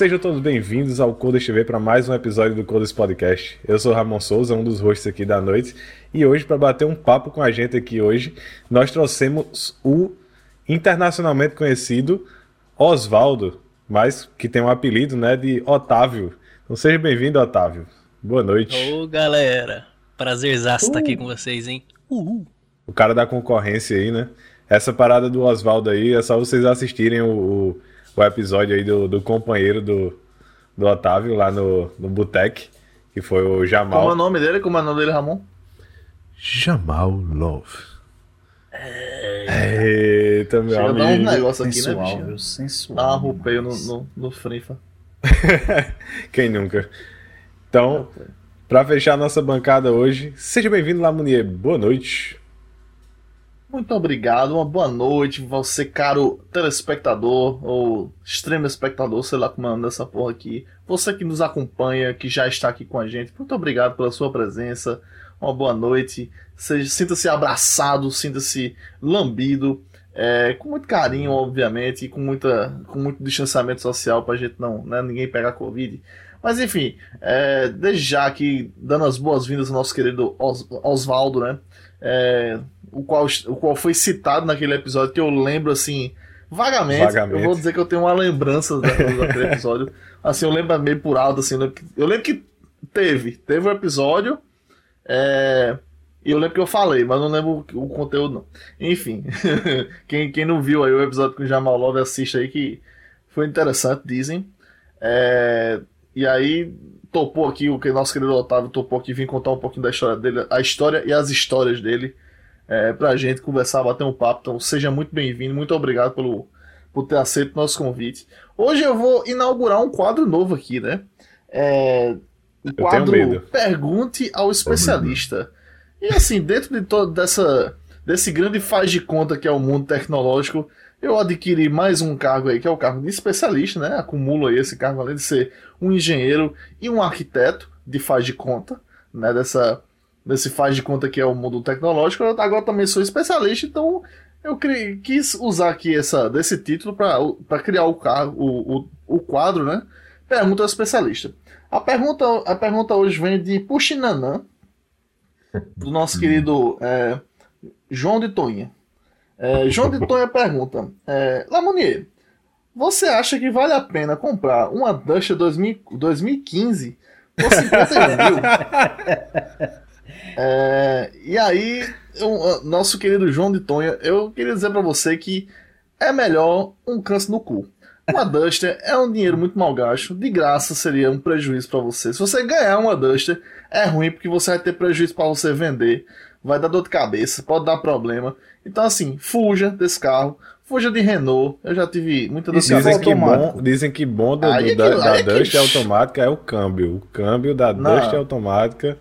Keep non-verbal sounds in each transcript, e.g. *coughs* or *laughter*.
Sejam todos bem-vindos ao Codas TV para mais um episódio do Codas Podcast. Eu sou Ramon Souza, um dos hosts aqui da noite, e hoje para bater um papo com a gente aqui hoje, nós trouxemos o internacionalmente conhecido Oswaldo, mas que tem um apelido, né, de Otávio. Então seja bem-vindo, Otávio. Boa noite. Ô, galera. Prazerzaço estar uh. aqui com vocês, hein? Uhul. O cara da concorrência aí, né? Essa parada do Oswaldo aí, é só vocês assistirem o, o, o episódio aí do, do companheiro do, do Otávio lá no, no Botec, que foi o Jamal. Como é o nome dele? Como é o nome dele, Ramon? Jamal Love. É... Eita, meu Chega amigo. dar um negócio aqui, sensual, né, viu? Sensual. Dá uma no, no, no frifa. *laughs* Quem nunca? Então, para fechar nossa bancada hoje, seja bem-vindo, Lamunier. Boa noite. Muito obrigado, uma boa noite, você, caro telespectador ou extremo espectador, sei lá como é dessa porra aqui. Você que nos acompanha, que já está aqui com a gente, muito obrigado pela sua presença. Uma boa noite. Sinta-se abraçado, sinta-se lambido. É, com muito carinho, obviamente, e com, muita, com muito distanciamento social pra gente não, né, ninguém pegar Covid. Mas enfim, é, desde já aqui, dando as boas-vindas ao nosso querido Os, Oswaldo, né? É, o, qual, o qual foi citado naquele episódio que eu lembro assim, vagamente. Vagamente. Eu vou dizer que eu tenho uma lembrança da- daquele episódio. *laughs* Assim, eu lembro meio por alto, assim. Eu lembro que, eu lembro que teve, teve um episódio. É, e eu lembro que eu falei, mas não lembro o, o conteúdo, não. Enfim, *laughs* quem, quem não viu aí o episódio com o Jamal Love, assiste aí que foi interessante, dizem. É, e aí, topou aqui, o que nosso querido Otávio topou aqui, vir contar um pouquinho da história dele, a história e as histórias dele, é, pra gente conversar, bater um papo. Então, seja muito bem-vindo, muito obrigado pelo, por ter aceito o nosso convite. Hoje eu vou inaugurar um quadro novo aqui, né? É, o quadro. Pergunte ao especialista. E assim, dentro de todo dessa, desse grande faz de conta que é o mundo tecnológico, eu adquiri mais um cargo aí, que é o cargo de especialista, né? Acumulo aí esse cargo, além de ser um engenheiro e um arquiteto de faz de conta, né? Dessa, desse faz de conta que é o mundo tecnológico. Eu agora também sou especialista, então eu cri- quis usar aqui essa, desse título para criar o, o, o, o quadro, né? Pergunta ao especialista. A pergunta, a pergunta hoje vem de Puxinanã, do nosso querido é, João de Tonha. É, João de Tonha *laughs* pergunta: é, Lamonier, você acha que vale a pena comprar uma Duster 2000 2015 por 51 mil? *laughs* É, e aí, eu- nosso querido João de Tonha, eu queria dizer pra você que é melhor um câncer no cu. Uma Duster é um dinheiro muito mal gasto, de graça seria um prejuízo pra você. Se você ganhar uma Duster, é ruim porque você vai ter prejuízo pra você vender, vai dar dor de cabeça, pode dar problema. Então, assim, fuja desse carro, fuja de Renault. Eu já tive muita dor de é Dizem cabeça. que, bom, dizem que bom do, é da, que- da é que- Dust *laughs* automática é o câmbio. O câmbio da Não. Dust automática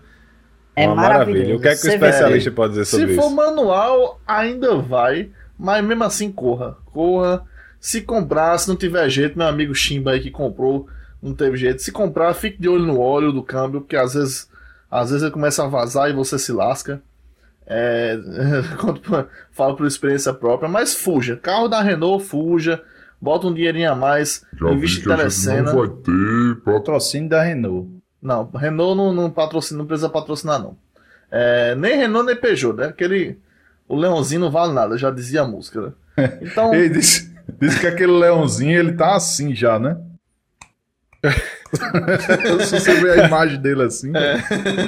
É uma maravilhoso. O que é que o especialista pode dizer sobre Se for isso? manual, ainda vai, mas mesmo assim corra. Corra. Se comprar, se não tiver jeito, meu amigo Chimba aí que comprou, não teve jeito. Se comprar, fique de olho no óleo do câmbio, porque às vezes, às vezes ele começa a vazar e você se lasca. É, *laughs* falo por experiência própria, mas fuja. Carro da Renault, fuja. Bota um dinheirinho a mais, Já investe vi em que a gente telecena. não vai ter Patrocínio da Renault. Não, Renault não, não patrocina, não precisa patrocinar, não. É, nem Renault nem Peugeot, né? Aquele. O Leãozinho não vale nada, já dizia a música, né? *laughs* Então. Ele disse, disse que aquele leãozinho, ele tá assim já, né? *laughs* Se você ver a imagem dele assim.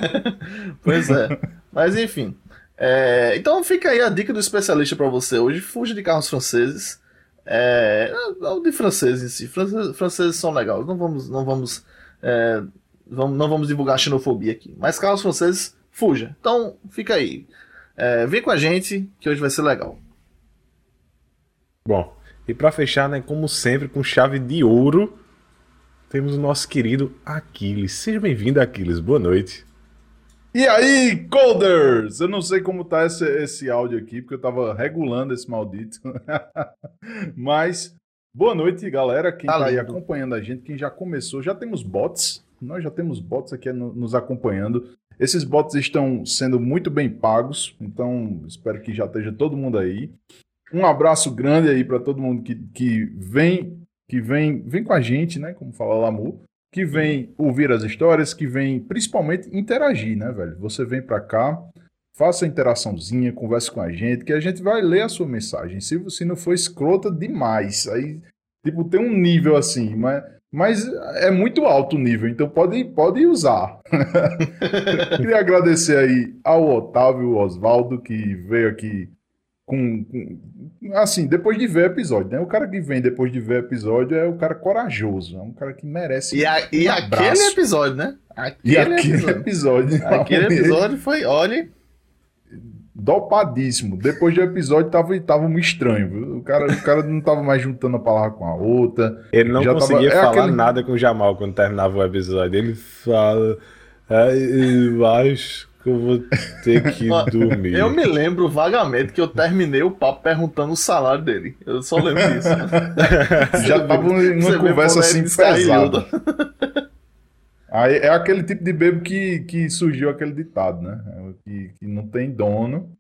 *laughs* pois é. Mas enfim. É, então fica aí a dica do especialista pra você hoje. Fuja de carros franceses. É, não de franceses em si. Franceses, franceses são legais. Não vamos, não vamos, é, vamos, não vamos divulgar xenofobia aqui. Mas carros franceses, fuja. Então fica aí. É, vem com a gente que hoje vai ser legal. Bom, e pra fechar, né, como sempre, com chave de ouro, temos o nosso querido Aquiles. Seja bem-vindo, Aquiles. Boa noite. E aí, Coders? Eu não sei como tá esse, esse áudio aqui, porque eu tava regulando esse maldito. *laughs* Mas, boa noite, galera. Quem Tá tá, aí acompanhando a gente, quem já começou, já temos bots. Nós já temos bots aqui no- nos acompanhando. Esses bots estão sendo muito bem pagos, então espero que já esteja todo mundo aí. Um abraço grande aí para todo mundo que, que vem que vem, vem com a gente, né? Como fala Lamu, que vem ouvir as histórias, que vem principalmente interagir, né, velho? Você vem pra cá, faça a interaçãozinha, converse com a gente, que a gente vai ler a sua mensagem. Se, se não for escrota demais, aí, tipo, tem um nível assim, mas, mas é muito alto o nível, então pode, pode usar. *laughs* Queria agradecer aí ao Otávio Osvaldo, que veio aqui com, com, Assim, depois de ver episódio, né? O cara que vem depois de ver episódio é o cara corajoso, é um cara que merece. E, a, e um aquele abraço. episódio, né? E Aquele aquele episódio. episódio. Aquele episódio foi, olha, dopadíssimo. Depois do episódio tava, tava muito estranho. Viu? O, cara, o cara não tava mais juntando a palavra com a outra. Ele não Já conseguia tava- é falar aquele- nada com o Jamal quando terminava o episódio. Ele fala. "É, eu acho que eu vou ter que *laughs* dormir. eu me lembro vagamente que eu terminei o papo perguntando o salário dele. Eu só lembro disso. *laughs* Já tava numa conversa é assim pesada. Aí é aquele tipo de bebo que, que surgiu aquele ditado, né? Que, que não tem dono,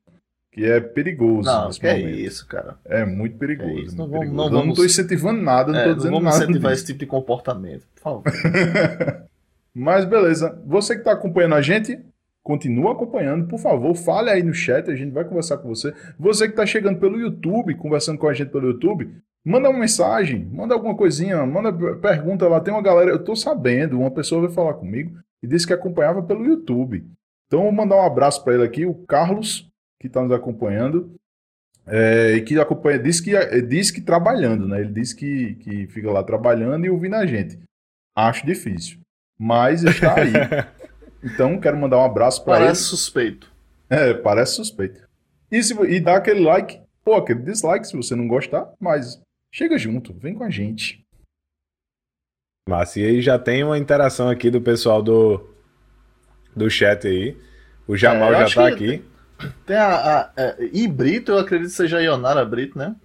que é perigoso. Não, que é momento. isso, cara. É muito perigoso. Isso, não vamos- perigoso. não Eu não vamos- tô incentivando nada, não É, tô não dizendo vamos nada. incentivar disso. esse tipo de comportamento, por favor. *laughs* Mas beleza, você que está acompanhando a gente, continua acompanhando, por favor, fale aí no chat, a gente vai conversar com você. Você que está chegando pelo YouTube, conversando com a gente pelo YouTube, manda uma mensagem, manda alguma coisinha, manda pergunta lá. Tem uma galera, eu tô sabendo, uma pessoa veio falar comigo e disse que acompanhava pelo YouTube. Então, vou mandar um abraço para ele aqui, o Carlos, que está nos acompanhando. é, e que acompanha, disse que, disse que trabalhando, né? Ele disse que, que fica lá trabalhando e ouvindo a gente. Acho difícil mas está aí. *laughs* Então, quero mandar um abraço para ele. Parece suspeito. É, parece suspeito. E, se, e dá aquele like, ou aquele dislike se você não gostar, mas chega junto, vem com a gente. Mas e aí já tem uma interação aqui do pessoal do, do chat aí. O Jamal É, já tá aqui. Tem a, a, a- E Brito, eu acredito que seja a Ionara Brito, né?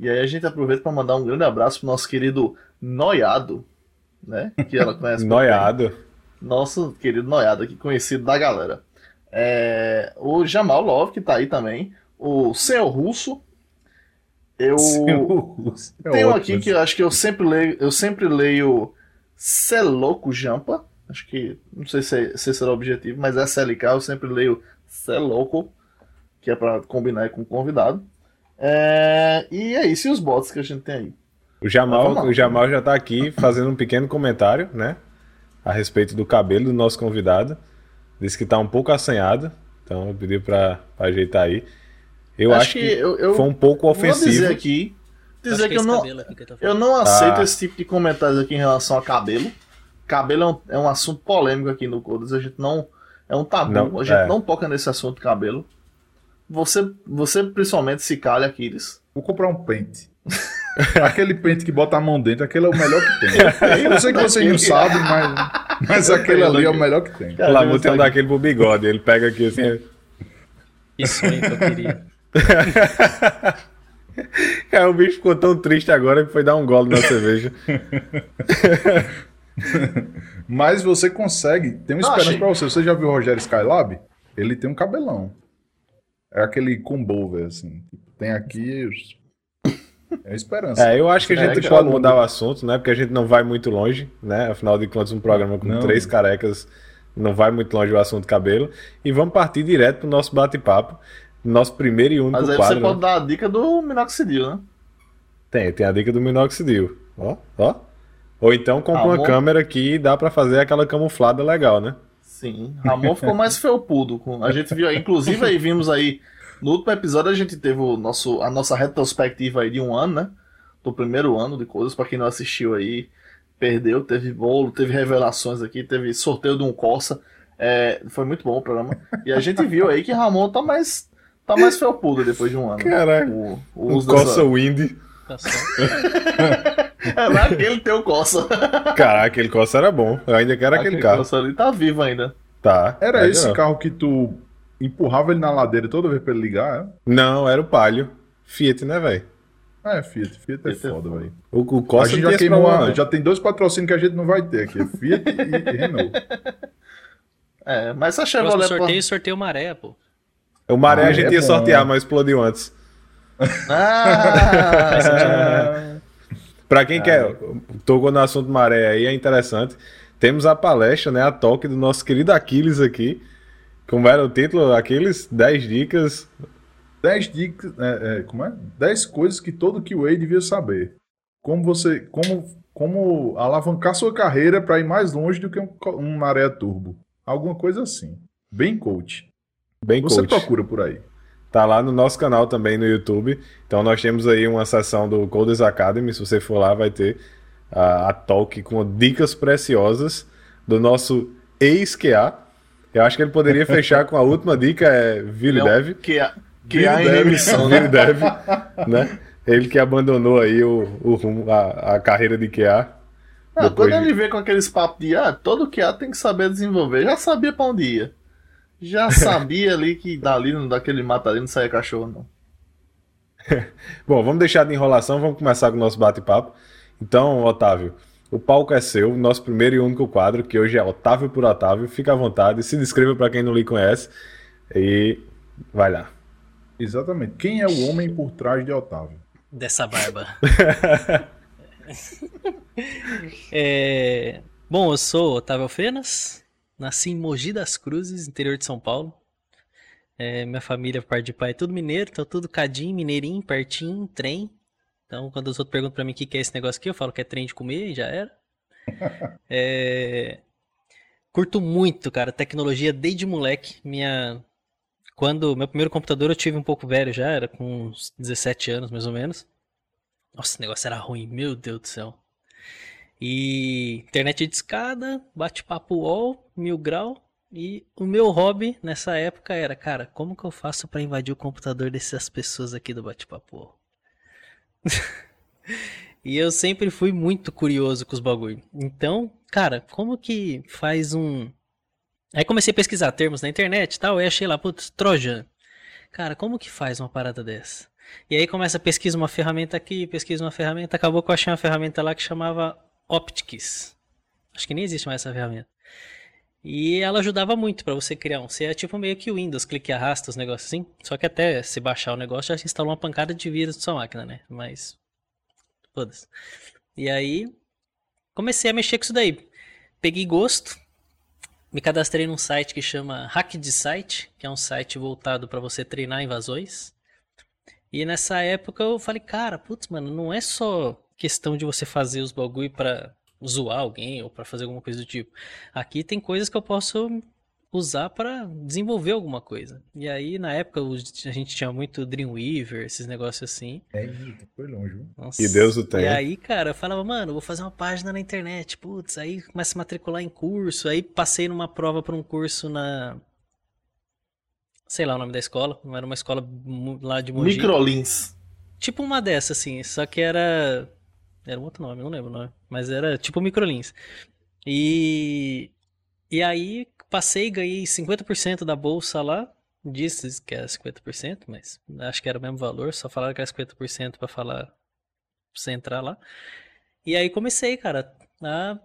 E aí a gente aproveita para mandar um grande abraço pro nosso querido Noiado, né? Que ela *laughs* conhece. muito bem. Noiado. Nosso querido Noiado aqui, conhecido da galera. É, o Jamal Love, que tá aí também. O Senhor Russo. Eu *laughs* É tenho ótimo. aqui que eu acho que eu sempre leio, eu sempre leio Celoco Jampa. Acho que não sei se, se esse era o objetivo, mas é SLK, eu sempre leio Celoco, que é pra combinar com o convidado. É, e é isso, e os bots que a gente tem aí. O Jamal, o Jamal já tá aqui fazendo um pequeno comentário, né? A respeito do cabelo do nosso convidado. Disse que tá um pouco assanhado. Então eu pedi pra ajeitar aí. Eu acho, que, eu, eu foi um pouco vou dizer ofensivo. aqui, dizer Acho que eu não, que eu não aceito Ah. esse tipo de comentários aqui em relação a cabelo. Cabelo é um, é um assunto polêmico aqui no Codas. A gente não. É um tabu. Não, a gente é. não toca nesse assunto cabelo. Você, você principalmente se calha, Aquiles. Vou comprar um pente. *laughs* aquele pente que bota a mão dentro, aquele é o melhor que tem. Eu sei que vocês não sabem, mas, mas aquele ali é o melhor que tem. O Lamu tem um daquele pro bigode. Ele pega aqui assim. Que sonho que eu queria. *laughs* É, o bicho ficou tão triste agora que foi dar um gole na cerveja. *laughs* Mas você consegue, tem uma Não, esperança achei. pra você. Você já viu o Rogério Skylab? Ele tem um cabelão. É aquele combo, velho, assim. Tem aqui. É a esperança. É, eu acho que a É, gente que pode mudar o assunto, né? Porque a gente não vai muito longe, né? Afinal de contas, um programa com Não. três carecas não vai muito longe o assunto cabelo. E vamos partir direto pro nosso bate-papo. Nosso primeiro e único Mas aí quadro. você pode né? dar a dica do minoxidil, né? Tem, tem a dica do minoxidil. Ó, ó. Ou então compra uma Amor. câmera que dá pra fazer aquela camuflada legal, né? Sim. Ramon ficou mais felpudo. Com... A gente viu inclusive aí vimos aí. No último episódio a gente teve o nosso, a nossa retrospectiva aí de um ano, né? Do primeiro ano de coisas. Pra quem não assistiu aí, perdeu. Teve bolo, teve revelações aqui, teve sorteio de um Corsa. É, foi muito bom o programa. E a gente viu aí que Ramon tá mais, tá mais felpudo depois de um ano. Caraca. O, o Um dessa... Wind. Tá. *laughs* É lá que ele tem o Corsa. Caraca, aquele Corsa era bom. Eu ainda quero aquele, carro. Corsa ali tá vivo ainda. Tá. Era é esse geral. carro que tu empurrava ele na ladeira toda vez pra ele ligar? Não, era o Palio. Fiat, né, velho? É, é Fiat. Fiat é Fiat é foda, foda. velho. O, o A Corsa gente não já queimou, problema, a- não. já tem dois patrocínios que a gente não vai ter aqui, é Fiat e, e Renault. *laughs* É, mas a Próximo Chevrolet. sorteio, sorteio maré, pô. O Maré Ah, a gente é ia bom. sortear, mas explodiu antes. Ah, *laughs* Para quem quer, tocou no assunto maré aí, é interessante. Temos a palestra, né, a toque do nosso querido Aquiles aqui. Como era o título? Aquiles, 10 dicas. 10 dicas, é, é, como é? 10 coisas que todo QA devia saber. Como você, como, como alavancar sua carreira para ir mais longe do que um, um maré turbo. Alguma coisa assim. Bem coach. Bem Você coach. procura por aí. Tá lá no nosso canal também no YouTube. Então nós temos aí uma seção do Coders Academy. Se você for lá, vai ter a, a talk com dicas preciosas do nosso ex-QA. Eu acho que ele poderia fechar com a última dica, é Vili Não, Dev. Que, a- que Vili há em Dev, emissão, né? Dev, né? Ele que abandonou aí o, o rumo- a, a carreira de QA. Depois quando de- ele vem com aqueles papos de ah, todo QA tem que saber desenvolver, já sabia pra onde ia. Já *laughs* sabia ali que dali, no- daquele mata ali, não saia cachorro, não. *laughs* Bom, vamos deixar de enrolação, vamos começar com o nosso bate-papo. Então, Otávio, o palco é seu, nosso primeiro e único quadro, que hoje é Otávio por Otávio. Fica à vontade, se descreva para quem não lhe conhece e vai lá. Exatamente. Quem é o homem por trás de Otávio? Dessa barba. *laughs* É, Bom, eu sou Otávio Fenas, nasci em Mogi das Cruzes, interior de São Paulo. É, minha família, por parte de pai, é tudo mineiro, então tudo cadinho, mineirinho, pertinho, trem. Então, quando os outros perguntam pra mim o que que é esse negócio aqui, eu falo que é trem de comer e já era. *laughs* É, Curto muito, cara, tecnologia desde moleque. Minha... Quando meu primeiro computador eu tive um pouco velho já, era com uns 17 anos mais ou menos. Nossa, o negócio era ruim, meu Deus do céu. E internet de escada, bate-papo UOL, mil grau. E o meu hobby nessa época era, cara, como que eu faço pra invadir o computador dessas pessoas aqui do bate-papo UOL? *laughs* E eu sempre fui muito curioso com os bagulho. Então, cara, como que faz um. Aí comecei a pesquisar termos na internet e tal, aí achei lá, putz, Trojan. Cara, como que faz uma parada dessa? E aí começa a pesquisa uma ferramenta aqui, pesquisa uma ferramenta, acabou que eu achei uma ferramenta lá que chamava Optics. Acho que nem existe mais essa ferramenta. E ela ajudava muito pra você criar um. Você é tipo meio que o Windows, clique e arrasta os negócios assim. Só que até se baixar o negócio já instalou uma pancada de vírus na sua máquina, né? Mas. Foda-se. E aí. Comecei a mexer com isso daí. Peguei gosto. Me cadastrei num site que chama Hack de Site, que é um site voltado pra você treinar invasões. E nessa época eu falei, cara, putz, mano, não é só questão de você fazer os bagulho pra zoar alguém ou pra fazer alguma coisa do tipo. Aqui tem coisas que eu posso usar pra desenvolver alguma coisa. E aí, na época, os- a gente tinha muito Dreamweaver, esses negócios assim. É, foi longe? Nossa. Que Deus o E tenha. aí, cara, eu falava, mano, vou fazer uma página na internet. Putz, aí começa a matricular em curso. Aí passei numa prova pra um curso na. Sei lá o nome da escola. Não era uma escola lá de Mogi. Microlins. Tipo uma dessas, assim. Só que era. Era um outro nome, não lembro o nome. Mas era tipo Microlins. E. E aí passei, ganhei 50% da bolsa lá. Disse que era 50%, mas acho que era o mesmo valor. Só falaram que era 50% pra falar. Pra você entrar lá. E aí comecei, cara, a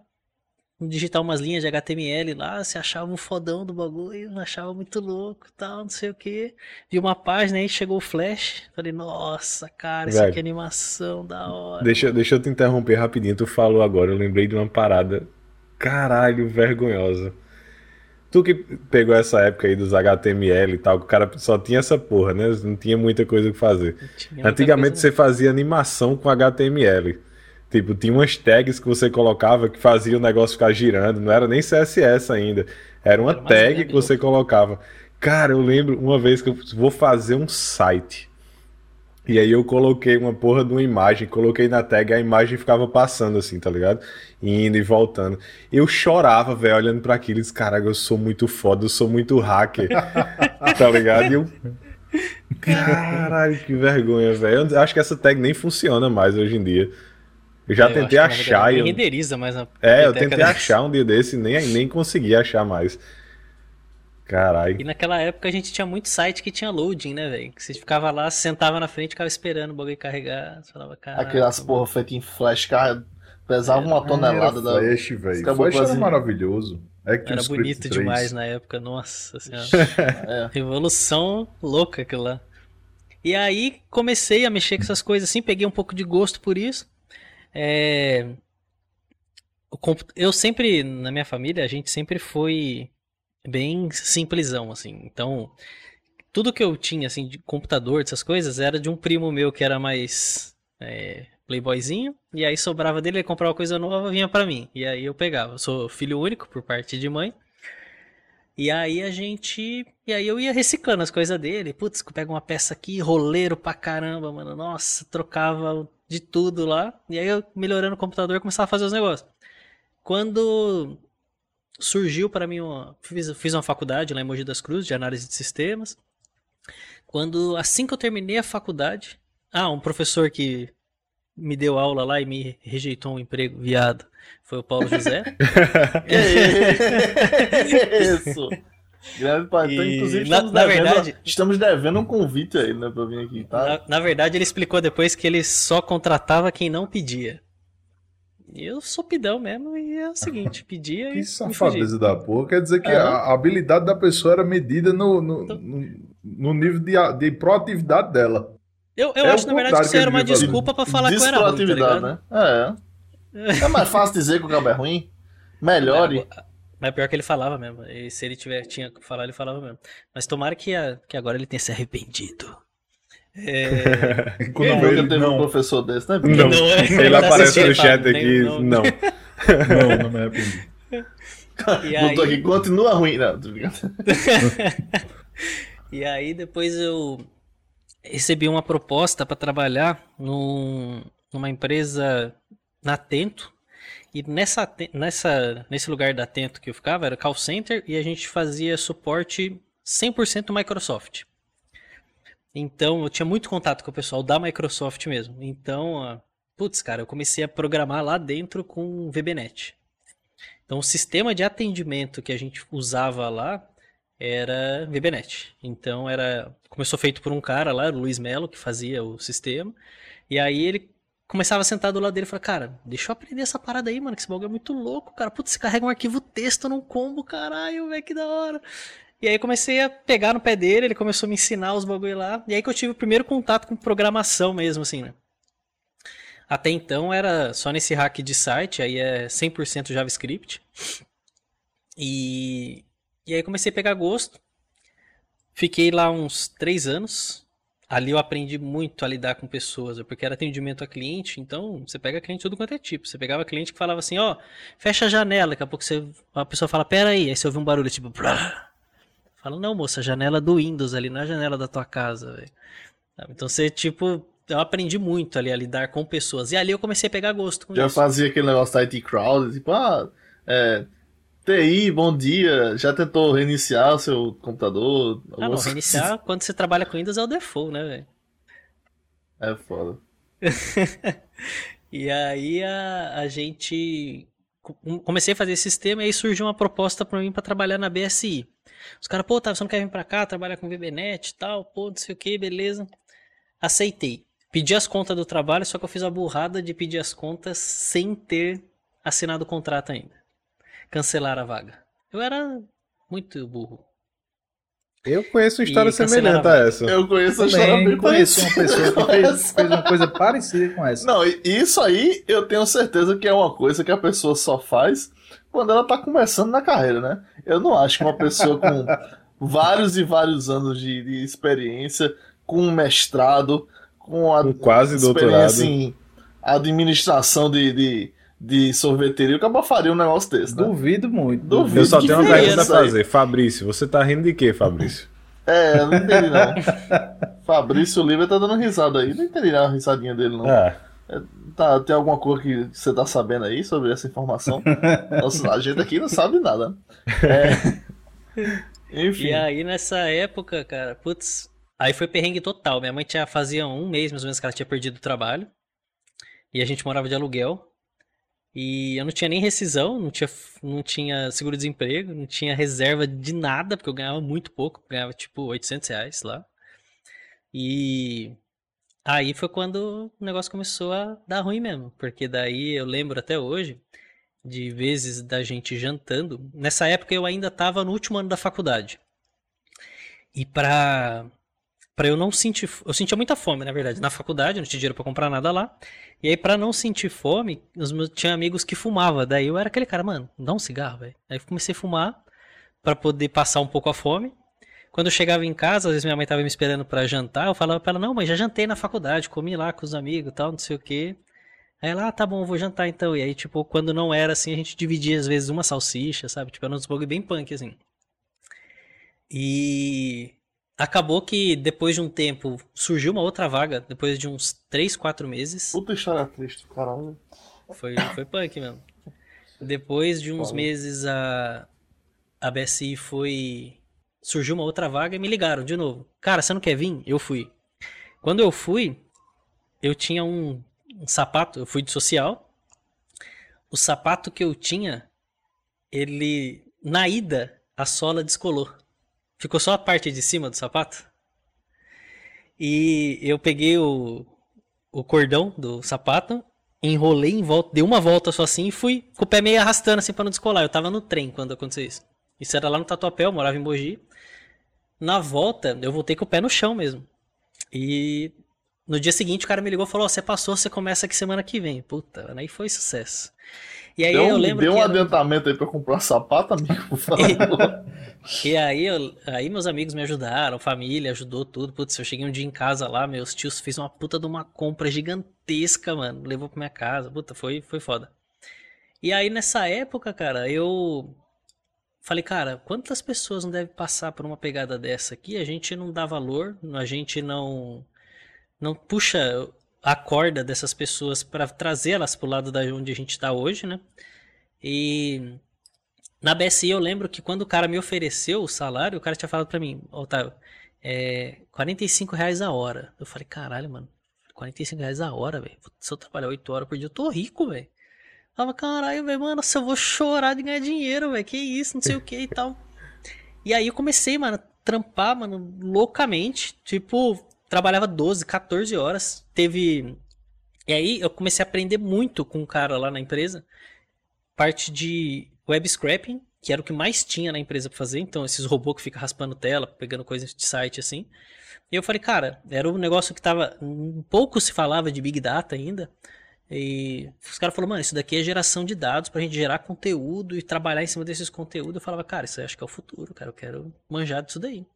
digitar umas linhas de HTML lá, se achava um fodão do bagulho, achava muito louco, tal, não sei o que. Vi uma página aí, chegou o Flash, falei, nossa, cara, isso aqui é animação, da hora. Deixa, deixa eu te interromper rapidinho. Tu falou agora, eu lembrei de uma parada caralho vergonhosa. Tu que pegou essa época aí dos HTML e tal, que o cara só tinha essa porra, né? Não tinha muita coisa que fazer. Antigamente coisa- você fazia animação com HTML. Tipo, tinha umas tags que você colocava que fazia o negócio ficar girando. Não era nem CSS ainda. Era uma Era tag que você colocava. Cara, eu lembro uma vez que eu vou fazer um site. E aí eu coloquei uma porra de uma imagem, coloquei na tag, a imagem ficava passando assim, tá ligado? Indo e voltando. Eu chorava, velho, olhando pra aquilo disse, caralho, eu sou muito foda, eu sou muito hacker. *laughs* tá ligado? E eu. Caralho, que vergonha, velho. Eu acho que essa tag nem funciona mais hoje em dia. Eu já É, eu tentei achar. eu... renderiza mais na É, eu tentei achar um dia desse e nem, nem consegui achar mais. Caralho. E naquela época a gente tinha muito site que tinha loading, né, velho? Que você ficava lá, sentava na frente, ficava esperando o bagulho carregar. Você falava, cara. Aquelas porra feitas em flash, cara, pesava uma tonelada da. Flash, velho. Acabou Flash era maravilhoso. Action Era bonito 3. demais na época, nossa senhora. *laughs* É. Revolução louca aquilo lá. E aí comecei a mexer com essas coisas assim, peguei um pouco de gosto por isso. É, eu sempre, na minha família, a gente sempre foi bem simplesão, assim. Então, tudo que eu tinha, assim, de computador, dessas coisas, era de um primo meu que era mais é, playboyzinho. E aí sobrava dele, ele comprava coisa nova, vinha para mim. E aí eu pegava. Eu sou filho único, por parte de mãe. E aí a gente. E aí eu ia reciclando as coisas dele. Putz, pega uma peça aqui, roleiro pra caramba, mano. Nossa, trocava de tudo lá. E aí eu melhorando o computador começava a fazer os negócios. Quando surgiu para mim uma. Fiz, fiz uma faculdade lá em Mogi das Cruzes de análise de sistemas. Quando assim que eu terminei a faculdade, ah, um professor que me deu aula lá e me rejeitou um emprego, viado. Foi o Paulo José. *laughs* Isso. Pai. Então, inclusive, estamos, na, devendo, verdade, estamos devendo um convite aí, né, pra vir aqui, tá? Na, na, verdade, ele explicou depois que ele só contratava quem não pedia. Eu sou pidão mesmo e é o seguinte, pedia *laughs* que e. Que safadeza da porra. Quer dizer que a habilidade da pessoa era medida no, no, então no, no nível de, de proatividade dela. Eu, eu é acho, na verdade, que isso era uma desculpa para falar que eu era ruim, tá né? É. É mais fácil dizer que o cabo é ruim. Melhore. *laughs* É, mas pior que ele falava mesmo. E se ele tiver, tinha que falar, ele falava mesmo. Mas tomara que, a, que agora ele tenha se arrependido. É... *laughs* Quando nunca teve não. um professor desse, né? Não, não é, ele aparece no chat aqui. Não, não. *laughs* não, não me arrependi. E aí... Botou aqui, continua ruim. Não, tô *laughs* e aí depois eu recebi uma proposta para trabalhar num, numa empresa na Atento. E nessa, nessa, nesse lugar da Atento que eu ficava era call center e a gente fazia suporte 100% Microsoft. Então eu tinha muito contato com o pessoal da Microsoft mesmo. Então, putz, cara, eu comecei a programar lá dentro com o VBNet. Então o sistema de atendimento que a gente usava lá era VBNet. Então era começou feito por um cara lá, o Luiz Melo, que fazia o sistema. E aí ele começava a sentar do lado dele e falava, cara, deixa eu aprender essa parada aí, mano, que esse bagulho é muito louco, cara. Putz, você carrega um arquivo texto num combo, caralho, velho, que da hora. E aí comecei a pegar no pé dele, ele começou a me ensinar os bagulho lá. E aí que eu tive o primeiro contato com programação mesmo, assim, né? Até então era só nesse hack de site, aí é 100% JavaScript. E, e aí comecei a pegar gosto. Fiquei lá uns três anos. Ali eu aprendi muito a lidar com pessoas, porque era atendimento a cliente, então você pega cliente tudo quanto é tipo. Você pegava cliente que falava assim, ó, oh, fecha a janela, daqui a pouco você, a pessoa fala, pera aí, aí você ouve um barulho tipo, Brá. fala, não moça, janela do Windows ali, não é janela da tua casa, velho. Então você, tipo, eu aprendi muito ali a lidar com pessoas. E ali eu comecei a pegar gosto com Já isso. fazia aquele negócio da IT Crowd, tipo, ah, é, TI, bom dia. Já tentou reiniciar o seu computador? Ah, não, reiniciar quando você trabalha com Windows é o default, né, velho? É foda. *laughs* e aí a, a gente comecei a fazer esse sistema e aí surgiu uma proposta para mim para trabalhar na BSI. Os caras, pô, tá, você não quer vir para cá trabalhar com VBNet e tal, pô, não sei o que, beleza. Aceitei. Pedi as contas do trabalho, só que eu fiz a burrada de pedir as contas sem ter assinado o contrato ainda cancelar a vaga. Eu era muito burro. Eu conheço uma história semelhante a, a essa. Eu conheço a história bem conheço uma pessoa que fez, fez, uma coisa parecida com essa. Não, isso aí eu tenho certeza que é uma coisa que a pessoa só faz quando ela tá começando na carreira, né? Eu não acho que uma pessoa com *laughs* vários e vários anos de, de experiência, com um mestrado, com a com quase doutorado em administração de, de de sorveteria, o cara faria um negócio desse, né? Duvido muito. Duvido Eu só tenho uma pergunta a fazer. Fabrício, você tá rindo de quê, Fabrício? É, não entendi não. *laughs* Fabrício Oliva tá dando risada aí. Não entendi a risadinha dele, não. É. É, tá, tem alguma coisa que você tá sabendo aí sobre essa informação? *laughs* Nossa, a gente aqui não sabe nada. É... *laughs* Enfim. E aí, nessa época, cara, putz, aí foi perrengue total. Minha mãe tinha, fazia um mês, mais ou menos, que ela tinha perdido o trabalho. E a gente morava de aluguel. E eu não tinha nem rescisão, não tinha, não tinha seguro-desemprego, não tinha reserva de nada, porque eu ganhava muito pouco, ganhava tipo 800 reais lá. E aí foi quando o negócio começou a dar ruim mesmo, porque daí eu lembro até hoje de vezes da gente jantando. Nessa época eu ainda estava no último ano da faculdade. E para para eu não sentir, eu sentia muita fome, na verdade, na faculdade, não tinha dinheiro para comprar nada lá. E aí para não sentir fome, os meus tinha amigos que fumava, daí eu era aquele cara, mano, dá um cigarro, velho. Aí eu comecei a fumar para poder passar um pouco a fome. Quando eu chegava em casa, às vezes minha mãe tava me esperando para jantar, eu falava para ela: "Não, mas já jantei na faculdade, comi lá com os amigos, tal, não sei o quê". Aí ela, ah, tá bom, vou jantar então. E aí, tipo, quando não era assim, a gente dividia às vezes uma salsicha, sabe? Tipo, era uns bagulho bem punk, assim. E acabou que depois de um tempo surgiu uma outra vaga, depois de uns 3, 4 meses. Puta história triste, caralho. Foi, foi punk mesmo. Depois de uns meses a, a BSI foi. Surgiu uma outra vaga e me ligaram de novo. Cara, você não quer vir? Eu fui. Quando eu fui, eu tinha um, um sapato, eu fui de social. O sapato que eu tinha, ele. Na ida, a sola descolou. Ficou só a parte de cima do sapato. E eu peguei o, o cordão do sapato, enrolei em volta, dei uma volta só assim e fui com o pé meio arrastando assim pra não descolar. Eu tava no trem quando aconteceu isso. Isso era lá no Tatuapé, eu morava em Mogi. Na volta, eu voltei com o pé no chão mesmo. E no dia seguinte o cara me ligou e falou: "Ó, Você passou, você começa aqui semana que vem. Puta, aí foi sucesso. E aí Deu, eu lembro deu um era- adiantamento aí pra comprar sapato, amigo. *laughs* favor. *laughs* E aí, eu- aí meus amigos me ajudaram, família ajudou tudo. Putz, eu cheguei um dia em casa lá, meus tios fez uma puta de uma compra gigantesca, mano. Levou pra minha casa. Puta, foi, foi foda. E aí nessa época, cara, eu falei, cara, quantas pessoas não devem passar por uma pegada dessa aqui? A gente não dá valor, a gente não não puxa a corda dessas pessoas pra trazer elas pro lado da onde a gente tá hoje, né? E na BSI eu lembro que quando o cara me ofereceu o salário, o cara tinha falado pra mim, Otávio, é 45 reais a hora. Eu falei, caralho, mano, 45 reais a hora, velho. Se eu trabalhar 8 horas por dia, eu tô rico, velho. Falava, caralho, velho, mano, se eu vou chorar de ganhar dinheiro, velho, que isso, não sei o que e tal. E aí eu comecei, mano, a trampar, mano, loucamente. Tipo, trabalhava 12, 14 horas. Teve. E aí eu comecei a aprender muito com um cara lá na empresa. Parte de web scraping, que era o que mais tinha na empresa pra fazer. Então, esses robôs que ficam raspando tela, pegando coisas de site assim. E eu falei, cara, era um negócio que tava. Pouco se falava de Big Data ainda. E os caras falaram, mano, isso daqui é geração de dados pra gente gerar conteúdo e trabalhar em cima desses conteúdos. Eu falava, cara, isso acho que é o futuro, cara, eu quero manjar disso daí.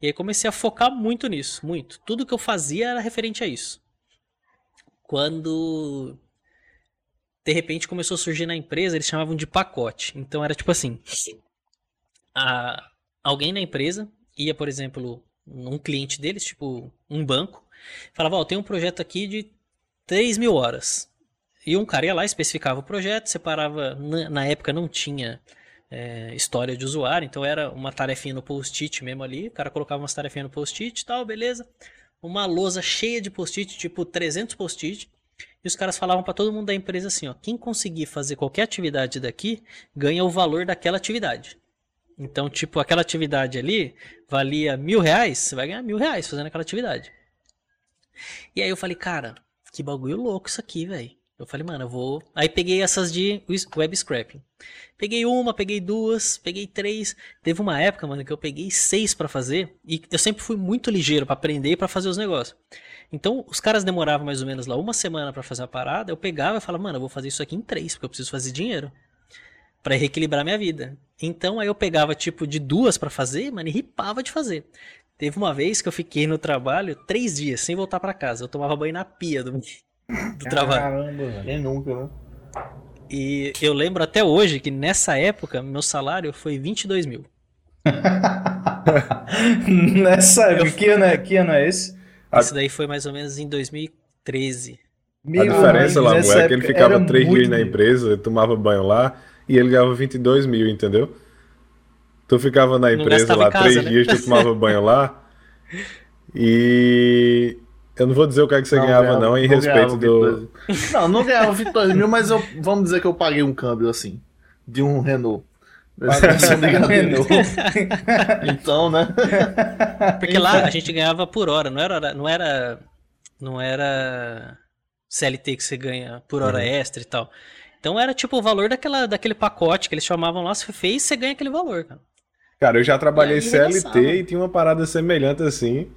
E aí comecei a focar muito nisso, muito. Tudo que eu fazia era referente a isso. Quando de repente começou a surgir na empresa, eles chamavam de pacote. Então era tipo assim: a- alguém na empresa ia, por exemplo, num cliente deles, tipo um banco, falava: Ó, tem um projeto aqui de 3 mil horas. E um cara ia lá, especificava o projeto, separava. Na, na época não tinha é, história de usuário, então era uma tarefinha no post-it mesmo ali. O cara colocava umas tarefinhas no post-it e tal, beleza. Uma lousa cheia de post-it, tipo 300 post-it. E os caras falavam pra todo mundo da empresa assim: ó, quem conseguir fazer qualquer atividade daqui ganha o valor daquela atividade. Então, tipo, aquela atividade ali valia mil reais, você vai ganhar mil reais fazendo aquela atividade. E aí eu falei, cara, que bagulho louco isso aqui, velho. Eu falei, mano, eu vou. Aí peguei essas de web scraping. Peguei uma, peguei duas, peguei três. Teve uma época, mano, que eu peguei seis pra fazer. E eu sempre fui muito ligeiro pra aprender e pra fazer os negócios. Então, os caras demoravam mais ou menos lá uma semana pra fazer a parada. Eu pegava e falava, mano, eu vou fazer isso aqui em três, porque eu preciso fazer dinheiro. Pra reequilibrar minha vida. Então, aí eu pegava, tipo, de duas pra fazer, mano, e ripava de fazer. Teve uma vez que eu fiquei no trabalho três dias sem voltar pra casa. Eu tomava banho na pia do, *laughs* do trabalho. Caramba, velho. Quem nunca, né? E eu lembro até hoje que nessa época meu salário foi 22 mil. *laughs* Nessa época, que ano, é, que ano é esse? A- Isso daí foi mais ou menos em 2013. A Meu diferença, amigo, lá, é que ele ficava era três muito dias na empresa, tomava banho lá e ele ganhava 22 mil, entendeu? Tu ficava na empresa lá casa, três né? dias, tu tomava banho lá *laughs* e eu não vou dizer o que, é que você Não ganhava ganhava- não em não respeito do... 22. Não, não ganhava 22 mil, mas eu, vamos dizer que eu paguei um câmbio assim, de um Renault. *laughs* Então, né? Porque lá a gente ganhava por hora, não era não era não era CLT que você ganha por hora Uhum. extra e tal. Então era tipo o valor daquela, daquele pacote que eles chamavam lá, se fez, você ganha aquele valor, cara. Cara, eu já trabalhei E aí CLT e tinha uma parada semelhante assim,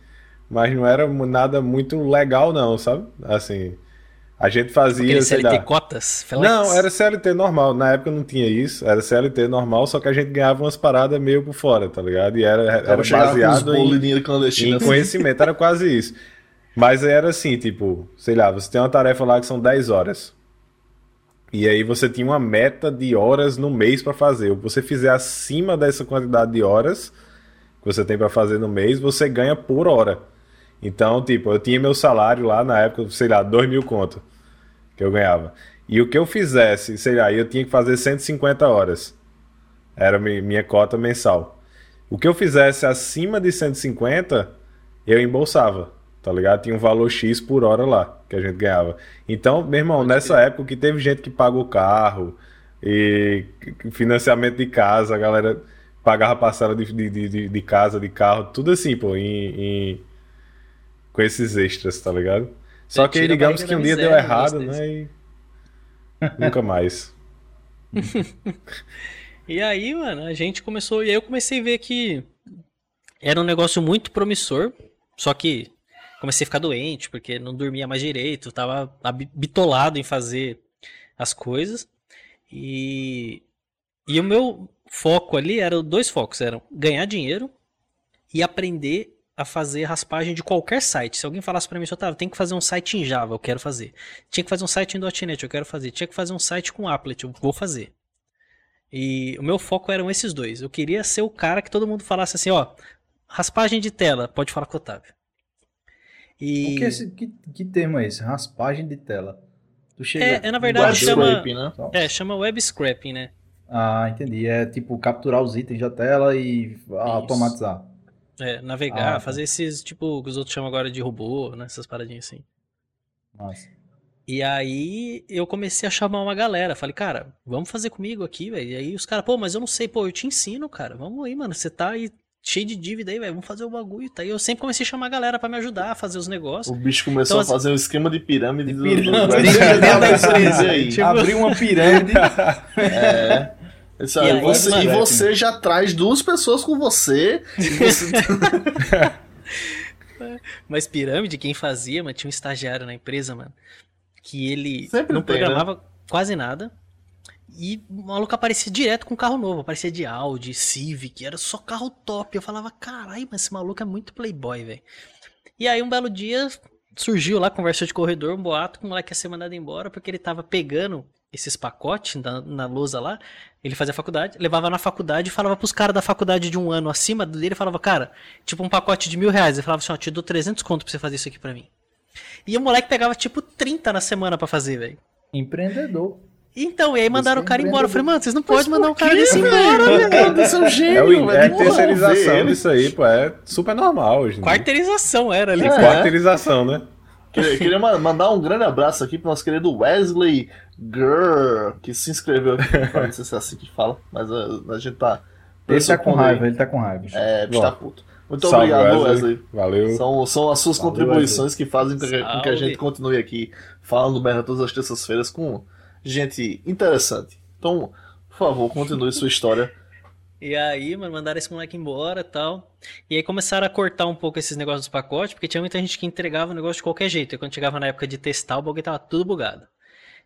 mas não era nada muito legal, não, sabe? Assim. A gente fazia. Aquele sei CLT lá, cotas? Flex? Não, era CLT normal. Na época não tinha isso. Era CLT normal, só que a gente ganhava umas paradas meio por fora, tá ligado? E era, era baseado em, em conhecimento. Era quase isso. Mas era assim, tipo, sei lá, você tem uma tarefa lá que são 10 horas. E aí você tinha uma meta de horas no mês pra fazer. O que você fizer acima dessa quantidade de horas que você tem pra fazer no mês, você ganha por hora. Então, tipo, eu tinha meu salário lá na época, sei lá, 2 mil conto que eu ganhava. E o que eu fizesse, sei lá, eu tinha que fazer 150 horas. Era mi- minha cota mensal. O que eu fizesse acima de 150, eu embolsava, tá ligado? Tinha um valor X por hora lá que a gente ganhava. Então, meu irmão, nessa época que teve gente que pagou carro e financiamento de casa, a galera pagava parcela de, de, de, de casa, de carro, tudo assim, pô, em, em- com esses extras, tá ligado? Só que tira a digamos que um dia deu um errado, né? E *laughs* nunca mais. *laughs* E aí, mano, a gente começou. E aí eu comecei a ver que era um negócio muito promissor. Só que comecei a ficar doente, porque não dormia mais direito, tava bitolado em fazer as coisas. E, e o meu foco ali eram dois focos, eram ganhar dinheiro e aprender a fazer raspagem de qualquer site. Se alguém falasse pra mim, Otávio, tem que fazer um site em Java, eu quero fazer. Tinha que fazer um site em .NET, eu quero fazer. Tinha que fazer um site com Applet, eu vou fazer. E o meu foco eram esses dois. Eu queria ser o cara que todo mundo falasse assim, ó, raspagem de tela, pode falar com o Otávio. E O que, é esse, que, que termo é esse? Raspagem de tela. Tu chega. É, é, na verdade, Web chama- scraping, né? É, chama web scraping, né? Ah, entendi. É tipo capturar os itens da tela e automatizar. É, navegar, Ah, tá. fazer esses, tipo, que os outros chamam agora de robô, né? Essas paradinhas assim. Massa. E aí eu comecei a chamar uma galera. Falei, cara, vamos fazer comigo aqui, velho. E aí os caras, pô, mas eu não sei, pô, eu te ensino, cara. Vamos aí, mano. Você tá aí cheio de dívida aí, velho. Vamos fazer o bagulho. Tá? E eu sempre comecei a chamar a galera pra me ajudar a fazer os negócios. O bicho começou Então, a fazer um esquema de pirâmide. do- pirâmide. do- da dar empresa aí. Tipo- Abrir uma pirâmide. *laughs* É. E aí, você, mano, e você já traz duas pessoas com você. você- *laughs* *laughs* Mas pirâmide, quem fazia, mano, tinha um estagiário na empresa, mano, que ele Sempre não tem, né? programava quase nada. E o maluco aparecia direto com carro novo, aparecia de Audi, Civic, era só carro top. Eu falava, caralho, mas esse maluco é muito playboy, velho. E aí um belo dia surgiu lá, conversa de corredor, um boato que o moleque ia ser mandado embora porque ele tava pegando esses pacotes na, na lousa lá. Ele fazia faculdade, levava na faculdade e falava pros caras da faculdade de um ano acima dele, falava, cara, tipo um pacote de mil reais. Ele falava assim, ó, te dou 300 conto pra você fazer isso aqui pra mim. E o moleque pegava tipo 30 na semana pra fazer, velho. Empreendedor. Então, e aí mandaram o cara embora. Eu falei, mano, vocês não podem mandar um cara desse velho? embora, O cara desse é um É, gênio, o, velho. é Porra, terceirização disso aí, pô. É super normal hoje. Quarteirização era ali. É. Quarteirização, né? Queria, queria ma- mandar um grande abraço aqui pro nosso querido Wesley Grrr, que se inscreveu aqui. *laughs* Não sei se é assim que fala, mas a, a gente tá. Ele tá com raiva, ele tá com raiva. É, bicho tá puto. Muito Salve, obrigado, Wesley. Valeu. São, são as suas Valeu, contribuições que fazem com que, com que a gente continue aqui falando merda todas as terças-feiras com gente interessante. Então, por favor, continue sua história. E aí, mano, mandaram esse moleque embora e tal. E aí começaram a cortar um pouco esses negócios dos pacotes, porque tinha muita gente que entregava o negócio de qualquer jeito. E quando chegava na época de testar, o bagulho tava tudo bugado.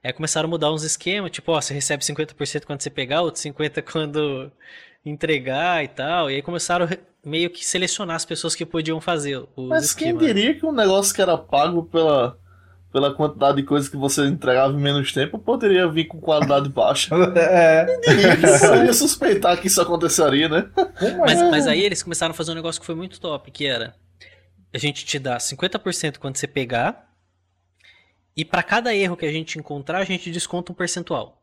Aí começaram a mudar uns esquemas, tipo, ó, você recebe 50% quando você pegar, outro 50% *laughs* quando entregar e tal. E aí começaram meio que selecionar as pessoas que podiam fazer os Mas quem esquemas. diria que um negócio que era pago pela, pela quantidade de coisas que você entregava em menos tempo poderia vir com qualidade baixa? *laughs* É. Eu ia suspeitar que isso aconteceria, né? Mas, é? mas aí eles começaram a fazer um negócio que foi muito top, que era a gente te dá 50% quando você pegar, e para cada erro que a gente encontrar, a gente desconta um percentual.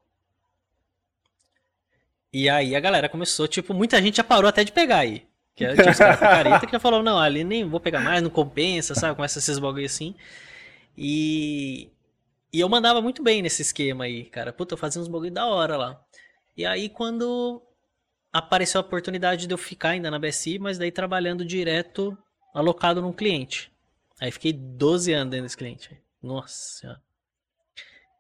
E aí a galera começou, tipo, muita gente já parou até de pegar aí. Que era- tinha os caras com careta que já falou, não, ali nem vou pegar mais, não compensa, sabe? Começa esses bagulho assim. E, e eu mandava muito bem nesse esquema aí, cara. Puta, eu fazia uns bagulho da hora lá. E aí quando apareceu a oportunidade de eu ficar ainda na BSI, mas daí trabalhando direto, alocado num cliente. Aí fiquei 12 anos dentro desse cliente. Nossa.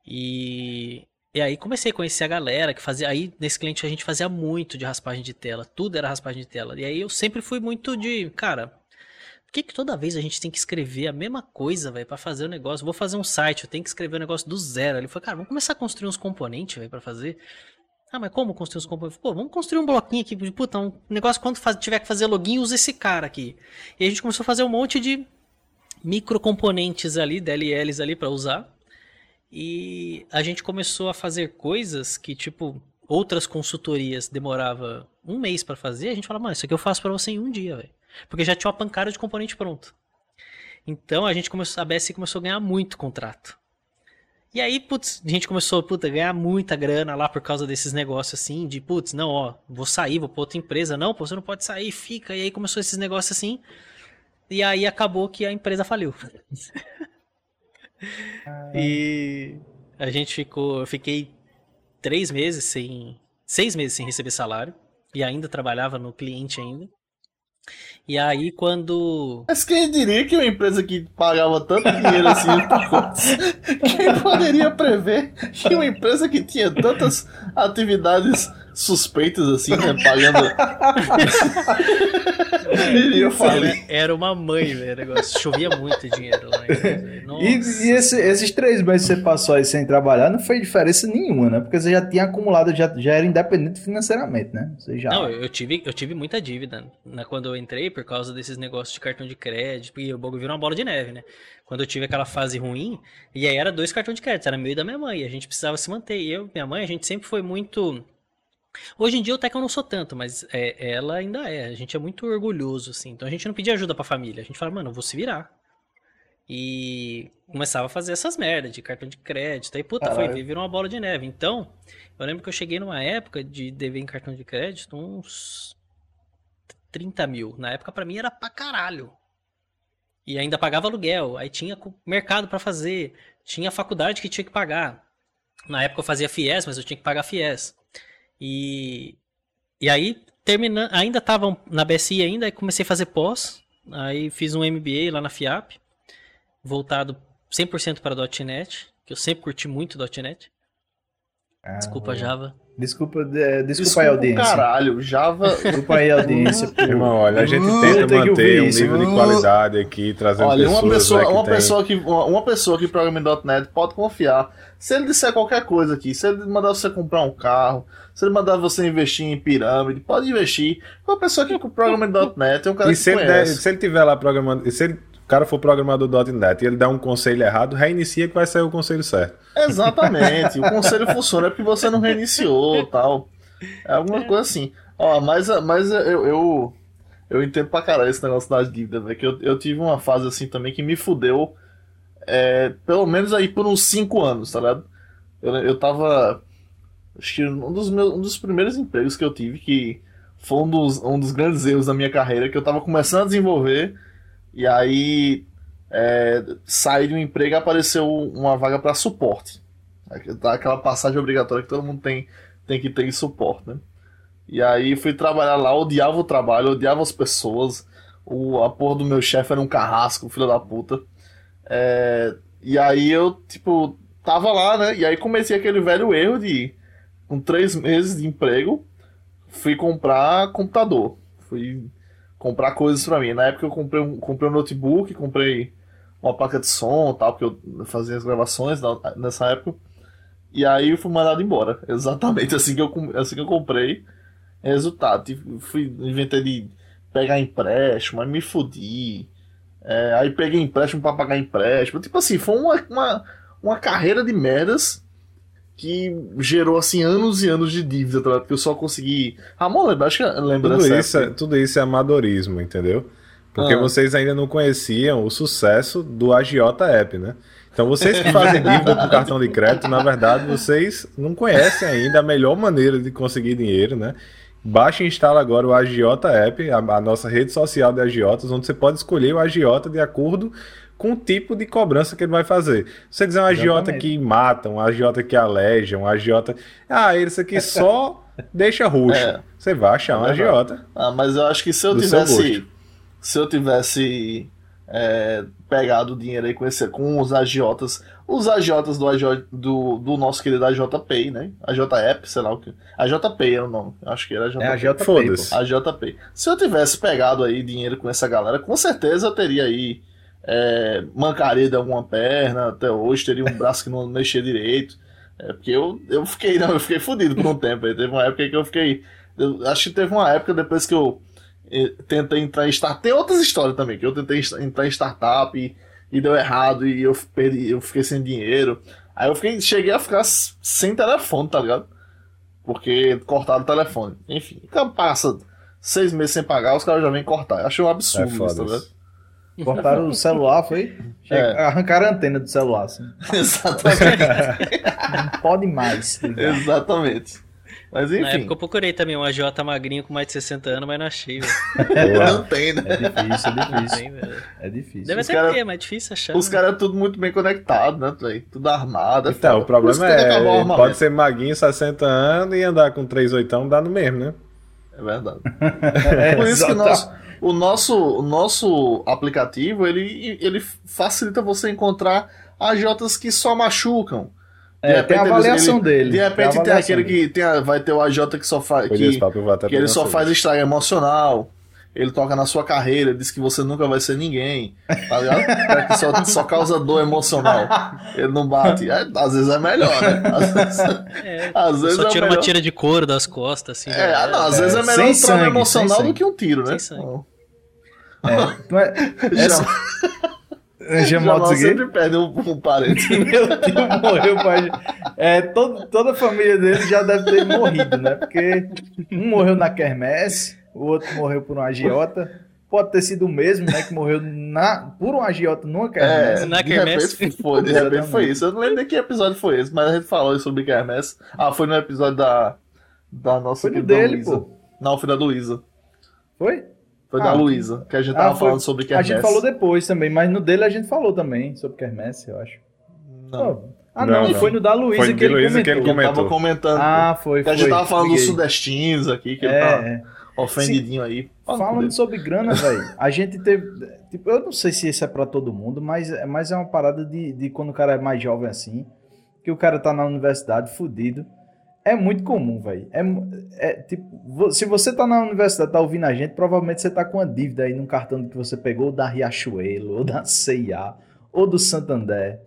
E, e aí comecei a conhecer a galera que fazia. Aí nesse cliente a gente fazia muito de raspagem de tela. Tudo era raspagem de tela. E aí eu sempre fui muito de, cara, por que, que toda vez a gente tem que escrever a mesma coisa, velho, pra fazer o negócio? Vou fazer um site, eu tenho que escrever o negócio do zero. Ele falou, cara, vamos começar a construir uns componentes, velho, pra fazer. Ah, mas como construir uns componentes? Pô, vamos construir um bloquinho aqui. Puta, um negócio quando faz, tiver que fazer login, usa esse cara aqui. E a gente começou a fazer um monte de microcomponentes ali, DLLs ali para usar. E a gente começou a fazer coisas que, tipo, outras consultorias demorava um mês para fazer. A gente fala, mano, isso aqui eu faço para você em um dia, velho. Porque já tinha uma pancada de componente pronto. Então a gente começou, a BSC começou a ganhar muito contrato. E aí, putz, a gente começou puta, a ganhar muita grana lá por causa desses negócios assim, de putz, não, ó, vou sair, vou pra outra empresa. Não, pô, você não pode sair, fica. E aí começou esses negócios assim. E aí acabou que a empresa faliu. *laughs* e a gente ficou. Eu fiquei três meses sem. seis meses sem receber salário. E ainda trabalhava no cliente ainda. E aí quando. Mas quem diria que uma empresa que pagava tanto dinheiro assim *laughs* quem poderia prever que uma empresa que tinha tantas atividades suspeitas assim, né? Pagando. *laughs* Iria falir. Era uma mãe, velho. Negócio. Chovia muito dinheiro lá. E, e esse, esses três meses que você passou aí sem trabalhar não fez diferença nenhuma, né? Porque você já tinha acumulado, já, já era independente financeiramente, né? Você já... Não, eu tive, eu tive muita dívida né? quando eu entrei por causa desses negócios de cartão de crédito. E o bagulho virou uma bola de neve, né? Quando eu tive aquela fase ruim, e aí era dois cartões de crédito, era meu e da minha mãe. A gente precisava se manter. E eu minha mãe, a gente sempre foi muito Hoje em dia até que eu não sou tanto, mas é, ela ainda é. A gente é muito orgulhoso, assim. Então a gente não pedia ajuda pra família. A gente fala, mano, eu vou se virar. E começava a fazer essas merdas de cartão de crédito. Aí, puta, Caralho. foi, virou uma bola de neve. Então, eu lembro que eu cheguei numa época de dever em cartão de crédito uns 30 mil. Na época, para mim, era pra caralho. E ainda pagava aluguel. Aí tinha mercado para fazer. Tinha faculdade que tinha que pagar. Na época eu fazia FIES, mas eu tinha que pagar FIES. E, e aí, terminando, ainda estava na BSI ainda, aí comecei a fazer pós. Aí fiz um MBA lá na FIAP, voltado 100% para .NET, que eu sempre curti muito .NET. Desculpa, Java. Desculpa, de, desculpa, desculpa aí, audiência. Caralho, Java. Desculpa aí, audiência. *laughs* Irmão, olha, a gente tenta manter um nível de qualidade aqui, trazendo olha, pessoas. Uma pessoa, né, que uma, tem... pessoa que, uma, uma pessoa que programa em .NET pode confiar. Se ele disser qualquer coisa aqui, se ele mandar você comprar um carro, se ele mandar você investir em pirâmide, pode investir. Uma pessoa que programa em .NET é um cara e que se conhece. ele, der, se ele tiver lá programando, se ele cara for programador .NET e ele dá um conselho errado, reinicia que vai sair o conselho certo. Exatamente. o conselho *laughs* funciona porque você não reiniciou tal. É alguma coisa assim. Ó, mas, mas eu, eu, eu entendo pra caralho esse negócio das dívidas, velho. Que eu, eu tive uma fase assim também que me fudeu. É, pelo menos aí por uns 5 anos, tá ligado? Eu, eu tava. Acho que um dos, meus, um dos primeiros empregos que eu tive, que foi um dos, um dos grandes erros da minha carreira, que eu tava começando a desenvolver. E aí é, saí de um emprego e apareceu uma vaga para suporte. Aquela passagem obrigatória que todo mundo tem, tem que ter em suporte, né? E aí fui trabalhar lá, odiava o trabalho, odiava as pessoas. O, a porra do meu chefe era um carrasco, filho da puta. É, e aí eu, tipo, tava lá, né? E aí comecei aquele velho erro de, com três meses de emprego, fui comprar computador. Fui comprar coisas para mim. Na época eu comprei um, comprei um notebook, comprei uma placa de som tal, porque eu fazia as gravações nessa época. E aí eu fui mandado embora. *laughs* Exatamente assim que eu, assim que eu comprei. Resultado, fui, inventei de pegar empréstimo, aí me fudi. É, aí peguei empréstimo para pagar empréstimo. Tipo assim, foi uma, uma, uma carreira de merdas que gerou assim anos e anos de dívida, tá? que eu só consegui. Ramon, lembra? Acho que lembra tudo isso, é, tudo isso é amadorismo, entendeu? Porque ah. vocês ainda não conheciam o sucesso do Agiota App, né? Então vocês que fazem *laughs* dívida com cartão de crédito, na verdade, vocês não conhecem ainda a melhor maneira de conseguir dinheiro, né? Baixe e instala agora o Agiota App, a, a nossa rede social de agiotas, onde você pode escolher o agiota de acordo com o tipo de cobrança que ele vai fazer. Você dizer um agiota que mata, um agiota que aleja, um agiota. Ah, esse aqui só *laughs* deixa roxo. É. Você vai achar um é agiota. Ah, mas eu acho que se eu tivesse. Se eu tivesse é, pegado o dinheiro aí com, esse, com os agiotas. Os agiotas do, AJ, do, do nosso querido AJPay, né? AJApp, sei lá o que. AJPay é o nome. Acho que era AJPay. É a JP. Foda-se. AJPay. Se eu tivesse pegado aí dinheiro com essa galera, com certeza eu teria aí é, mancaria de alguma perna, até hoje teria um braço que não mexia direito. É, porque eu, eu fiquei, não, eu fiquei fudido por um *laughs* tempo. Aí. Teve uma época que eu fiquei. eu acho que teve uma época depois que eu eh, tentei entrar em startup. Tem outras histórias também, que eu tentei entrar em startup e, e deu errado e eu perdi, eu fiquei sem dinheiro. Aí eu fiquei, cheguei a ficar sem telefone, tá ligado? Porque cortaram o telefone. Enfim, então passa seis meses sem pagar, os caras já vêm cortar. Eu achei um É absurdo isso, tá ligado? Cortaram o celular, foi? É. Arrancaram a antena do celular, assim. *laughs* Exatamente. Não pode mais. tá ligado? Exatamente. Mas Na enfim, época eu procurei também um AJ magrinho com mais de 60 anos, mas não achei, velho. Porra. não tem, né? É difícil, é difícil. tem. É difícil. Deve Os até cara- ter, mas é difícil achar. Os né? caras é tudo muito bem conectado, né? Tudo armado. é Então, foda. o problema o é, pode ser maguinho, 60 anos e andar com 3 oitão, dá no mesmo, né? É verdade. É, *laughs* Por isso que nosso, o, nosso, o nosso aplicativo ele, ele facilita você encontrar AJs que só machucam. De É, tem a avaliação ele- dele. De repente tem, avaliação aquele dele. que tem a- vai ter o AJ que só faz. Que, que ele só faz estrago emocional. Ele toca na sua carreira, diz que você nunca vai ser ninguém. Tá ligado? Que só, só causa dor emocional. Ele não bate. É, às vezes é melhor, né? Às vezes, É, às vezes só é tira melhor. uma tira de couro das costas, assim. É, ah, não, às É, vezes é melhor um trauma sangue, emocional do que um tiro, né? Sem sangue. É, não é- essa- *laughs* Jamal Jamal sempre perde um, um parente. *laughs* Meu tio morreu, pai. É, todo, toda a família dele já deve ter morrido, né? Porque um morreu na quermesse, o outro morreu por um agiota. Pode ter sido o mesmo, né? Que morreu na, por um agiota numa É, quermesse. Na de quermesse. repente foi, de repente foi isso. Eu não lembro nem que episódio foi esse, mas a gente falou sobre quermesse. Ah, foi no episódio da, da nossa Foi no querida dele, Luísa. pô. Não, foi da Luísa. Foi? Foi Ah, da Luísa, que a gente Ah, tava foi- falando sobre A quermesse. gente falou depois também, mas no dele a gente falou também sobre quermesse, eu acho. Não, ah, não, Não, não. foi no da Luísa no que ele comentou. que ele comentou. tava comentando. Ah, foi, que foi. a gente tava falando dos liguei. sudestinos aqui, que ele É, tá é. ofendidinho aí. Fala com Falando ele. sobre grana, *laughs* velho, a gente teve. Tipo, eu não sei se isso é pra todo mundo, mas, é- mas é uma parada de, de quando o cara é mais jovem assim, que o cara tá na universidade fudido. É muito comum, velho. É, é, tipo, se você tá na universidade, tá ouvindo a gente, provavelmente você tá com uma dívida aí num cartão que você pegou ou da Riachuelo, ou da CIA, ou do Santander.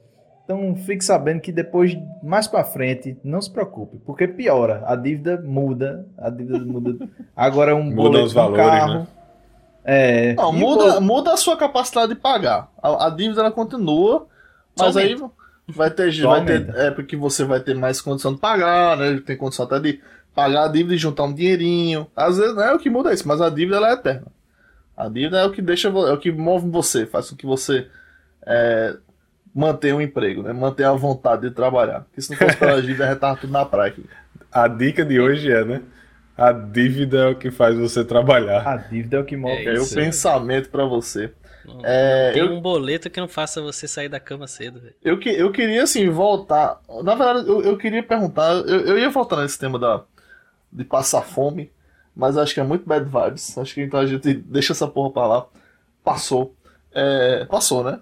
Então fique sabendo que depois, mais pra frente, não se preocupe, porque piora. A dívida muda, a dívida muda. Agora é um Muda boleto os de um valores, carro. né? É. Não, e muda, o- muda a sua capacidade de pagar. A, a dívida ela continua, mas Só aí vai ter, Só vai ter aumenta. época que você vai ter mais condição de pagar, né? Tem condição até de pagar a dívida e juntar um dinheirinho. Às vezes não é o que muda isso, mas a dívida ela é eterna. A dívida é o que deixa, é o que move você, faz com que você é, mantenha um emprego, né? Mantenha a vontade de trabalhar. Porque se não fosse pela *laughs* dívida, já tava tudo na praia aqui. A dica de hoje é, né? A dívida é o que faz você trabalhar. A dívida é o que move. É É o pensamento pra você. Não, É, tem eu- um boleto que não faça você sair da cama cedo. Eu, que, eu queria, assim, voltar. Na verdade, eu, eu queria perguntar. Eu, eu ia voltar nesse tema da, de passar fome, mas acho que é muito bad vibes. Acho que então a gente deixa essa porra pra lá. Passou. É, passou, né?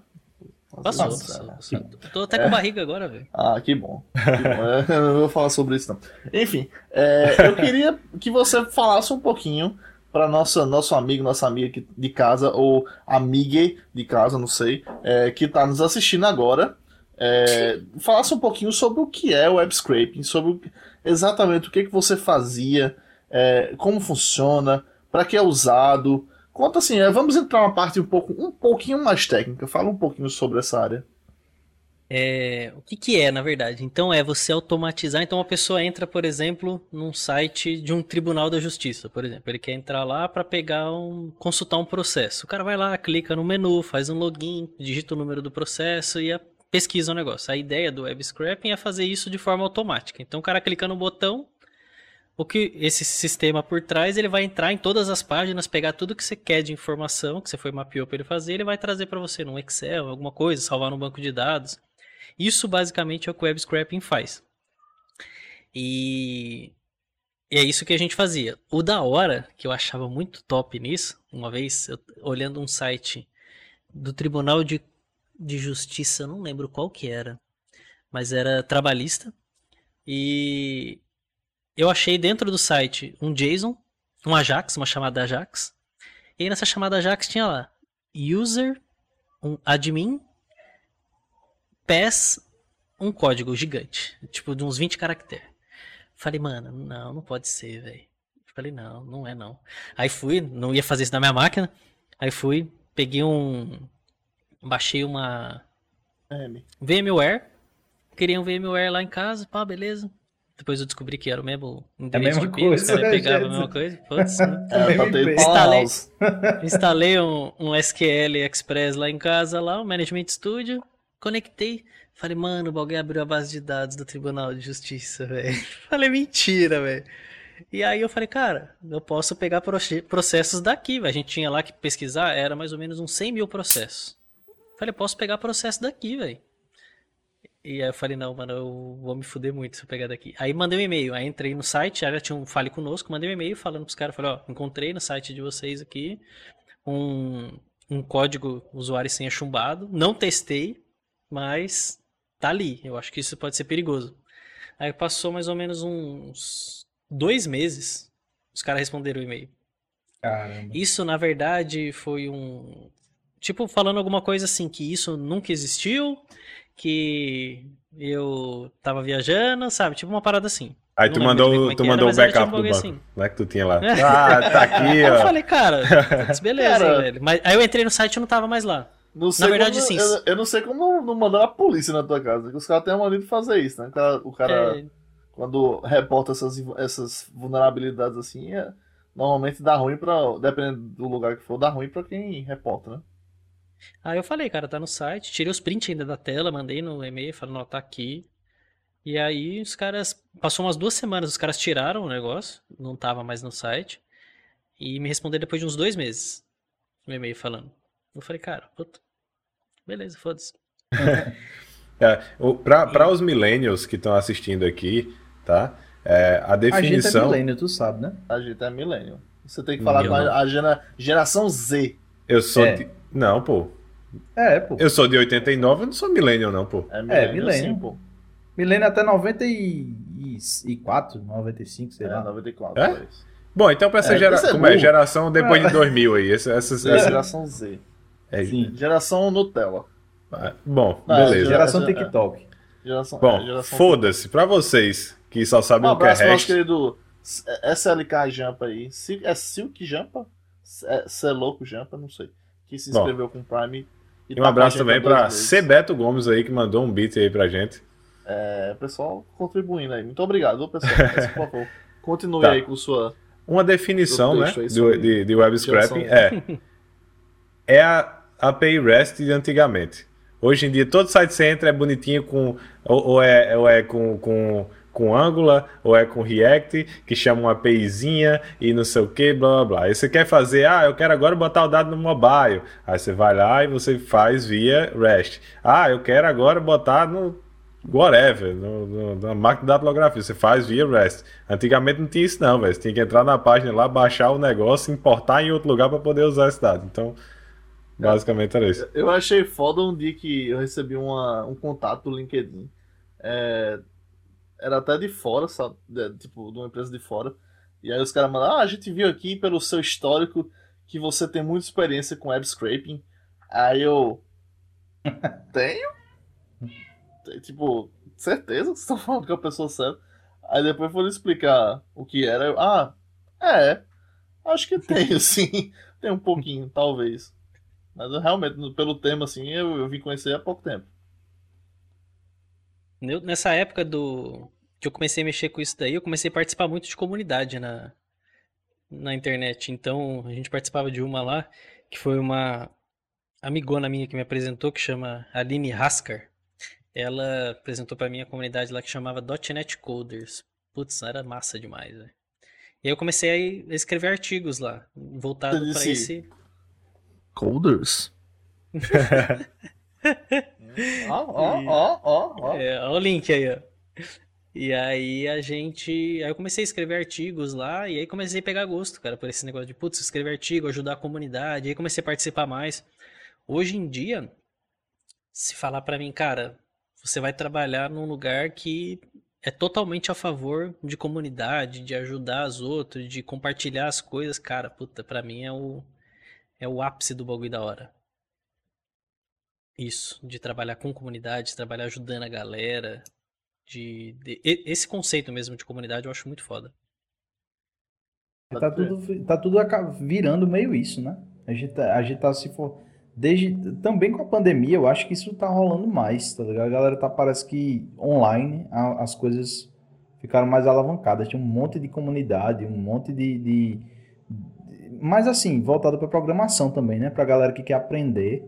Passou, passou, é. passou. Tô até com barriga agora, velho. Ah, que bom. Que bom. É, eu não vou falar sobre isso, não. Enfim, é, eu queria que você falasse um pouquinho para nossa nosso amigo, nossa amiga de casa, ou amiga de casa, não sei, é, que está nos assistindo agora. É, falasse um pouquinho sobre o que é o web scraping, sobre o- exatamente o que, que você fazia, é, como funciona, para que é usado. Conta assim, é, vamos entrar uma parte um pouco um pouquinho mais técnica. Fala um pouquinho sobre essa área. É, o que que é, na verdade? Então é você automatizar. Então uma pessoa entra, por exemplo, num site de um tribunal da justiça, por exemplo. Ele quer entrar lá para pegar um, consultar um processo. O cara vai lá, clica no menu, faz um login, digita o número do processo e a- pesquisa o negócio. A ideia do web scraping é fazer isso de forma automática. Então o cara clica no botão, o que esse sistema por trás, ele vai entrar em todas as páginas, pegar tudo que você quer de informação que você foi mapeou para ele fazer, ele vai trazer para você num Excel, alguma coisa, salvar no banco de dados. Isso basicamente é o que o web scraping faz. E, e é isso que a gente fazia. O da hora, que eu achava muito top nisso, uma vez eu, olhando um site do Tribunal de, de Justiça, não lembro qual que era, mas era trabalhista. E eu achei dentro do site um JSON, um Ajax, uma chamada Ajax. E aí nessa chamada Ajax tinha lá user, um admin, pass, um código gigante, tipo de uns 20 caracteres. Falei, mano, não, não pode ser, velho. Falei, não, não é não. Aí fui, não ia fazer isso na minha máquina. Aí fui, peguei um. Baixei uma. M. VMware. Queria um VMware lá em casa, pá, beleza. Depois eu descobri que era o mesmo endereço mesma de pila, coisa, os né, pegavam a mesma coisa. Putz, *laughs* É, Instalei. *laughs* Instalei um, um SQL Express lá em casa, lá, o Management Studio, conectei. Falei, mano, bagulho abriu a base de dados do Tribunal de Justiça, *laughs* velho. Falei, mentira, velho. E aí eu falei, cara, eu posso pegar proce- processos daqui, velho. A gente tinha lá que pesquisar, era mais ou menos uns 100 mil processos. Falei, posso pegar processo daqui, velho. E aí eu falei, não, mano, eu vou me fuder muito se eu pegar daqui. Aí mandei um e-mail, aí entrei no site, aí tinha um Fale Conosco, mandei um e-mail falando pros caras, falei, ó, encontrei no site de vocês aqui um, um código usuário e senha chumbado, não testei, mas tá ali, eu acho que isso pode ser perigoso. Aí passou mais ou menos uns dois meses, os caras responderam o e-mail. Caramba. Isso, na verdade, foi um. Tipo, falando alguma coisa assim, que isso nunca existiu, que eu tava viajando, sabe? Tipo uma parada assim. Aí tu mandou, é tu mandou o backup tipo um do banco, bagulho né? Que tu tinha lá. *laughs* Ah, tá aqui, Aí eu ó. falei, cara, beleza, Cara. velho. Mas aí eu entrei no site e não tava mais lá. Não sei Na verdade, como, sim. Eu, eu não sei como não, mandar a polícia na tua casa. Os caras têm a mania de fazer isso, né? O cara, o cara, É, quando reporta essas, essas vulnerabilidades assim, é- normalmente dá ruim pra. Dependendo do lugar que for, dá ruim pra quem reporta, né? Aí eu falei, cara, tá no site, tirei os prints ainda da tela, mandei no e-mail, falando, ó, tá aqui. E aí os caras, passou umas duas semanas, os caras tiraram o negócio, não tava mais no site, e me responderam depois de uns dois meses, no e-mail falando. Eu falei, cara, puta, beleza, foda-se. *laughs* É, pra os millennials que estão assistindo aqui, tá? É, a A gente é definição. milênio, tu sabe, né? A gente é millennial. Você tem que falar Eu com a, a gera- geração Z. eu sou. É. de- Não, pô. É, pô. Eu sou de 89, eu não sou millennial, não, pô. É millennial, millennial. sim, pô. Milênio até 94, 95, sei É, lá. 94. É? é. Bom, então pra essa É, gera... você é Como é? Geração depois de 2000 aí. Essa, essa, É, essa- geração Z. é- Sim. Geração Nutella. Ah, Bom, Ah, beleza. Geração é, é. TikTok. Geração, Bom, é, geração foda-se. Pra vocês que só Um sabem o que é hash. querido SLK Jampa aí. É Silk Jampa? É Celoco Jampa? Não sei. Que se Bom. inscreveu com o Prime. E um tá abraço também pra meses. C. Beto Gomes aí, que mandou um beat aí pra gente. É, pessoal contribuindo aí. Muito obrigado, pessoal. Mas, por favor, *laughs* continue Tá. aí com sua. Uma definição, né, do, de, de web scrapping geração. é é a API REST de antigamente. Hoje em dia todo site você entra é bonitinho com ou, ou é, ou é com, com, com Angular ou é com React que chama uma APIzinha e não sei o que, blá blá blá. Aí você quer fazer, ah, eu quero agora botar o dado no mobile. Aí você vai lá e você faz via REST. Ah, eu quero agora botar no whatever, no, no, na máquina de datilografia, você faz via REST. Antigamente não tinha isso não, velho. Você tinha que entrar na página lá, baixar o negócio, importar em outro lugar para poder usar esse dado. Então, basicamente era isso. Eu achei foda um dia que eu recebi uma, um contato do LinkedIn. É, era até de fora, sabe? De- tipo, de uma empresa de fora. E aí os caras mandaram, ah, a gente viu aqui pelo seu histórico que você tem muita experiência com web scraping. Aí eu. *laughs* Tenho? Tipo, certeza que vocês estão falando com a pessoa certa. Aí depois foram explicar o que era. Eu, ah, é. Acho que tenho, *laughs* sim. Tem um pouquinho, talvez. Mas realmente, pelo tema, assim, eu, eu vim conhecer há pouco tempo. Eu- nessa época do que eu comecei a mexer com isso daí, eu comecei a participar muito de comunidade na, na internet. Então, a gente participava de uma lá, que foi uma amigona minha que me apresentou, que chama Aline Haskar. Ela apresentou pra mim a comunidade lá que chamava .NET Coders. Putz, era massa demais, velho. E aí eu comecei a escrever artigos lá, voltado para esse Coders? *laughs* Ó, ó, ó, ó, ó. É, olha o link aí, ó. E aí a gente. Aí eu comecei a escrever artigos lá, e aí comecei a pegar gosto, cara, por esse negócio de, putz, escrever artigo, ajudar a comunidade, aí comecei a participar mais. Hoje em dia, se falar pra mim, cara, você vai trabalhar num lugar que é totalmente a favor de comunidade, de ajudar os outros, de compartilhar as coisas, cara, puta, pra mim é o é o ápice do bagulho da hora. Isso, de trabalhar com comunidade, de trabalhar ajudando a galera, de, de- esse conceito mesmo de comunidade eu acho muito foda. Tá tudo, tá tudo virando meio isso, né? A gente, tá- a gente tá se for. Desde, também com a pandemia, eu acho que isso tá rolando mais, tá ligado? A galera tá, parece que online, a- as coisas ficaram mais alavancadas. Tinha um monte de comunidade, um monte de- de- mas assim, voltado pra programação também, né? Pra galera que quer aprender.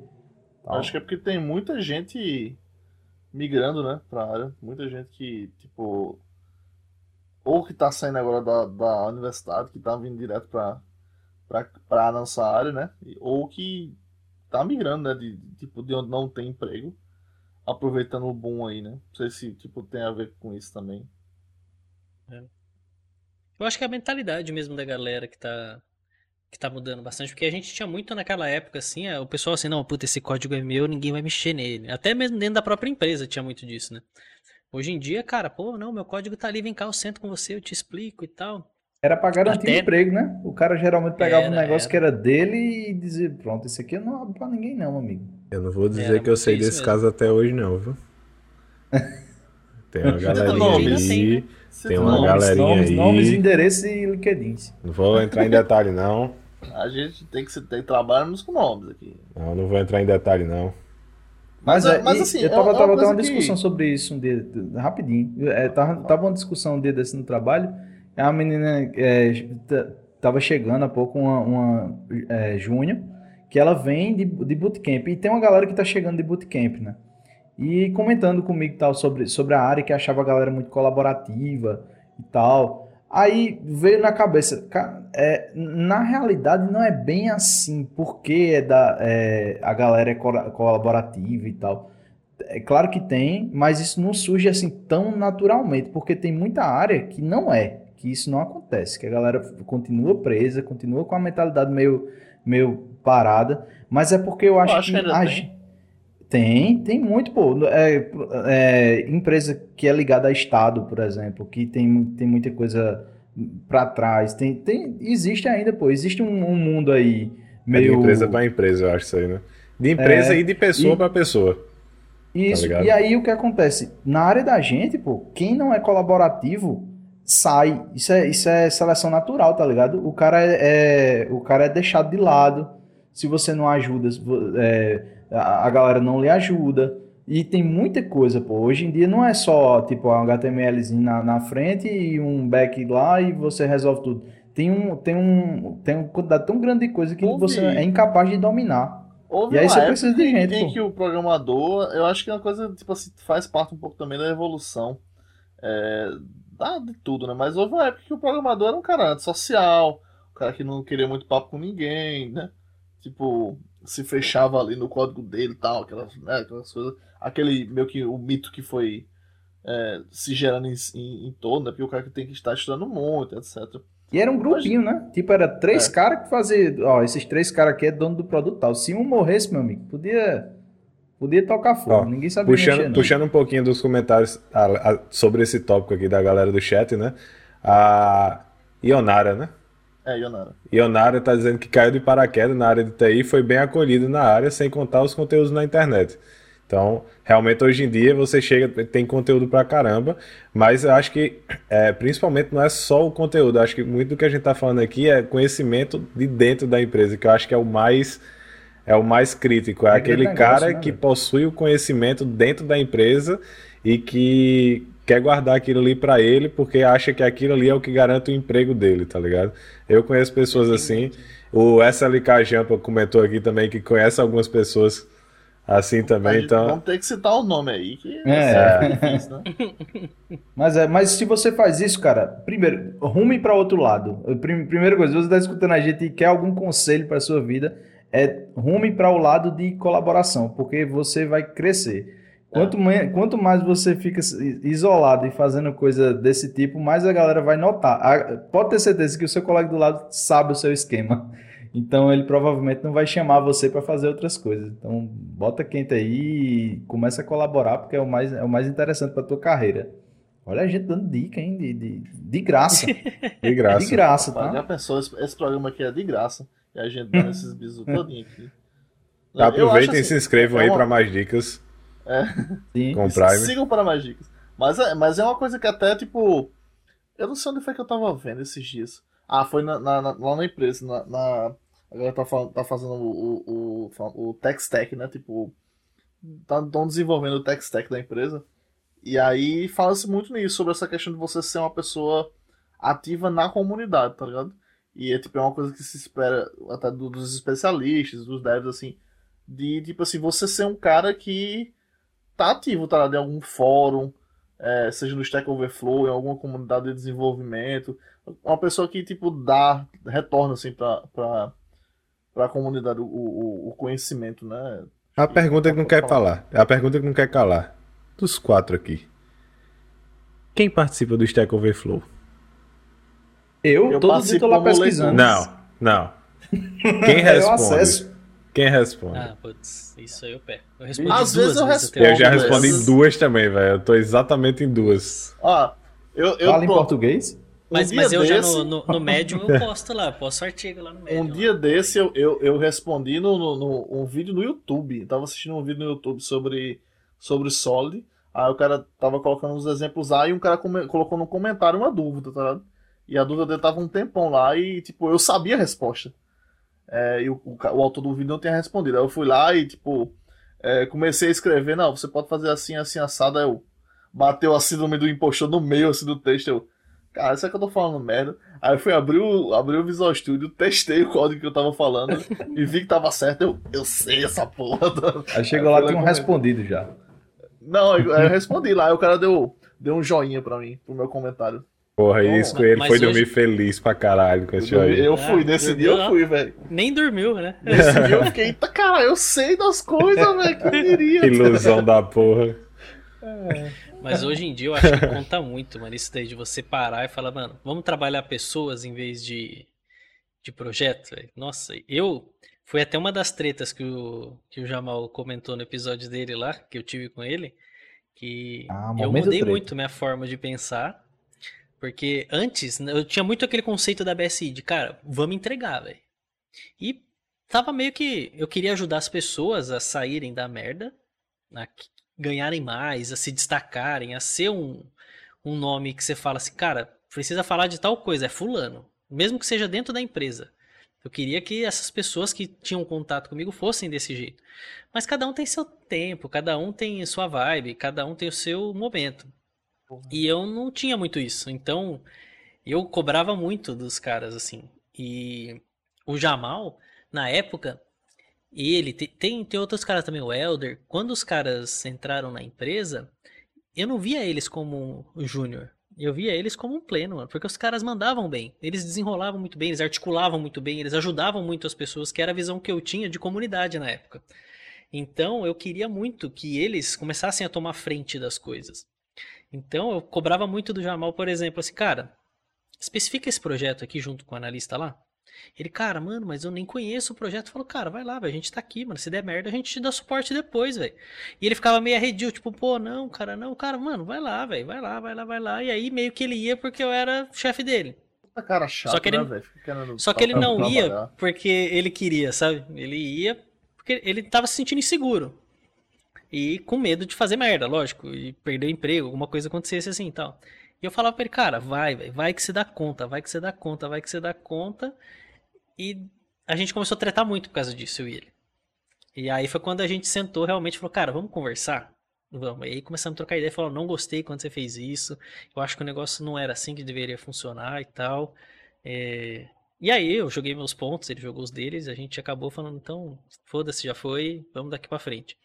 tal. Acho que é porque tem muita gente migrando, né, pra área. Muita gente que, tipo, ou que tá saindo agora da, da universidade, que tá vindo direto pra, pra, pra nossa área, né, ou que tá migrando, né, de, de, tipo, de onde não tem emprego, aproveitando o boom aí, né. Não sei se, tipo, tem a ver com isso também. Eu acho que é a mentalidade mesmo da galera que tá, que tá mudando bastante, porque a gente tinha muito naquela época, assim, é, o pessoal assim, não, puta, esse código é meu, ninguém vai mexer nele. Até mesmo dentro da própria empresa tinha muito disso, né? Hoje em dia, cara, pô, não, meu código tá ali, vem cá, eu sento com você, eu te explico e tal. Era pra garantir Até- emprego, né? O cara geralmente pegava um Era, negócio era. que era dele e dizia: Pronto, esse aqui eu não abro pra ninguém, não, amigo. Eu não vou dizer Era que eu sei desse mesmo. caso até hoje, não, viu? *laughs* Tem uma galerinha nomes. aí. Se Tem tu uma não- galerinha nomes, aí. nomes, endereços e LinkedIn. Não vou entrar em detalhe, não. A gente tem que, se- tem que trabalharmos com nomes aqui. Não, não vou entrar em detalhe, não. Mas, Mas, é, mas e assim, eu é tava, uma tava uma que- discussão sobre isso um dia, rapidinho. É, tava, tava uma discussão um dia desse no trabalho. É uma menina é, tava chegando há pouco, uma, uma é, Júnior, que ela vem de, de bootcamp. E tem uma galera que tá chegando de bootcamp, né? E comentando comigo tal sobre, sobre a área, que achava a galera muito colaborativa e tal. Aí veio na cabeça, ca- é, na realidade não é bem assim, porque é da, é, a galera é colaborativa e tal. É claro que tem, mas isso não surge assim tão naturalmente, porque tem muita área que não é, que isso não acontece, que a galera continua presa, continua com a mentalidade meio, meio parada, mas é porque eu acho, acho que ainda a tem. tem, muito, pô. É, é, empresa que é ligada a Estado, por exemplo, que tem, tem muita coisa pra trás. Tem, tem, existe ainda, pô. Existe um, um mundo aí É de meio. empresa pra empresa, eu acho isso aí, né? De empresa É, e de pessoa pra pessoa. Isso. ligado? e aí o que acontece? Na área da gente, pô, quem não é colaborativo sai. Isso é, isso é seleção natural, tá ligado? O cara é, é- o cara é deixado de lado. Se você não ajuda, é, a, a galera não lhe ajuda. E tem muita coisa, pô. Hoje em dia não é só tipo um HTMLzinho na, na frente e um back lá e você resolve tudo. Tem um, tem um, tem uma quantidade tão grande de coisa que Houve- você é incapaz de dominar. Houve E aí você precisa de gente, em pô. que o programador, eu acho que é uma coisa, tipo assim, faz parte um pouco também da evolução é, da- de tudo, né? Mas houve uma época que o programador era um cara antissocial, um cara que não queria muito papo com ninguém, né? Tipo, se fechava ali no código dele e tal, aquelas, né, aquelas coisas. Aquele meio que o mito que foi é, se gerando em, em, em torno, né? Porque o cara que tem que estar estudando muito, etc. E era um grupinho, né? Tipo, era três É. caras que faziam. Ó, esses três caras aqui é dono do produto tal. Se um morresse, meu amigo, podia. Podia tocar fogo. Ó, Ninguém sabia mexer, Puxando, não. puxando um pouquinho dos comentários a- a- sobre esse tópico aqui da galera do chat, né? A Ionara, né? É, Ionara. Ionara tá dizendo que caiu de paraquedas na área de TI e foi bem acolhido na área, sem contar os conteúdos na internet. Então, realmente hoje em dia você chega, tem conteúdo pra caramba, mas eu acho que é, principalmente não é só o conteúdo, acho que muito do que a gente tá falando aqui é conhecimento de dentro da empresa, que eu acho que é o mais é o mais crítico, é, É aquele negócio, cara né, que possui o conhecimento dentro da empresa e que quer guardar aquilo ali pra ele porque acha que aquilo ali é o que garante o emprego dele, tá ligado? Eu conheço pessoas assim. O SLK Jampa comentou aqui também que conhece algumas pessoas assim também, então. Vamos ter que citar o nome aí, que É. é difícil, né? *laughs* Mas, é, mas se você faz isso, cara, primeiro, rume para outro lado. Prim- Primeira coisa, se você está escutando a gente e quer algum conselho para sua vida, é rume para o lado de colaboração, porque você vai crescer. Quanto, me- quanto mais você fica isolado e fazendo coisa desse tipo, mais a galera vai notar. A- pode ter certeza que o seu colega do lado sabe o seu esquema. *laughs* Então ele provavelmente não vai chamar você para fazer outras coisas. Então bota quente aí e começa a colaborar porque é o mais, é o mais interessante para tua carreira. Olha a gente dando dica, hein? De, de, de graça. *laughs* De graça. De graça, Rapaz, Já tá? pensou, esse, esse programa aqui é de graça. E a gente dando *laughs* esses bisos todinho aqui. Tá, Aproveitem acho e assim, se inscrevam é aí uma- para mais dicas Sim. com Prime. Sigam para mais dicas. Mas é, mas é uma coisa que até, tipo. Eu não sei onde foi que eu tava vendo esses dias. Ah, foi na, na- na- lá na empresa. Na, na- a galera tá, tá fazendo o, o, o, o tech stack, né? Tipo. Estão desenvolvendo o tech stack da empresa. E aí fala-se muito nisso, sobre essa questão de você ser uma pessoa ativa na comunidade, tá ligado? E é tipo é uma coisa que se espera até do- dos especialistas, dos devs, assim, de tipo assim, você ser um cara que tá ativo, tá ligado? Em algum fórum, é, seja no Stack Overflow, em alguma comunidade de desenvolvimento, uma pessoa que tipo dá, retorna assim pra, pra, pra comunidade o, o, o conhecimento, né? A pergunta que não quer falar. A pergunta que não quer calar. Dos quatro aqui. Quem participa do Stack Overflow? Eu, Eu todo dia participo tô lá pesquisando. Não, não. *laughs* Quem Eu responde? Quem responde? Ah, putz, isso aí eu pego. Eu respondi Às duas vezes eu respondo, eu já velho. respondi em duas também, velho. Eu tô exatamente em duas. Ó, eu, eu Fala em tô- português? um Mas, dia mas eu já desse- no, no, no Medium eu posto lá, eu posto artigo lá no Medium. Um dia desse eu, eu, eu respondi no, no, no- um vídeo no YouTube. Eu tava assistindo um vídeo no YouTube sobre, sobre Solid. Aí o cara tava colocando uns exemplos lá e um cara come- colocou no comentário uma dúvida, tá ligado? E a dúvida dele tava um tempão lá e, tipo, eu sabia a resposta. É, e o, o, o autor do vídeo não tinha respondido. Aí eu fui lá e, tipo, é, comecei a escrever, não, você pode fazer assim, assim, assado. Aí eu bateu a síndrome do impostor no meio, assim, do texto. Eu, cara, isso é que eu tô falando merda. Aí eu fui abrir o, abrir o Visual Studio, testei o código que eu tava falando *laughs* e vi que tava certo. Eu, eu sei essa porra. *laughs* Aí chegou Aí lá, tinha um respondido já. Não, eu, eu respondi lá. Aí o cara deu, deu um joinha pra mim, pro meu comentário. Porra, Bom, isso, ele mas foi hoje- dormir feliz pra caralho com Eu, esse aí. eu fui, Ah, nesse meu dia eu fui, velho. Nem dormiu, né? *laughs* Nesse dia eu fiquei, eita, cara, eu sei das coisas, *laughs* velho. Quem diria? Ilusão da porra. Mas hoje em dia eu acho que conta muito, mano, isso daí de você parar e falar, mano, vamos trabalhar pessoas em vez de, de projeto, velho. Nossa, eu. Foi até uma das tretas que o, que o Jamal comentou no episódio dele lá, que eu tive com ele, que Ah, eu mudei treta. muito minha forma de pensar, porque antes né, eu tinha muito aquele conceito da BSI, de cara, vamos entregar, velho. E tava meio que. Eu queria ajudar as pessoas a saírem da merda, a ganharem mais, a se destacarem, a ser um, um nome que você fala assim, cara, precisa falar de tal coisa, é fulano. Mesmo que seja dentro da empresa. Eu queria que essas pessoas que tinham contato comigo fossem desse jeito. Mas cada um tem seu tempo, cada um tem sua vibe, cada um tem o seu momento. E eu não tinha muito isso. Então, eu cobrava muito dos caras, assim. E o Jamal, na época, ele, te- tem, tem outros caras também, o Elder. Quando os caras entraram na empresa, eu não via eles como um júnior. Eu via eles como um pleno, mano, porque os caras mandavam bem. Eles desenrolavam muito bem, eles articulavam muito bem, eles ajudavam muito as pessoas, que era a visão que eu tinha de comunidade na época. Então, eu queria muito que eles começassem a tomar frente das coisas. Então, eu cobrava muito do Jamal, por exemplo, assim, cara, especifica esse projeto aqui junto com o analista lá. Ele, cara, mano, mas eu nem conheço o projeto. Falou, cara, vai lá, velho, a gente tá aqui, mano. Se der merda, a gente te dá suporte depois, velho. E ele ficava meio arredio, tipo, pô, não, cara, não, cara, mano, vai lá, velho, vai lá, vai lá, vai lá. E aí meio que ele ia porque eu era chefe dele. Cara chato, Só que ele- né, Só que ele trabalhar. não ia porque ele queria, sabe? Ele ia porque ele tava se sentindo inseguro. E com medo de fazer merda, lógico, e perder o emprego, alguma coisa acontecesse assim e tal. E eu falava pra ele, cara, vai, vai que você dá conta, vai que você dá conta, vai que você dá conta. E a gente começou a tretar muito por causa disso, eu e ele. E aí foi quando a gente sentou realmente falou, cara, vamos conversar? Vamos. E aí começamos a trocar ideia falou, não gostei quando você fez isso. Eu acho que o negócio não era assim que deveria funcionar e tal. É, E aí eu joguei meus pontos, ele jogou os deles, a gente acabou falando, então, foda-se, já foi, vamos daqui pra frente.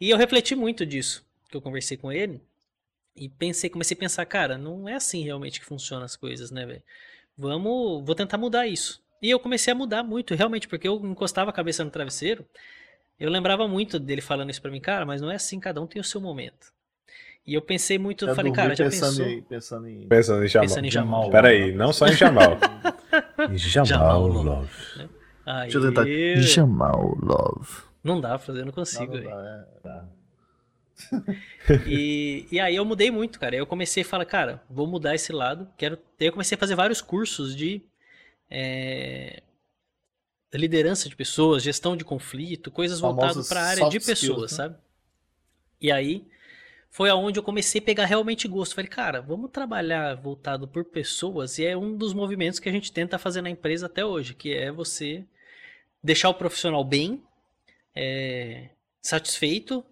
E eu refleti muito disso, que eu conversei com ele, e pensei, comecei a pensar, cara, não é assim realmente que funcionam as coisas, né, velho? Vamos, vou tentar mudar isso. E eu comecei a mudar muito, realmente, porque eu encostava a cabeça no travesseiro, eu lembrava muito dele falando isso pra mim, cara, mas não é assim, cada um tem o seu momento. E eu pensei muito, eu falei, cara, já pensando pensou? Em, pensando em... Pensando em Jamal. Pensando em Jamal. Peraí, não só em Jamal. *laughs* Jamal, Jamal Love. Né? Aí, Deixa eu tentar o Love. Não dá pra fazer, eu não consigo. Não, não dá, é. *laughs* E, e aí eu mudei muito, cara. Eu comecei a falar, cara, vou mudar esse lado. Quero. Daí eu comecei a fazer vários cursos de é, liderança de pessoas, gestão de conflito, coisas voltadas para a área de pessoas, skills, né? sabe? E aí foi aonde eu comecei a pegar realmente gosto. Falei, cara, vamos trabalhar voltado por pessoas. E é um dos movimentos que a gente tenta fazer na empresa até hoje, que é você deixar o profissional bem, é, satisfeito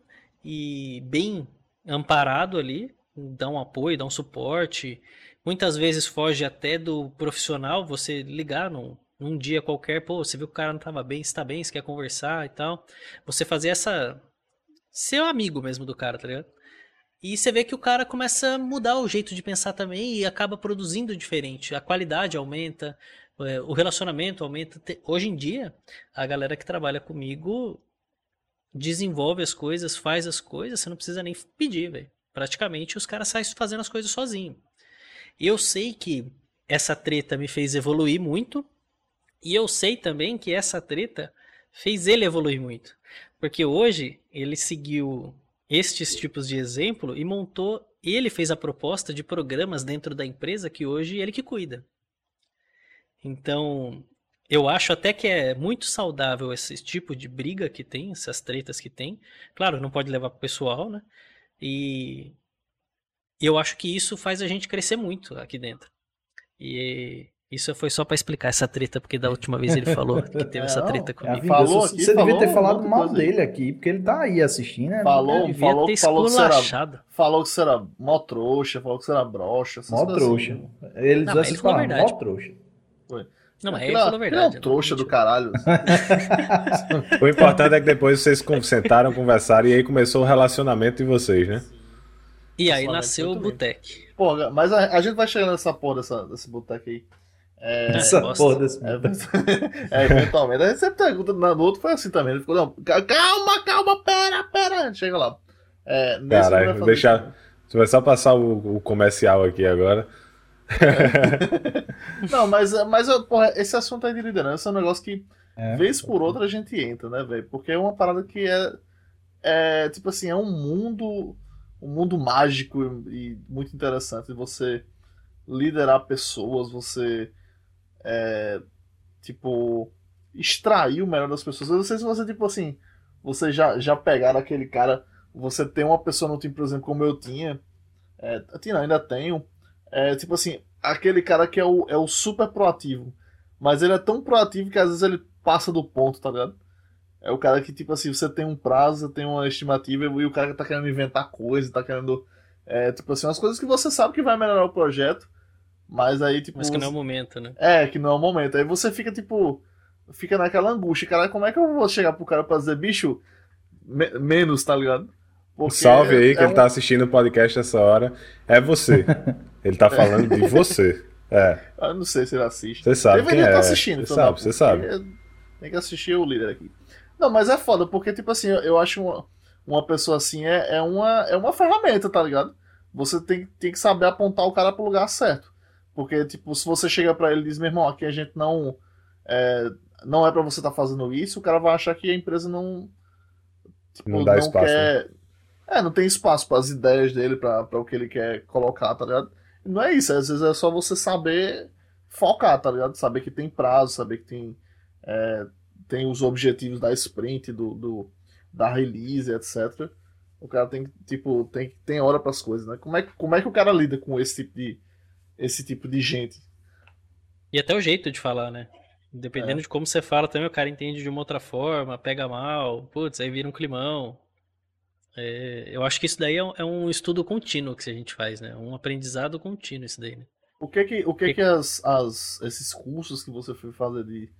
e bem amparado ali, dar um apoio, dar um suporte. Muitas vezes foge até do profissional você ligar num, num dia qualquer, pô, você viu que o cara não estava bem, está bem, você quer conversar e tal. Você fazer essa. ser amigo mesmo do cara, tá ligado? E você vê que o cara começa a mudar o jeito de pensar também e acaba produzindo diferente. A qualidade aumenta, é, o relacionamento aumenta. Hoje em dia, a galera que trabalha comigo desenvolve as coisas, faz as coisas, você não precisa nem pedir, velho. Praticamente os caras saem fazendo as coisas sozinho. Eu sei que essa treta me fez evoluir muito, e eu sei também que essa treta fez ele evoluir muito. Porque hoje ele seguiu estes tipos de exemplo e montou, ele fez a proposta de programas dentro da empresa que hoje ele que cuida. Então, eu acho até que é muito saudável esse tipo de briga que tem, essas tretas que tem. Claro, não pode levar pro pessoal, né? E eu acho que isso faz a gente crescer muito aqui dentro. E isso foi só pra explicar essa treta, porque da última vez ele falou que *laughs* teve essa treta É comigo. Falou você aqui, devia falou ter um falado mal dele aqui, porque ele tá aí assistindo. né? Falou, Devia falou, ter falou que você era, falou que você era mó trouxa, falou que você era broxa. Mó coisas trouxa. assim. Ele Não, usou essas palavras, mó trouxa. Não, mas ele é- falou a verdade. É um trouxa do caralho. *laughs* O importante é que depois vocês sentaram, conversaram e aí começou o relacionamento de vocês, né? E aí nasceu o. Botec. Porra, mas a, a gente vai chegar nessa porra dessa, desse boteco aí. É, Essa porra desse é, *laughs* é, eventualmente. A gente sempre pergunta, no outro foi assim também. Ele ficou, não, ca- calma, calma, pera, pera. A gente chega lá. É, Caralho, deixar- Você vai só passar o, o comercial aqui agora. *laughs* Não, mas, mas porra, esse assunto aí de liderança é um negócio que, É. vez por outra, a gente entra, né, velho? Porque é uma parada que é, é, tipo assim, é um mundo, um mundo mágico e muito interessante. Você liderar pessoas, você, é, tipo, extrair o melhor das pessoas. Eu não sei se você, tipo assim, você já, já pegaram aquele cara, você tem uma pessoa no time, por exemplo, como eu tinha, é, eu tinha, ainda tenho, é, tipo assim, aquele cara que é o, é o super proativo. Mas ele é tão proativo que às vezes ele passa do ponto, tá ligado? É o cara que, tipo assim, você tem um prazo, você tem uma estimativa e o cara que tá querendo inventar coisa, tá querendo. É, tipo assim, umas coisas que você sabe que vai melhorar o projeto, mas aí, tipo. Mas que não é o momento, né? É, que não é o momento. Aí você fica, tipo. Fica naquela angústia. Cara, como é que eu vou chegar pro cara pra dizer, bicho, me- menos, tá ligado? Porque Salve aí, que é ele um- tá assistindo o podcast essa hora. É você. *laughs* Ele tá falando de você. É, Eu não sei se ele assiste. você sabe Deveria quem é. estar assistindo, Você então, sabe, não, você sabe. Tem que assistir o líder aqui. Não, mas é foda, porque, tipo assim, eu, acho uma, uma pessoa assim é, é, uma, é uma ferramenta, tá ligado? Você tem, tem que saber apontar o cara pro lugar certo. Porque, tipo, se você chega pra ele e diz, meu irmão, aqui a gente não. É, não é pra você estar fazendo isso, o cara vai achar que a empresa não. Tipo, Não dá espaço, quer. É, não tem espaço para as ideias dele, pra o que ele quer colocar, tá ligado? Não é isso, às vezes é só você saber focar, tá ligado? Saber que tem prazo, saber que tem, é, tem os objetivos da sprint, do, do- da release, etc. O cara tem que, tipo, tem, tem hora pras coisas, né? Como é, que- como é que o cara lida com esse tipo de, esse tipo de gente? E até o jeito de falar, né? Dependendo É. de como você fala também, o cara entende de uma outra forma, pega mal, putz, aí vira um climão. É, eu acho que isso daí é um, é um estudo contínuo que a gente faz, né? Um aprendizado contínuo isso daí, né? O que que, o que, que as, as, esses cursos que você foi fazer de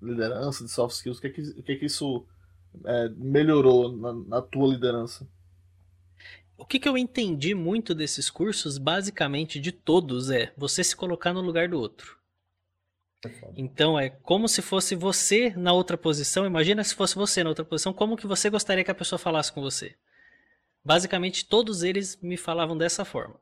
liderança, de soft skills, o que que, o que, que isso é, melhorou na, na tua liderança? O que, que eu entendi muito desses cursos, basicamente de todos, é você se colocar no lugar do outro. Então é como se fosse você na outra posição. Imagina se fosse você na outra posição, como que você gostaria que a pessoa falasse com você? Basicamente todos eles me falavam dessa forma.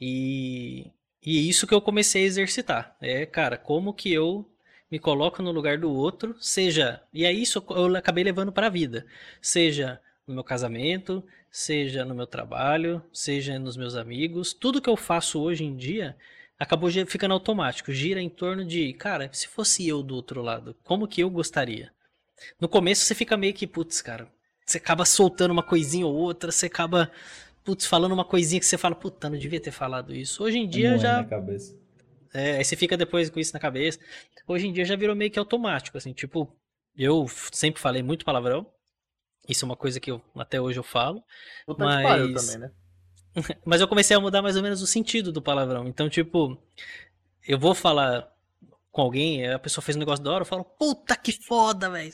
E, e é isso que eu comecei a exercitar. É, cara, como que eu me coloco no lugar do outro, seja, e é isso eu acabei levando para a vida, seja no meu casamento, seja no meu trabalho, seja nos meus amigos, tudo que eu faço hoje em dia acabou ficando automático, gira em torno de, cara, se fosse eu do outro lado, como que eu gostaria? No começo você fica meio que, putz, cara, você acaba soltando uma coisinha ou outra, você acaba, putz, falando uma coisinha que você fala, puta, não devia ter falado isso. Hoje em dia já. É, aí você fica depois com isso na cabeça. Hoje em dia já virou meio que automático, assim, tipo, eu sempre falei muito palavrão. Isso é uma coisa que eu até hoje eu falo. Puta mas... também, né? *laughs* mas eu comecei a mudar mais ou menos o sentido do palavrão. Então, tipo, eu vou falar com alguém, a pessoa fez um negócio da hora, eu falo, puta que foda, velho.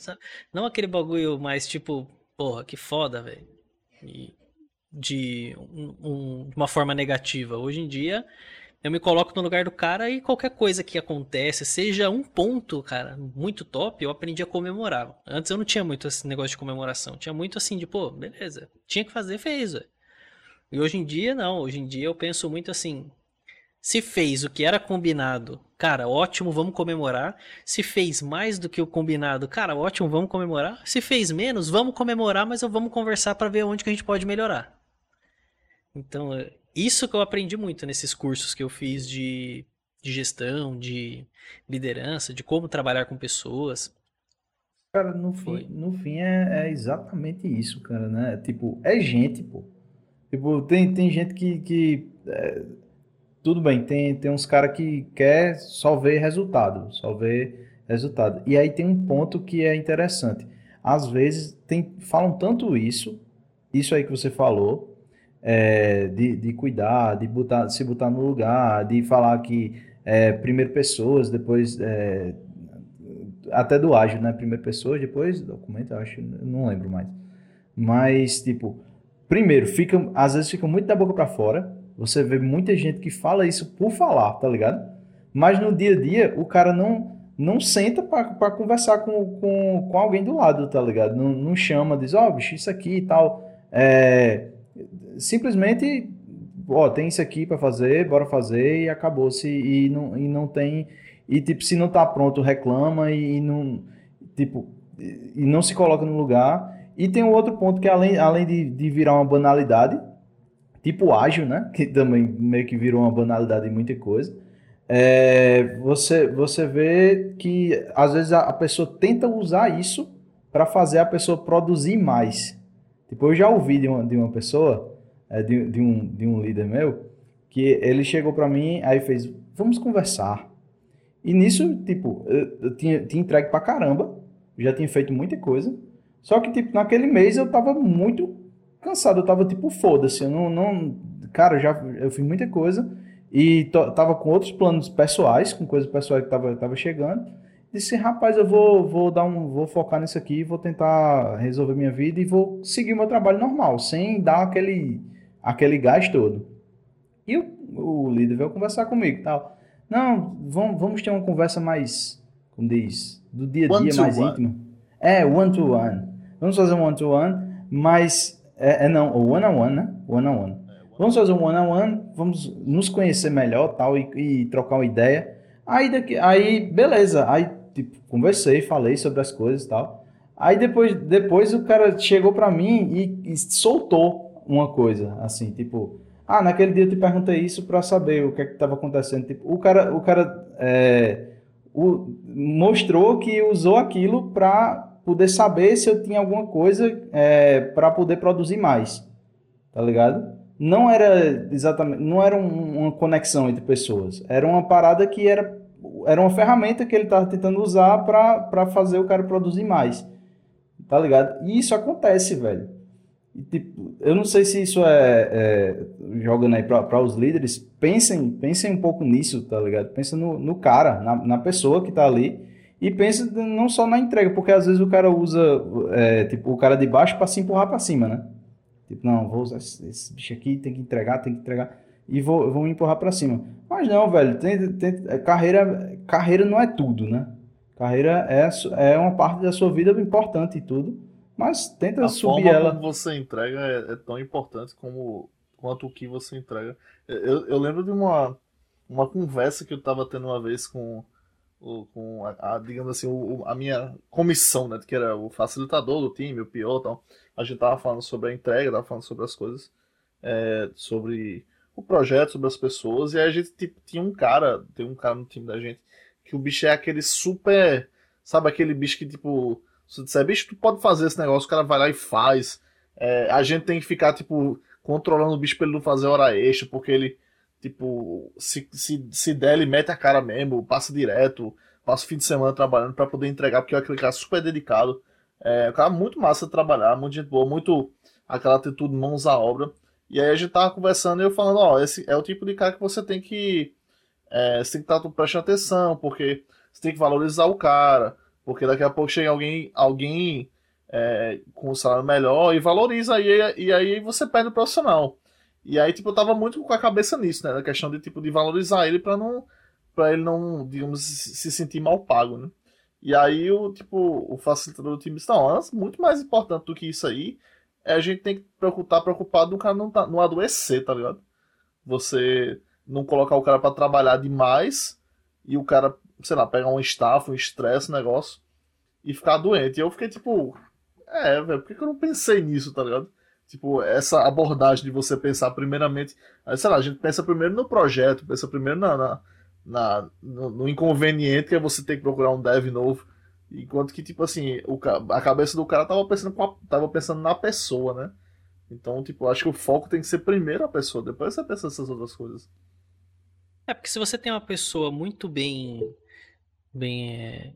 Não aquele bagulho mais tipo, porra, que foda, velho. De um, um, uma forma negativa. Hoje em dia, eu me coloco no lugar do cara e qualquer coisa que acontece, seja um ponto, cara, muito top, eu aprendi a comemorar. Antes eu não tinha muito esse negócio de comemoração. Tinha muito assim de, pô, beleza, tinha que fazer, fez, velho. E hoje em dia, não. Hoje em dia eu penso muito assim, se fez o que era combinado, cara, ótimo, vamos comemorar. Se fez mais do que o combinado, cara, ótimo, vamos comemorar. Se fez menos, vamos comemorar, mas vamos conversar para ver onde que a gente pode melhorar. Então, isso que eu aprendi muito nesses cursos que eu fiz de, de gestão, de liderança, de como trabalhar com pessoas. Cara, no fim, no fim é, é, exatamente isso, cara, né? Tipo, é gente, pô. Tipo, tem, tem gente que, que é, tudo bem, tem, tem uns caras que quer só ver resultado, só ver resultado. E aí tem um ponto que é interessante. Às vezes tem, falam tanto isso, isso aí que você falou, é, de, de cuidar, de botar, se botar no lugar, de falar que é, primeiro pessoas, depois é, até do ágil, né? Primeiro pessoas, depois documento, acho, não lembro mais. Mas tipo, primeiro fica, às vezes fica muito da boca para fora você vê muita gente que fala isso por falar, tá ligado? Mas no dia a dia, o cara não não senta para conversar com, com, com alguém do lado, tá ligado? Não, não chama, diz, ó, oh, bicho, isso aqui e tal. É, simplesmente, ó, tem isso aqui para fazer, bora fazer e acabou-se. E não, e não tem. E tipo, se não tá pronto, reclama e, e não. Tipo, e não se coloca no lugar. E tem um outro ponto que, além, além de, de virar uma banalidade, tipo ágil, né? Que também meio que virou uma banalidade em muita coisa. É, você, você vê que às vezes a, a pessoa tenta usar isso para fazer a pessoa produzir mais. Tipo, eu já ouvi de uma, de uma pessoa, é, de, de, um, de um líder meu, que ele chegou para mim, aí fez, vamos conversar. E nisso, tipo, eu, eu tinha, tinha entregue pra caramba, já tinha feito muita coisa, só que, tipo, naquele mês eu tava muito cansado, eu tava tipo, foda-se, eu não, não. Cara, já eu fiz muita coisa e tava com outros planos pessoais, com coisas pessoais que tava, tava chegando. Disse, rapaz, eu vou, vou dar um. vou focar nisso aqui, vou tentar resolver minha vida e vou seguir o meu trabalho normal, sem dar aquele, aquele gás todo. E o, o líder veio conversar comigo tal. Não, vamos, vamos ter uma conversa mais, como diz, do dia a dia, mais íntima. É, one to one. Vamos fazer um one to one, mas é, é não, o one on one, né? One on one. Vamos fazer um one on one, vamos nos conhecer melhor, tal e, e trocar uma ideia. Aí daqui, aí beleza, aí tipo, conversei, falei sobre as coisas, tal. Aí depois, depois o cara chegou para mim e, e, soltou uma coisa, assim, tipo, ah, naquele dia eu te perguntei isso para saber o que é que estava acontecendo. Tipo, o cara, o cara é, o, mostrou que usou aquilo para poder saber se eu tinha alguma coisa é, para poder produzir mais, tá ligado? Não era exatamente, não era um, uma conexão entre pessoas, era uma parada que era, era uma ferramenta que ele estava tentando usar para fazer o cara produzir mais, tá ligado? E isso acontece, velho. E, tipo, eu não sei se isso é, é jogando aí para os líderes, pensem, pensem um pouco nisso, tá ligado? Pensa no, no cara, na, na pessoa que está ali e pensa não só na entrega, porque às vezes o cara usa, é, tipo, o cara de baixo para se empurrar para cima, né? Tipo, não, vou usar esse, esse, bicho aqui, tem que entregar, tem que entregar, e vou, vou me empurrar para cima. Mas não, velho, tem, tem, é, carreira, carreira não é tudo, né? Carreira é, é uma parte da sua vida importante e tudo, mas tenta a subir ela. como você entrega é, é, tão importante como quanto o que você entrega. Eu, eu lembro de uma, uma conversa que eu tava tendo uma vez com com a, a, digamos assim, o- a minha comissão, né? Que era o facilitador do time, o pior tal. A gente tava falando sobre a entrega, tava falando sobre as coisas, é, sobre o projeto, sobre as pessoas, e aí a gente tipo, tinha um cara, tem um cara no time da gente, que o bicho é aquele super. Sabe aquele bicho que, tipo, se você disser, bicho, tu pode fazer esse negócio, o cara vai lá e faz. É, a gente tem que ficar, tipo, controlando o bicho pra ele não fazer hora extra, porque ele, tipo, se, se, se der, ele mete a cara mesmo, passa direto, passa o fim de semana trabalhando pra poder entregar, porque é aquele cara super dedicado. É, um cara muito massa de trabalhar, muito gente boa, muito aquela atitude mãos à obra. E aí a gente tava conversando e eu falando, ó, esse é o tipo de cara que você tem que. É, você tem que estar prestando atenção, porque você tem que valorizar o cara, porque daqui a pouco chega alguém, alguém é, com um salário melhor e valoriza, e, e aí você perde o profissional. E aí, tipo, eu tava muito com a cabeça nisso, né? Na questão de, tipo, de valorizar ele pra não. para ele não, digamos, se sentir mal pago, né? E aí, o, tipo, o facilitador do time disse, não, muito mais importante do que isso aí, é a gente tem que estar preocupado do cara não, tá, não adoecer, tá ligado? Você não colocar o cara pra trabalhar demais e o cara, sei lá, pegar um estafa, um estresse, um negócio, e ficar doente. E eu fiquei tipo, é, velho, por que, que eu não pensei nisso, tá ligado? Tipo, essa abordagem de você pensar primeiramente. Sei lá, a gente pensa primeiro no projeto, pensa primeiro na, na, na- no, no inconveniente que é você ter que procurar um dev novo. Enquanto que, tipo assim, o, a cabeça do cara tava pensando, tava pensando na pessoa, né? Então, tipo, acho que o foco tem que ser primeiro a pessoa, depois você pensa nessas outras coisas. É, porque se você tem uma pessoa muito bem, bem é,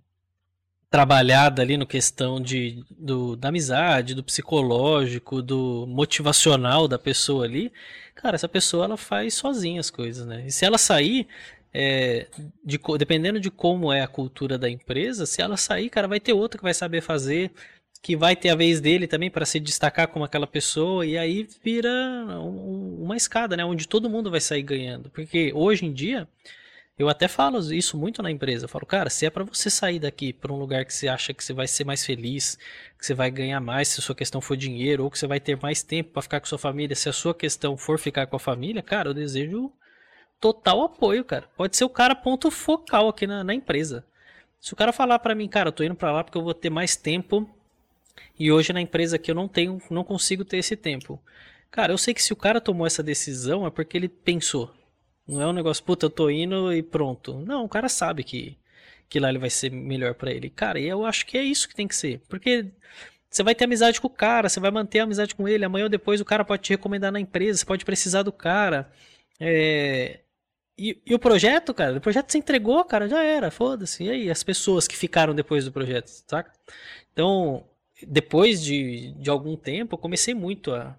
trabalhada ali no questão de, do, da amizade, do psicológico, do motivacional da pessoa ali, cara, essa pessoa ela faz sozinha as coisas, né? E se ela sair, é, de dependendo de como é a cultura da empresa, se ela sair, cara, vai ter outra que vai saber fazer, que vai ter a vez dele também para se destacar como aquela pessoa, e aí vira um- uma escada, né? Onde todo mundo vai sair ganhando. Porque hoje em dia, eu até falo isso muito na empresa. Eu falo, cara, se é para você sair daqui para um lugar que você acha que você vai ser mais feliz, que você vai ganhar mais se a sua questão for dinheiro, ou que você vai ter mais tempo para ficar com sua família, se a sua questão for ficar com a família, cara, eu desejo total apoio, cara. Pode ser o cara ponto focal aqui na, na empresa. Se o cara falar para mim, cara, eu tô indo para lá porque eu vou ter mais tempo e hoje na empresa aqui eu não tenho, não consigo ter esse tempo. Cara, eu sei que se o cara tomou essa decisão é porque ele pensou. Não é um negócio, puta, eu tô indo e pronto. Não, o cara sabe que, que lá ele vai ser melhor pra ele. Cara, e eu acho que é isso que tem que ser. Porque você vai ter amizade com o cara, você vai manter a amizade com ele. Amanhã ou depois o cara pode te recomendar na empresa, você pode precisar do cara. É, E, e o projeto, cara, o projeto você entregou, cara, já era, foda-se. E aí, as pessoas que ficaram depois do projeto, saca? Então, depois de, de algum tempo, eu comecei muito a,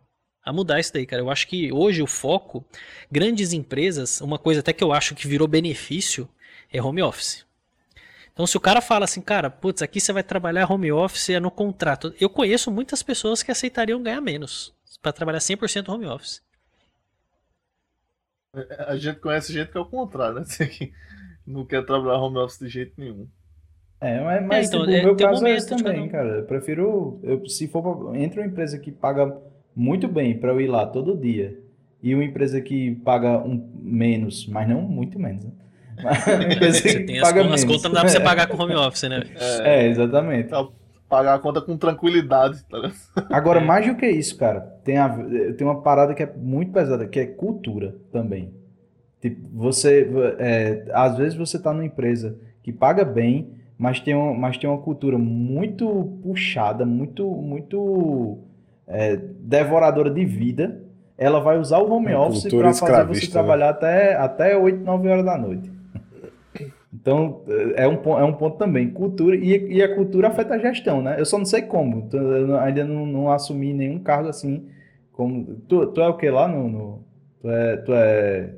a mudar isso daí, cara. Eu acho que hoje o foco, grandes empresas, uma coisa até que eu acho que virou benefício, é home office. Então, se o cara fala assim, cara, putz, aqui você vai trabalhar home office, é no contrato. Eu conheço muitas pessoas que aceitariam ganhar menos para trabalhar 100% home office. A gente conhece gente que é o contrário, né? *laughs* Que não quer trabalhar home office de jeito nenhum. É, mas, mas então, tipo, é, o meu tem um caso é momento esse de cada também, cara. Eu prefiro, eu, se for pra, entre uma empresa que paga muito bem para eu ir lá todo dia e uma empresa que paga um menos, mas não muito menos, né? *laughs* Uma empresa Você que tem as, paga as menos. contas, não dá pra você pagar com home office, né? É, exatamente. Pagar a conta com tranquilidade, tá ligado? Agora, mais do que isso, cara, tem, a, tem uma parada que é muito pesada, que é cultura também. Tipo, você, é, às vezes você tá numa empresa que paga bem, mas tem, um, mas tem uma cultura muito puxada, muito, muito é, devoradora de vida. Ela vai usar o home Uma office para fazer você né? trabalhar até, até 8, 9 horas da noite. Então, é um, pon- é um ponto também. Cultura, e, e a cultura afeta a gestão, né? Eu só não sei como. Eu ainda não, não assumi nenhum cargo assim. Como, tu, tu é o que lá no. no- tu, é, tu é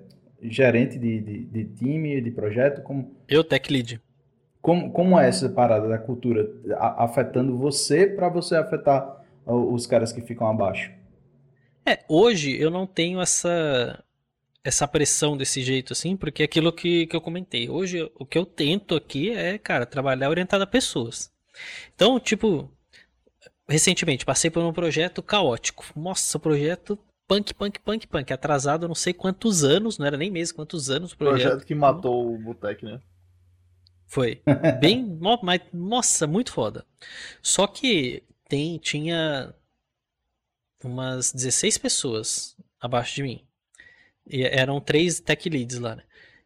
gerente de, de, de time, de projeto? Como, Eu, tech lead. como, como é essa parada da cultura afetando você para você afetar os caras que ficam abaixo? É, hoje eu não tenho essa essa pressão desse jeito assim, porque é aquilo que, que eu comentei. Hoje o que eu tento aqui é, cara, trabalhar orientado a pessoas. Então, tipo, recentemente passei por um projeto caótico. Nossa, projeto punk, punk, punk, punk, atrasado não sei quantos anos, não era nem mês, quantos anos o projeto. Projeto que matou o Botec, né? Foi. *laughs* Bem. mas, nossa, muito foda. Só que tem, tinha umas 16 pessoas abaixo de mim. E eram três tech leads lá, né?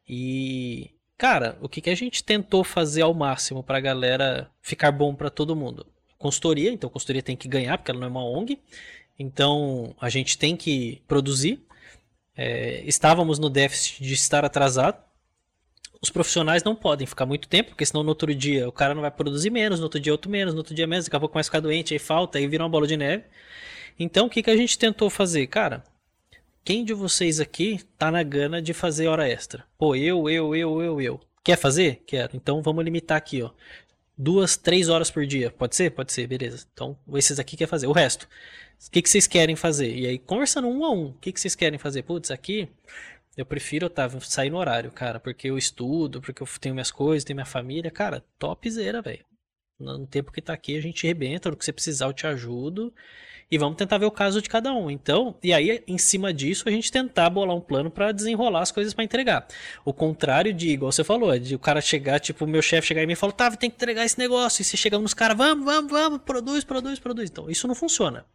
E. Cara, o que, que a gente tentou fazer ao máximo pra galera ficar bom pra todo mundo? Consultoria, então consultoria tem que ganhar, porque ela não é uma ONG. Então a gente tem que produzir. É, estávamos no déficit de estar atrasado. Os profissionais não podem ficar muito tempo, porque senão no outro dia o cara não vai produzir menos, no outro dia outro menos, no outro dia menos, daqui a pouco a ficar doente, aí falta, aí vira uma bola de neve. Então o que, que a gente tentou fazer? Cara, quem de vocês aqui tá na gana de fazer hora extra? Pô, eu, eu, eu, eu, eu. Quer fazer? Quero. Então vamos limitar aqui, ó. Duas, três horas por dia. Pode ser? Pode ser, beleza. Então esses aqui quer fazer. O resto. O que, que vocês querem fazer? E aí, conversando um a um, o que, que vocês querem fazer? Putz, aqui eu prefiro, Otávio, sair no horário, cara, porque eu estudo, porque eu tenho minhas coisas, tenho minha família. Cara, topzera, velho. No tempo que tá aqui, a gente rebenta, no que você precisar eu te ajudo. E vamos tentar ver o caso de cada um. Então, e aí, em cima disso, a gente tentar bolar um plano pra desenrolar as coisas pra entregar. O contrário de, igual você falou, de o cara chegar, tipo, o meu chefe chegar e falar, Otávio, tem que entregar esse negócio. E você chega nos caras, vamos, vamos, vamos, produz, produz, produz. Então, isso não funciona.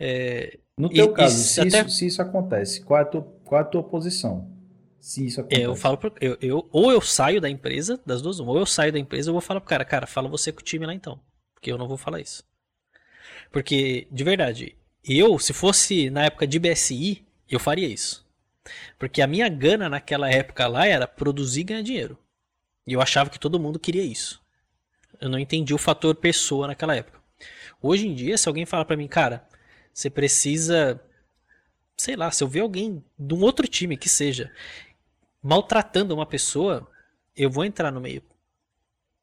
É, No E- teu e caso, se se, até- isso, se isso acontece, qual é, a tua, qual é a tua posição? Se isso acontece. É, eu falo pro, eu, eu- ou eu saio da empresa, das duas, ou eu saio da empresa, eu vou falar pro cara, cara, fala você com o time lá então, porque eu não vou falar isso. Porque de verdade, eu, se fosse na época de BSI, eu faria isso. Porque a minha gana naquela época lá era produzir e ganhar dinheiro. E eu achava que todo mundo queria isso. Eu não entendi o fator pessoa naquela época. Hoje em dia, se alguém fala pra mim, cara, você precisa, sei lá, se eu ver alguém de um outro time que seja maltratando uma pessoa, eu vou entrar no meio.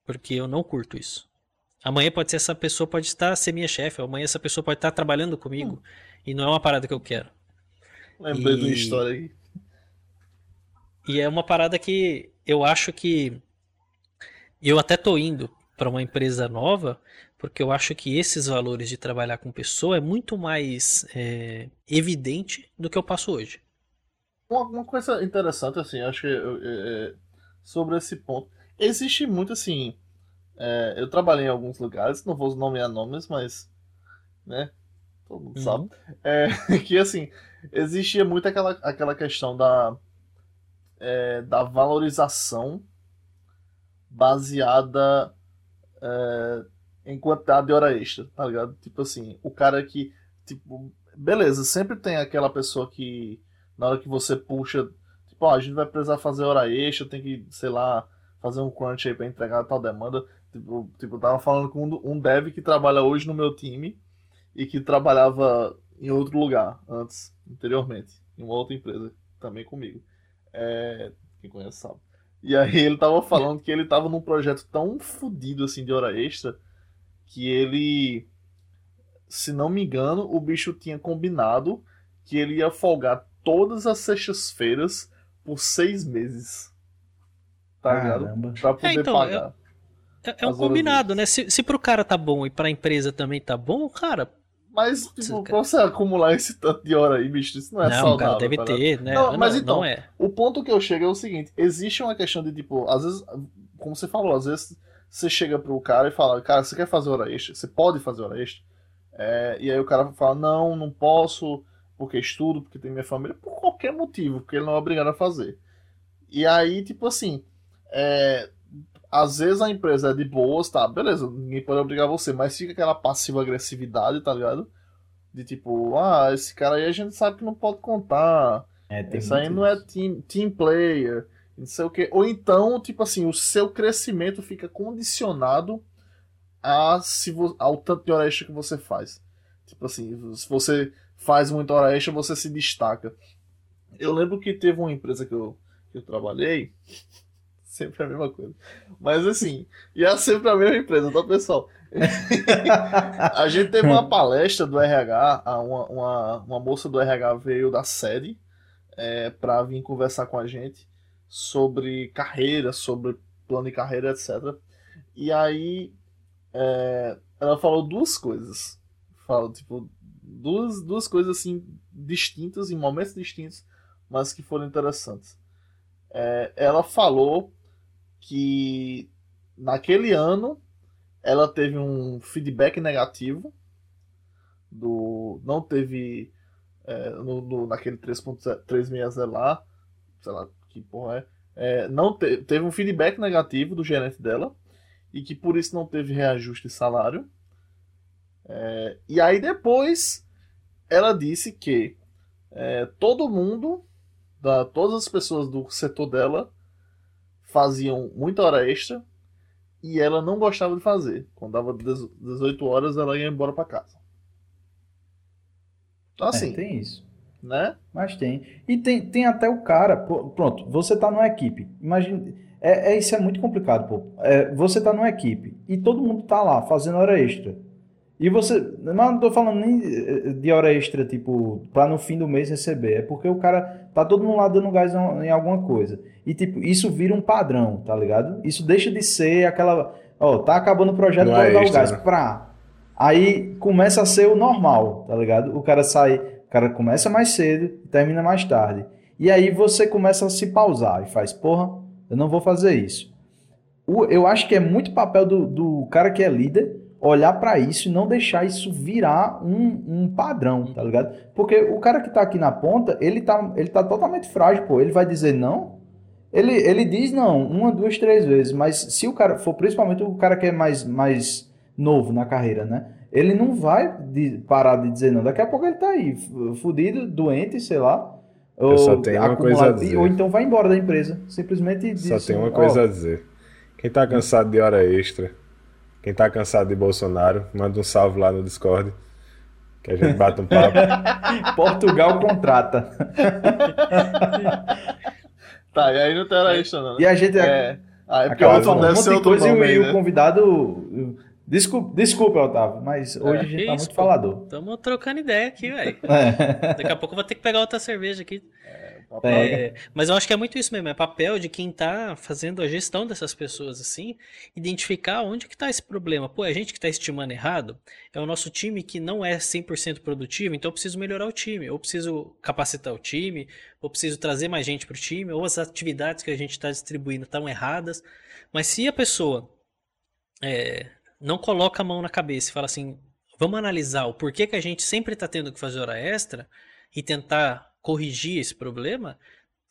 Porque eu não curto isso. Amanhã pode ser essa pessoa pode estar ser minha chefe, amanhã essa pessoa pode estar trabalhando comigo e não é uma parada que eu quero. Lembrei de uma E- história aí. E é uma parada que eu acho que eu até tô indo para uma empresa nova, porque eu acho que esses valores de trabalhar com pessoa é muito mais é, evidente do que eu passo hoje. Uma, uma coisa interessante, assim, acho que é, é, sobre esse ponto. Existe muito, assim. é, eu trabalhei em alguns lugares, não vou nomear nomes, mas. Né? Todo mundo Uhum. sabe. É, *laughs* que, assim, existia muito aquela, aquela questão da. é, da valorização baseada em quantidade de hora extra, tá ligado? Tipo assim, o cara que. Tipo, beleza, sempre tem aquela pessoa que na hora que você puxa, tipo, ó, a gente vai precisar fazer hora extra, tem que, sei lá, fazer um crunch aí pra entregar tal demanda. Tipo, tipo eu tava falando com um, dev que trabalha hoje no meu time e que trabalhava em outro lugar antes, anteriormente, em uma outra empresa, também comigo. É, quem conhece sabe. E aí ele tava falando que ele tava num projeto tão fodido assim de hora extra que ele, se não me engano, o bicho tinha combinado que ele ia folgar todas as sextas-feiras por seis meses. Tá ligado? Caramba. Pra poder então, pagar. É, é um combinado, né? Se, se pro cara tá bom e pra empresa também tá bom, cara. Mas, tipo, pra você acumular esse tanto de hora aí, bicho, isso não é não, saudável. cara, deve tá ligado? ter, né? Não, Não, mas então, não é. O ponto que eu chego é o seguinte: existe uma questão de, tipo, às vezes, como você falou, às vezes você chega pro cara e fala, cara, você quer fazer hora extra? Você pode fazer hora extra? É, e aí o cara fala, não, não posso, porque estudo, porque tem minha família, por qualquer motivo, porque ele não é obrigado a fazer. E aí, tipo assim, é, às vezes a empresa é de boas, tá, beleza, ninguém pode obrigar você, mas fica aquela passiva agressividade, tá ligado? De tipo, ah, esse cara aí a gente sabe que não pode contar. É, Isso aí muito não é team, team player, não sei o quê. Ou então, tipo assim, o seu crescimento fica condicionado a se vo- ao tanto de hora extra que você faz. Tipo assim, se você faz muita hora extra, você se destaca. Eu lembro que teve uma empresa que eu, que eu trabalhei, *laughs* sempre a mesma coisa. Mas assim, e é sempre a mesma empresa, tá, pessoal? *laughs* A gente teve uma palestra do RH, uma, uma, uma moça do RH veio da sede é, para vir conversar com a gente sobre carreira, sobre plano de carreira, etc. E aí é, ela falou duas coisas. Fala, tipo, duas, duas coisas assim distintas, em momentos distintos, mas que foram interessantes. É, ela falou que naquele ano ela teve um feedback negativo do não teve é, no, no, naquele 3.360 lá, sei lá que porra é, é não te, teve um feedback negativo do gerente dela e que por isso não teve reajuste de salário. É, e aí depois ela disse que é, todo mundo, da, todas as pessoas do setor dela faziam muita hora extra e ela não gostava de fazer. Quando dava 18 horas, ela ia embora para casa. Então, assim. É, tem isso. Né? Mas tem. E tem, tem até o cara. Pronto, você tá numa equipe. Imagina. É, é, isso é muito complicado, pô. É, você tá numa equipe e todo mundo tá lá fazendo hora extra. E você. Mas não tô falando nem eh, de hora extra, tipo, pra no fim do mês receber. É porque o cara tá todo mundo lá dando gás em alguma coisa. E, tipo, isso vira um padrão, tá ligado? Isso deixa de ser aquela. Ó, tá acabando o projeto, bora é dar o gás. Né? Pra. Aí começa a ser o normal, tá ligado? O cara sai. Cara começa mais cedo e termina mais tarde. E aí você começa a se pausar e faz, porra, eu não vou fazer isso. Eu acho que é muito papel do, do cara que é líder olhar para isso e não deixar isso virar um, um padrão, tá ligado? Porque o cara que tá aqui na ponta, ele tá, ele tá totalmente frágil, pô. Ele vai dizer não. Ele, ele diz não, uma, duas, três vezes. Mas se o cara for, principalmente o cara que é mais, mais novo na carreira, né? Ele não vai de, parar de dizer não. Daqui a pouco ele tá aí, fudido, doente, sei lá. Eu só tenho uma coisa a dizer. Ou então vai embora da empresa. Simplesmente diz. Só tem uma coisa a dizer. Quem tá cansado de hora extra quem tá cansado de Bolsonaro, manda um salve lá no Discord. Que a gente bate um papo. *laughs* Portugal contrata. *laughs* tá, e aí não tem hora extra, não. Né? E a gente. É, aí, porque outro um deve ser coisa e, aí, o né? convidado. Desculpa, desculpa, Otávio, mas hoje é, a gente tá muito pô. falador. Tamo trocando ideia aqui, velho. *laughs* É. Daqui a pouco eu vou ter que pegar outra cerveja aqui. É, mas eu acho que é muito isso mesmo, é papel de quem está fazendo a gestão dessas pessoas, assim, identificar onde que está esse problema. Pô, é a gente que está estimando errado, é o nosso time que não é 100% produtivo, então eu preciso melhorar o time, ou preciso capacitar o time, ou preciso trazer mais gente para o time, ou as atividades que a gente está distribuindo estão erradas. Mas se a pessoa é, não coloca a mão na cabeça e fala assim, vamos analisar o porquê que a gente sempre está tendo que fazer hora extra e tentar corrigir esse problema,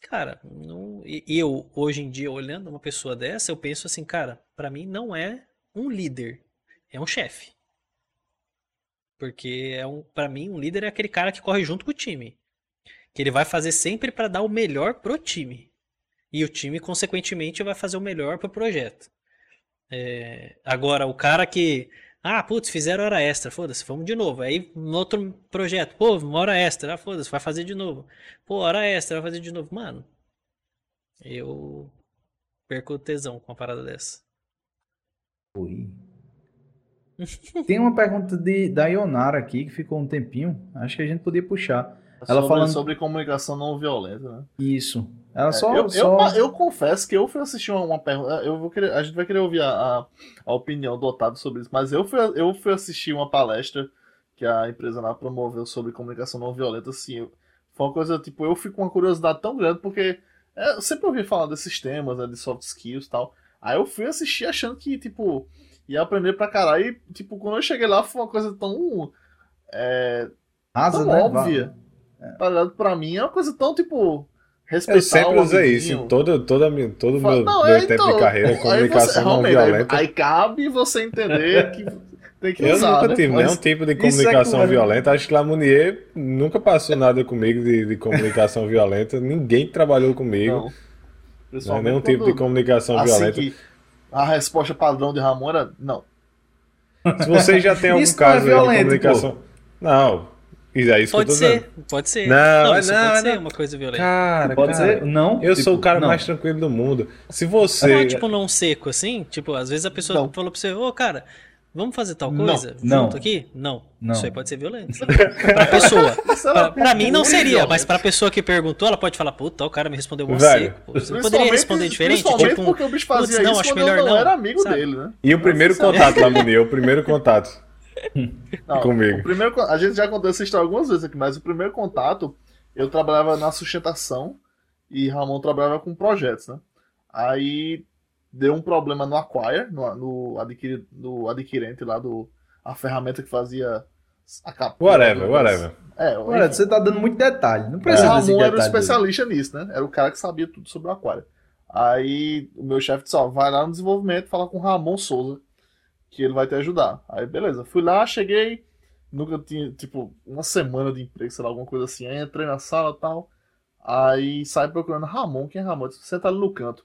cara, não, eu hoje em dia olhando uma pessoa dessa, eu penso assim, cara, para mim não é um líder, é um chefe. Porque é um, para mim um líder é aquele cara que corre junto com o time, que ele vai fazer sempre para dar o melhor pro time. E o time consequentemente vai fazer o melhor pro projeto. É, agora o cara que ah, putz, fizeram hora extra, foda-se, vamos de novo. Aí, no outro projeto, pô, uma hora extra, ah, foda-se, vai fazer de novo. Pô, hora extra, vai fazer de novo. Mano, eu perco tesão com uma parada dessa. Oi. *laughs* Tem uma pergunta de, da Ionara aqui que ficou um tempinho. Acho que a gente podia puxar. É Ela falando sobre comunicação não violenta, né? Isso. Ela só, é, eu, só... Eu, eu, confesso que eu fui assistir uma, uma pergunta. Eu vou querer, a gente vai querer ouvir a, a, a, opinião do Otávio sobre isso, mas eu fui, eu fui assistir uma palestra que a empresa lá promoveu sobre comunicação não violenta. Assim, foi uma coisa, tipo, eu fico com uma curiosidade tão grande, porque é, eu sempre ouvi falar desses temas, né, de soft skills e tal. Aí eu fui assistir achando que, tipo, ia aprender pra caralho. E, tipo, quando eu cheguei lá foi uma coisa tão. É, Asa, tão né? óbvia. É. Pra mim é uma coisa tão, tipo Respeitar eu sempre usei isso em todo, todo, todo Fala, meu, não, meu é, tempo então, de carreira, comunicação você, não violenta. Aí, aí, cabe você entender que tem que eu usar. Eu nunca né? tive nenhum tipo de é comunicação é violenta. Acho que Lamounier nunca passou nada comigo de, de comunicação violenta. Ninguém trabalhou comigo. Não. não nenhum tipo de comunicação assim violenta. a resposta padrão de Ramon era não. Se você já tem *laughs* algum caso é violento, de comunicação. Pô. Não, é isso pode que eu tô ser, dizendo. pode ser. Não, não isso não, pode não. ser uma coisa violenta. Cara, pode cara, ser? Não. Eu tipo, sou o cara não. mais tranquilo do mundo. Se você. Não, tipo, não seco assim, tipo, às vezes a pessoa não. falou pra você, ô, oh, cara, vamos fazer tal coisa não. junto aqui? Não. não. Isso aí pode ser violento. pra pessoa. *laughs* pra, pra mim não seria, mas pra pessoa que perguntou, ela pode falar, puta, o cara me respondeu mó seco. Você poderia responder diferente? Tipo, porque o bicho fazia não, isso acho melhor não. era amigo sabe? dele, né? E o primeiro contato, Lamuni, o primeiro contato. *laughs* Não, Comigo. primeiro, a gente já contou essa história algumas vezes aqui, mas o primeiro contato, eu trabalhava na sustentação e Ramon trabalhava com projetos, né? Aí, deu um problema no Acquire, no, no, adquiri, no adquirente lá do. A ferramenta que fazia a captura. Whatever, whatever. É, Olha, você tá dando muito detalhe. Não precisa o desse Ramon era o detalhe dele. especialista nisso, né? Era o cara que sabia tudo sobre o aquário. Aí o meu chefe disse, ó, vai lá no desenvolvimento, fala com o Ramon Souza, que ele vai te ajudar. Aí beleza, fui lá, cheguei, nunca tinha, tipo, uma semana de emprego, sei lá, alguma coisa assim. Aí entrei na sala e tal, aí saí procurando Ramon, quem é Ramon? Disse, Senta ali no canto.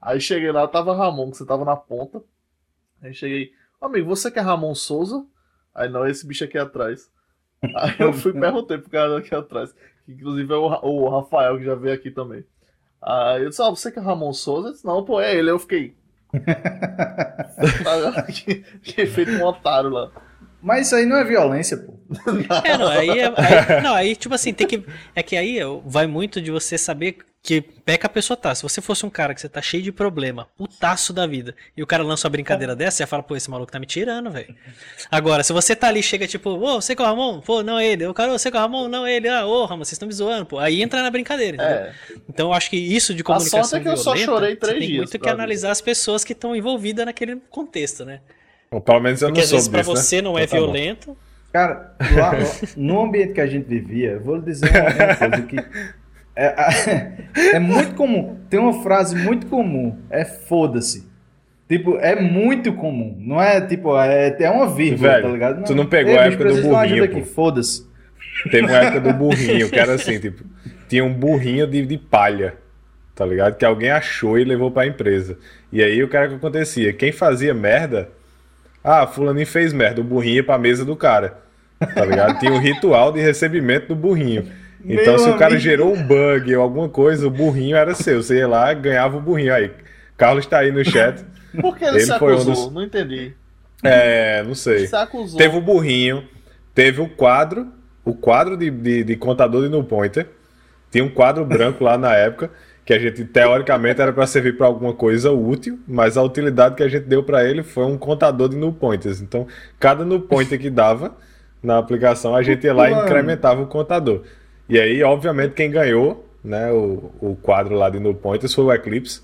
Aí cheguei lá, tava Ramon, que você tava na ponta. Aí cheguei, "Ô, amigo, você que é Ramon Souza? Aí não, esse bicho aqui atrás. *laughs* Aí eu fui perguntei pro cara aqui atrás, que inclusive é o, o Rafael que já veio aqui também. Aí eu disse, ah, você que é Ramon Souza? Eu disse, não, pô, é ele. Eu fiquei. *laughs* que, que feito um otário lá. Mas isso aí não é violência, pô. É, não, aí, é- aí- não, aí, tipo assim, tem que. É que aí vai muito de você saber que pé que a pessoa tá. Se você fosse um cara que você tá cheio de problema, putaço da vida, e o cara lança uma brincadeira dessa, você fala, pô, esse maluco tá me tirando, velho. Agora, se você tá ali, chega tipo, ô, você é o Ramon? Pô, não é ele. O cara, ô, você é o Ramon? Não é ele. Ah, ô, Ramon, vocês estão me zoando, pô. Aí entra na brincadeira, entendeu? É, Então eu acho que isso de A comunicação sorte é que eu só violenta, chorei três você tem dias muito que analisar as pessoas que estão envolvidas naquele contexto, né? Bom, pelo menos eu Porque não às vezes disso, né? você não é Então tá bom. violento. Cara, lá, lá, no ambiente que a gente vivia, eu vou lhe dizer uma, coisa que *laughs* é, é muito comum. Tem uma frase muito comum, é foda-se. Tipo, é muito comum. Não é tipo, é, é uma vírgula, Velho, tá ligado? tu não pegou Ei, a época do burrinho, aqui, foda-se. Teve uma época do *laughs* burrinho, que era assim, tipo, tinha um burrinho de, de palha, tá ligado? Que alguém achou e levou pra empresa. E aí o cara que acontecia? Quem fazia merda, ah, fulaninho fez merda, o burrinho ia pra mesa do cara, tá ligado? Tinha um ritual de recebimento do burrinho. Então Meu se o cara amigo. gerou um bug ou alguma coisa, o burrinho era seu. Você ia lá, ganhava o burrinho. Aí, Carlos tá aí no chat. por que ele, Ele se acusou? dos- Não entendi. É, não sei. Se acusou. Teve o burrinho, teve o quadro, o quadro de, de, de contador de no pointer. Tinha um quadro branco lá na época, que a gente, teoricamente, era para servir para alguma coisa útil, mas a utilidade que a gente deu para ele foi um contador de no pointers. Então, cada no pointer que dava na aplicação, a gente ia lá e incrementava o contador. E aí, obviamente, quem ganhou né, o, o quadro lá de no pointers foi o Eclipse,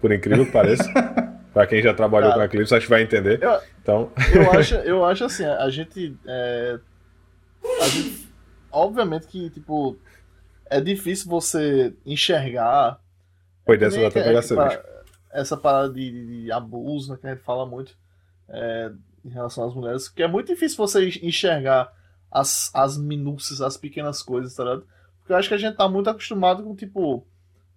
por incrível que pareça. *laughs* para quem já trabalhou com Eclipse, acho que vai entender. eu- Então, Eu *laughs* acho, eu acho assim, a gente, é, a gente. Obviamente que, tipo, é difícil você enxergar. foi dessa data que- pegar é, essa parada de, de abuso, né, que a gente fala muito é, em relação às mulheres, que é muito difícil você enxergar as, as minúcias, as pequenas coisas, tá ligado? Porque eu acho que a gente tá muito acostumado com, tipo,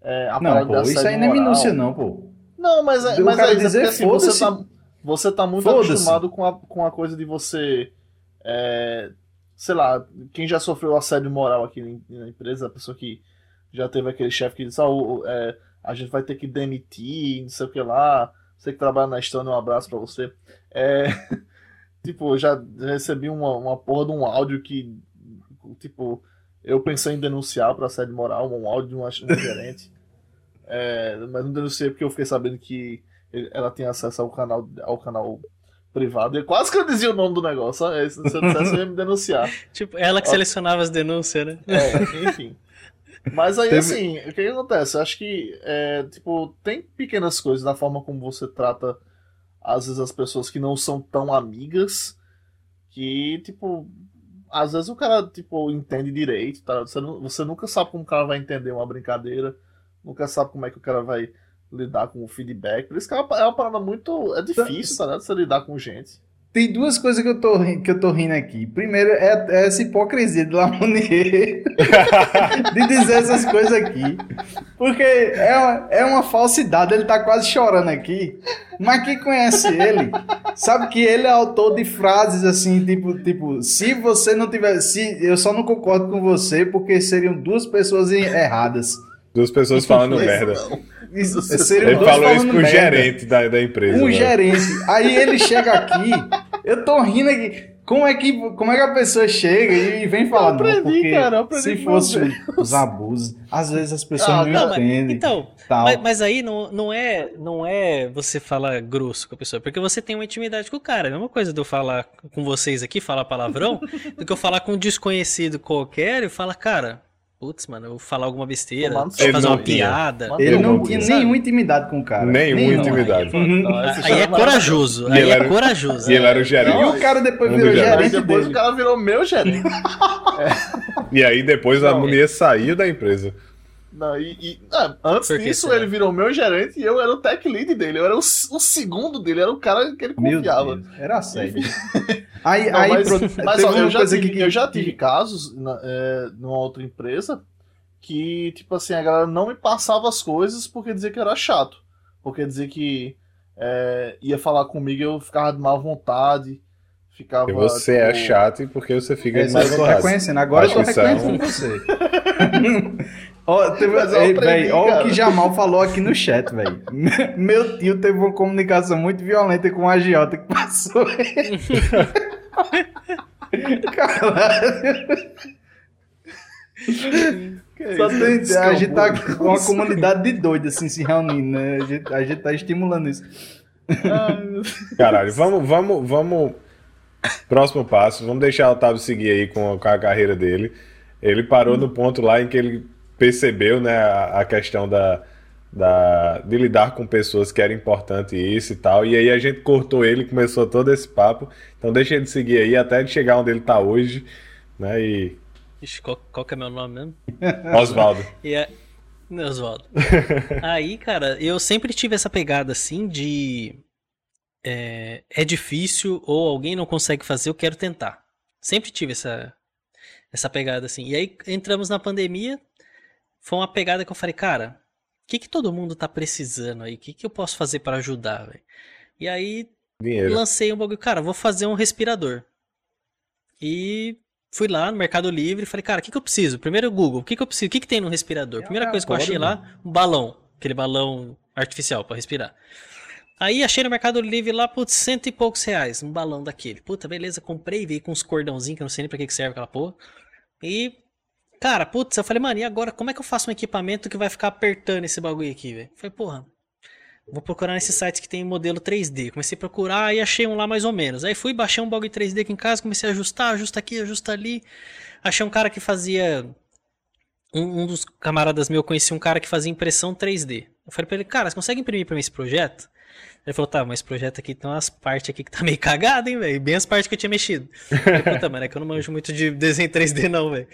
é, a Não, parada pô, isso aí não é minúcia, não, pô. Não, mas é, mas é é dizer, porque, assim, você tá, você tá muito acostumado com a, com a coisa de você. é, sei lá, quem já sofreu assédio moral aqui na, empresa, a pessoa que já teve aquele chefe que disse, ah, o- o- é, a gente vai ter que demitir, não sei o que lá. Você que trabalha na Estônia, um abraço pra você. É, *laughs* tipo, já recebi uma, uma porra de um áudio que, tipo, eu pensei em denunciar pra assédio moral, um áudio de um gerente. É, mas não denunciei porque eu fiquei sabendo que ela tinha acesso ao canal, ao canal privado. E quase que eu dizia o nome do negócio. ó. Se eu dissesse, eu ia me denunciar. *laughs* Tipo, ela que Ó. selecionava as denúncias, né? É, enfim. Mas aí, Teve- assim, o que, que acontece? Eu acho que, é, tipo, tem pequenas coisas na forma como você trata, às vezes, as pessoas que não são tão amigas, que, tipo, às vezes o cara, tipo, entende direito, tá? Você, você nunca sabe como o cara vai entender uma brincadeira, nunca sabe como é que o cara vai lidar com o feedback. Por isso que é uma, é uma parada muito. É difícil, tá? ligado? Você lidar com gente. Tem duas coisas que eu tô, que eu tô rindo aqui. Primeiro é, é essa hipocrisia de Lamonier *laughs* de dizer essas coisas aqui. Porque é uma, é uma falsidade, ele tá quase chorando aqui. Mas quem conhece ele, sabe que ele é autor de frases assim, tipo, tipo, se você não tiver. Se, eu só não concordo com você porque seriam duas pessoas erradas. Duas pessoas falando merda. não. Isso, seriam Ele falou isso pro merda. gerente da, da empresa. Um né? gerente. Aí ele chega aqui, eu tô rindo aqui. Como é que, como é que a pessoa chega e vem falar, Eu aprendi, não, porque cara, eu aprendi se com fosse os abusos, às vezes as pessoas Ah, não, não, mas- entendem. Então, tal. mas, mas aí não, não, é, não é você falar grosso com a pessoa, porque você tem uma intimidade com o cara. É a mesma coisa de eu falar com vocês aqui, falar palavrão, *laughs* do que eu falar com um desconhecido qualquer e falar, cara, putz, mano, eu vou falar alguma besteira, fazer uma. Tinha. piada. Ele não não tinha sabe? nenhuma intimidade com o cara. Nenhuma Nenhuma. intimidade. Não, Aí é corajoso, E aí ele é era- corajoso. E ele era o E gerente. o cara depois Um virou Aí gerente depois dele. o cara virou meu gerente. *laughs* E aí depois a Não. Munier saiu da empresa. Não, e, e- ah, antes disso, será? ele virou meu gerente e eu era o tech lead dele. Eu era o, o segundo dele, era o cara que ele confiava. Era sério. *laughs* Aí, Não, aí mas pronto, mas, ó, eu, já tive, que... eu já tive casos na, é, numa outra empresa que, tipo assim, a galera não me passava as coisas porque dizia que eu era chato. Porque dizia que é, ia falar comigo e eu ficava de má vontade. Ficava. E você é tipo, chato e porque você fica de Essa má eu tô vontade. reconhecendo, agora eu tô é reconhecendo você. *laughs* Ó, teve, ei, véi, ó o que Jamal falou aqui no chat, velho. *laughs* Meu tio teve uma comunicação muito violenta com o agiota que passou. *laughs* Caralho. Só tem, a gente tá com uma comunidade de doidos assim se reunindo, né? A gente, a gente tá estimulando isso. Caralho, vamos, vamos, vamos. Próximo passo, vamos deixar o Otávio seguir aí com, com a carreira dele. Ele parou no ponto lá em que ele percebeu né, a, a questão da, da, de lidar com pessoas que era importante isso e tal. E aí a gente cortou ele, começou todo esse papo. Então deixa ele seguir aí até ele chegar onde ele tá hoje. Né, e Ixi, qual, qual que é meu nome mesmo? *laughs* Oswaldo. E é... Não, Oswaldo. Aí, cara, eu sempre tive essa pegada assim de. É, é difícil ou alguém não consegue fazer, eu quero tentar. Sempre tive essa, essa pegada assim. E aí entramos na pandemia, foi uma pegada que eu falei, cara, o que, que todo mundo tá precisando aí? O que, que eu posso fazer para ajudar, velho? E aí Dinheiro. lancei um bagulho, cara, vou fazer um respirador. E fui lá no Mercado Livre e falei, cara, o que, que eu preciso? Primeiro Google, o que, que eu preciso? O que, que tem no respirador? Primeira coisa que eu achei lá, um balão. Aquele balão artificial para respirar. Aí achei no Mercado Livre lá, putz, cento e poucos reais, um balão daquele. Puta, beleza, comprei, veio com uns cordãozinhos que eu não sei nem pra que que serve aquela porra. E, cara, putz, eu falei, mano, e agora como é que eu faço um equipamento que vai ficar apertando esse bagulho aqui, velho? Falei, porra, Vou procurar nesses sites que tem modelo 3D. Comecei a procurar e achei um lá mais ou menos. Aí fui, baixei um bagulho 3D aqui em casa, comecei a ajustar, ajusta aqui, ajusta ali. Achei um cara que fazia. Um, um dos camaradas meu conhecia um cara que fazia impressão 3D. Eu falei pra ele, cara, você consegue imprimir pra mim esse projeto? Ele falou, tá, mas esse projeto aqui tem umas partes aqui que tá meio *laughs* cagado, hein, velho? Bem as partes que eu tinha mexido. Eu falei, Puta, mano, é que eu não manjo muito de desenho 3D, não, velho.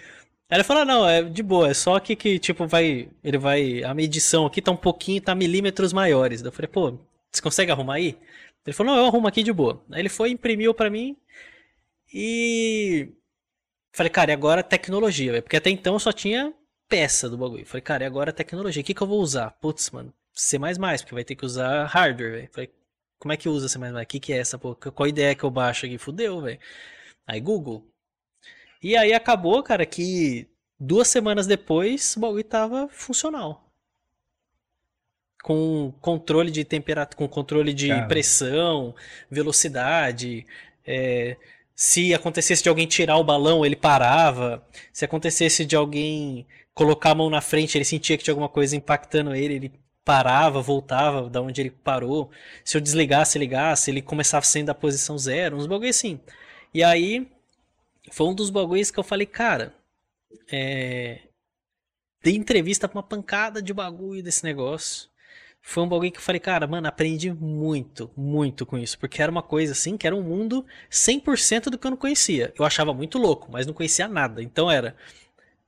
Ele falou, não, é de boa, é só que, que tipo, vai. Ele vai. A medição aqui tá um pouquinho, tá milímetros maiores. Eu falei, pô, você consegue arrumar aí? Ele falou, não, eu arrumo aqui de boa. Aí ele foi, imprimiu pra mim e. Falei, cara, e agora tecnologia? Porque até então só tinha peça do bagulho. Falei, cara, e agora tecnologia? O que, que eu vou usar? Putz, mano, C, porque vai ter que usar hardware, velho. Falei, como é que usa C? O que, que é essa, pô? Qual ideia que eu baixo aqui? Fudeu, velho. Aí Google. E aí acabou, cara, que duas semanas depois o bagulho tava funcional. Com controle de temperatura, com controle de Cara. pressão, velocidade. é, se acontecesse de alguém tirar o balão, ele parava. Se acontecesse de alguém colocar a mão na frente, ele sentia que tinha alguma coisa impactando ele, ele parava, voltava da onde ele parou. Se eu desligasse, ligasse, ele começava saindo da posição zero, uns bagulho assim. E aí foi um dos bagulhos que eu falei, cara, é... dei entrevista pra uma pancada de bagulho desse negócio. Foi um bagulho que eu falei, cara, mano, aprendi muito, muito com isso. Porque era uma coisa assim, que era um mundo 100% do que eu não conhecia. Eu achava muito louco, mas não conhecia nada. Então era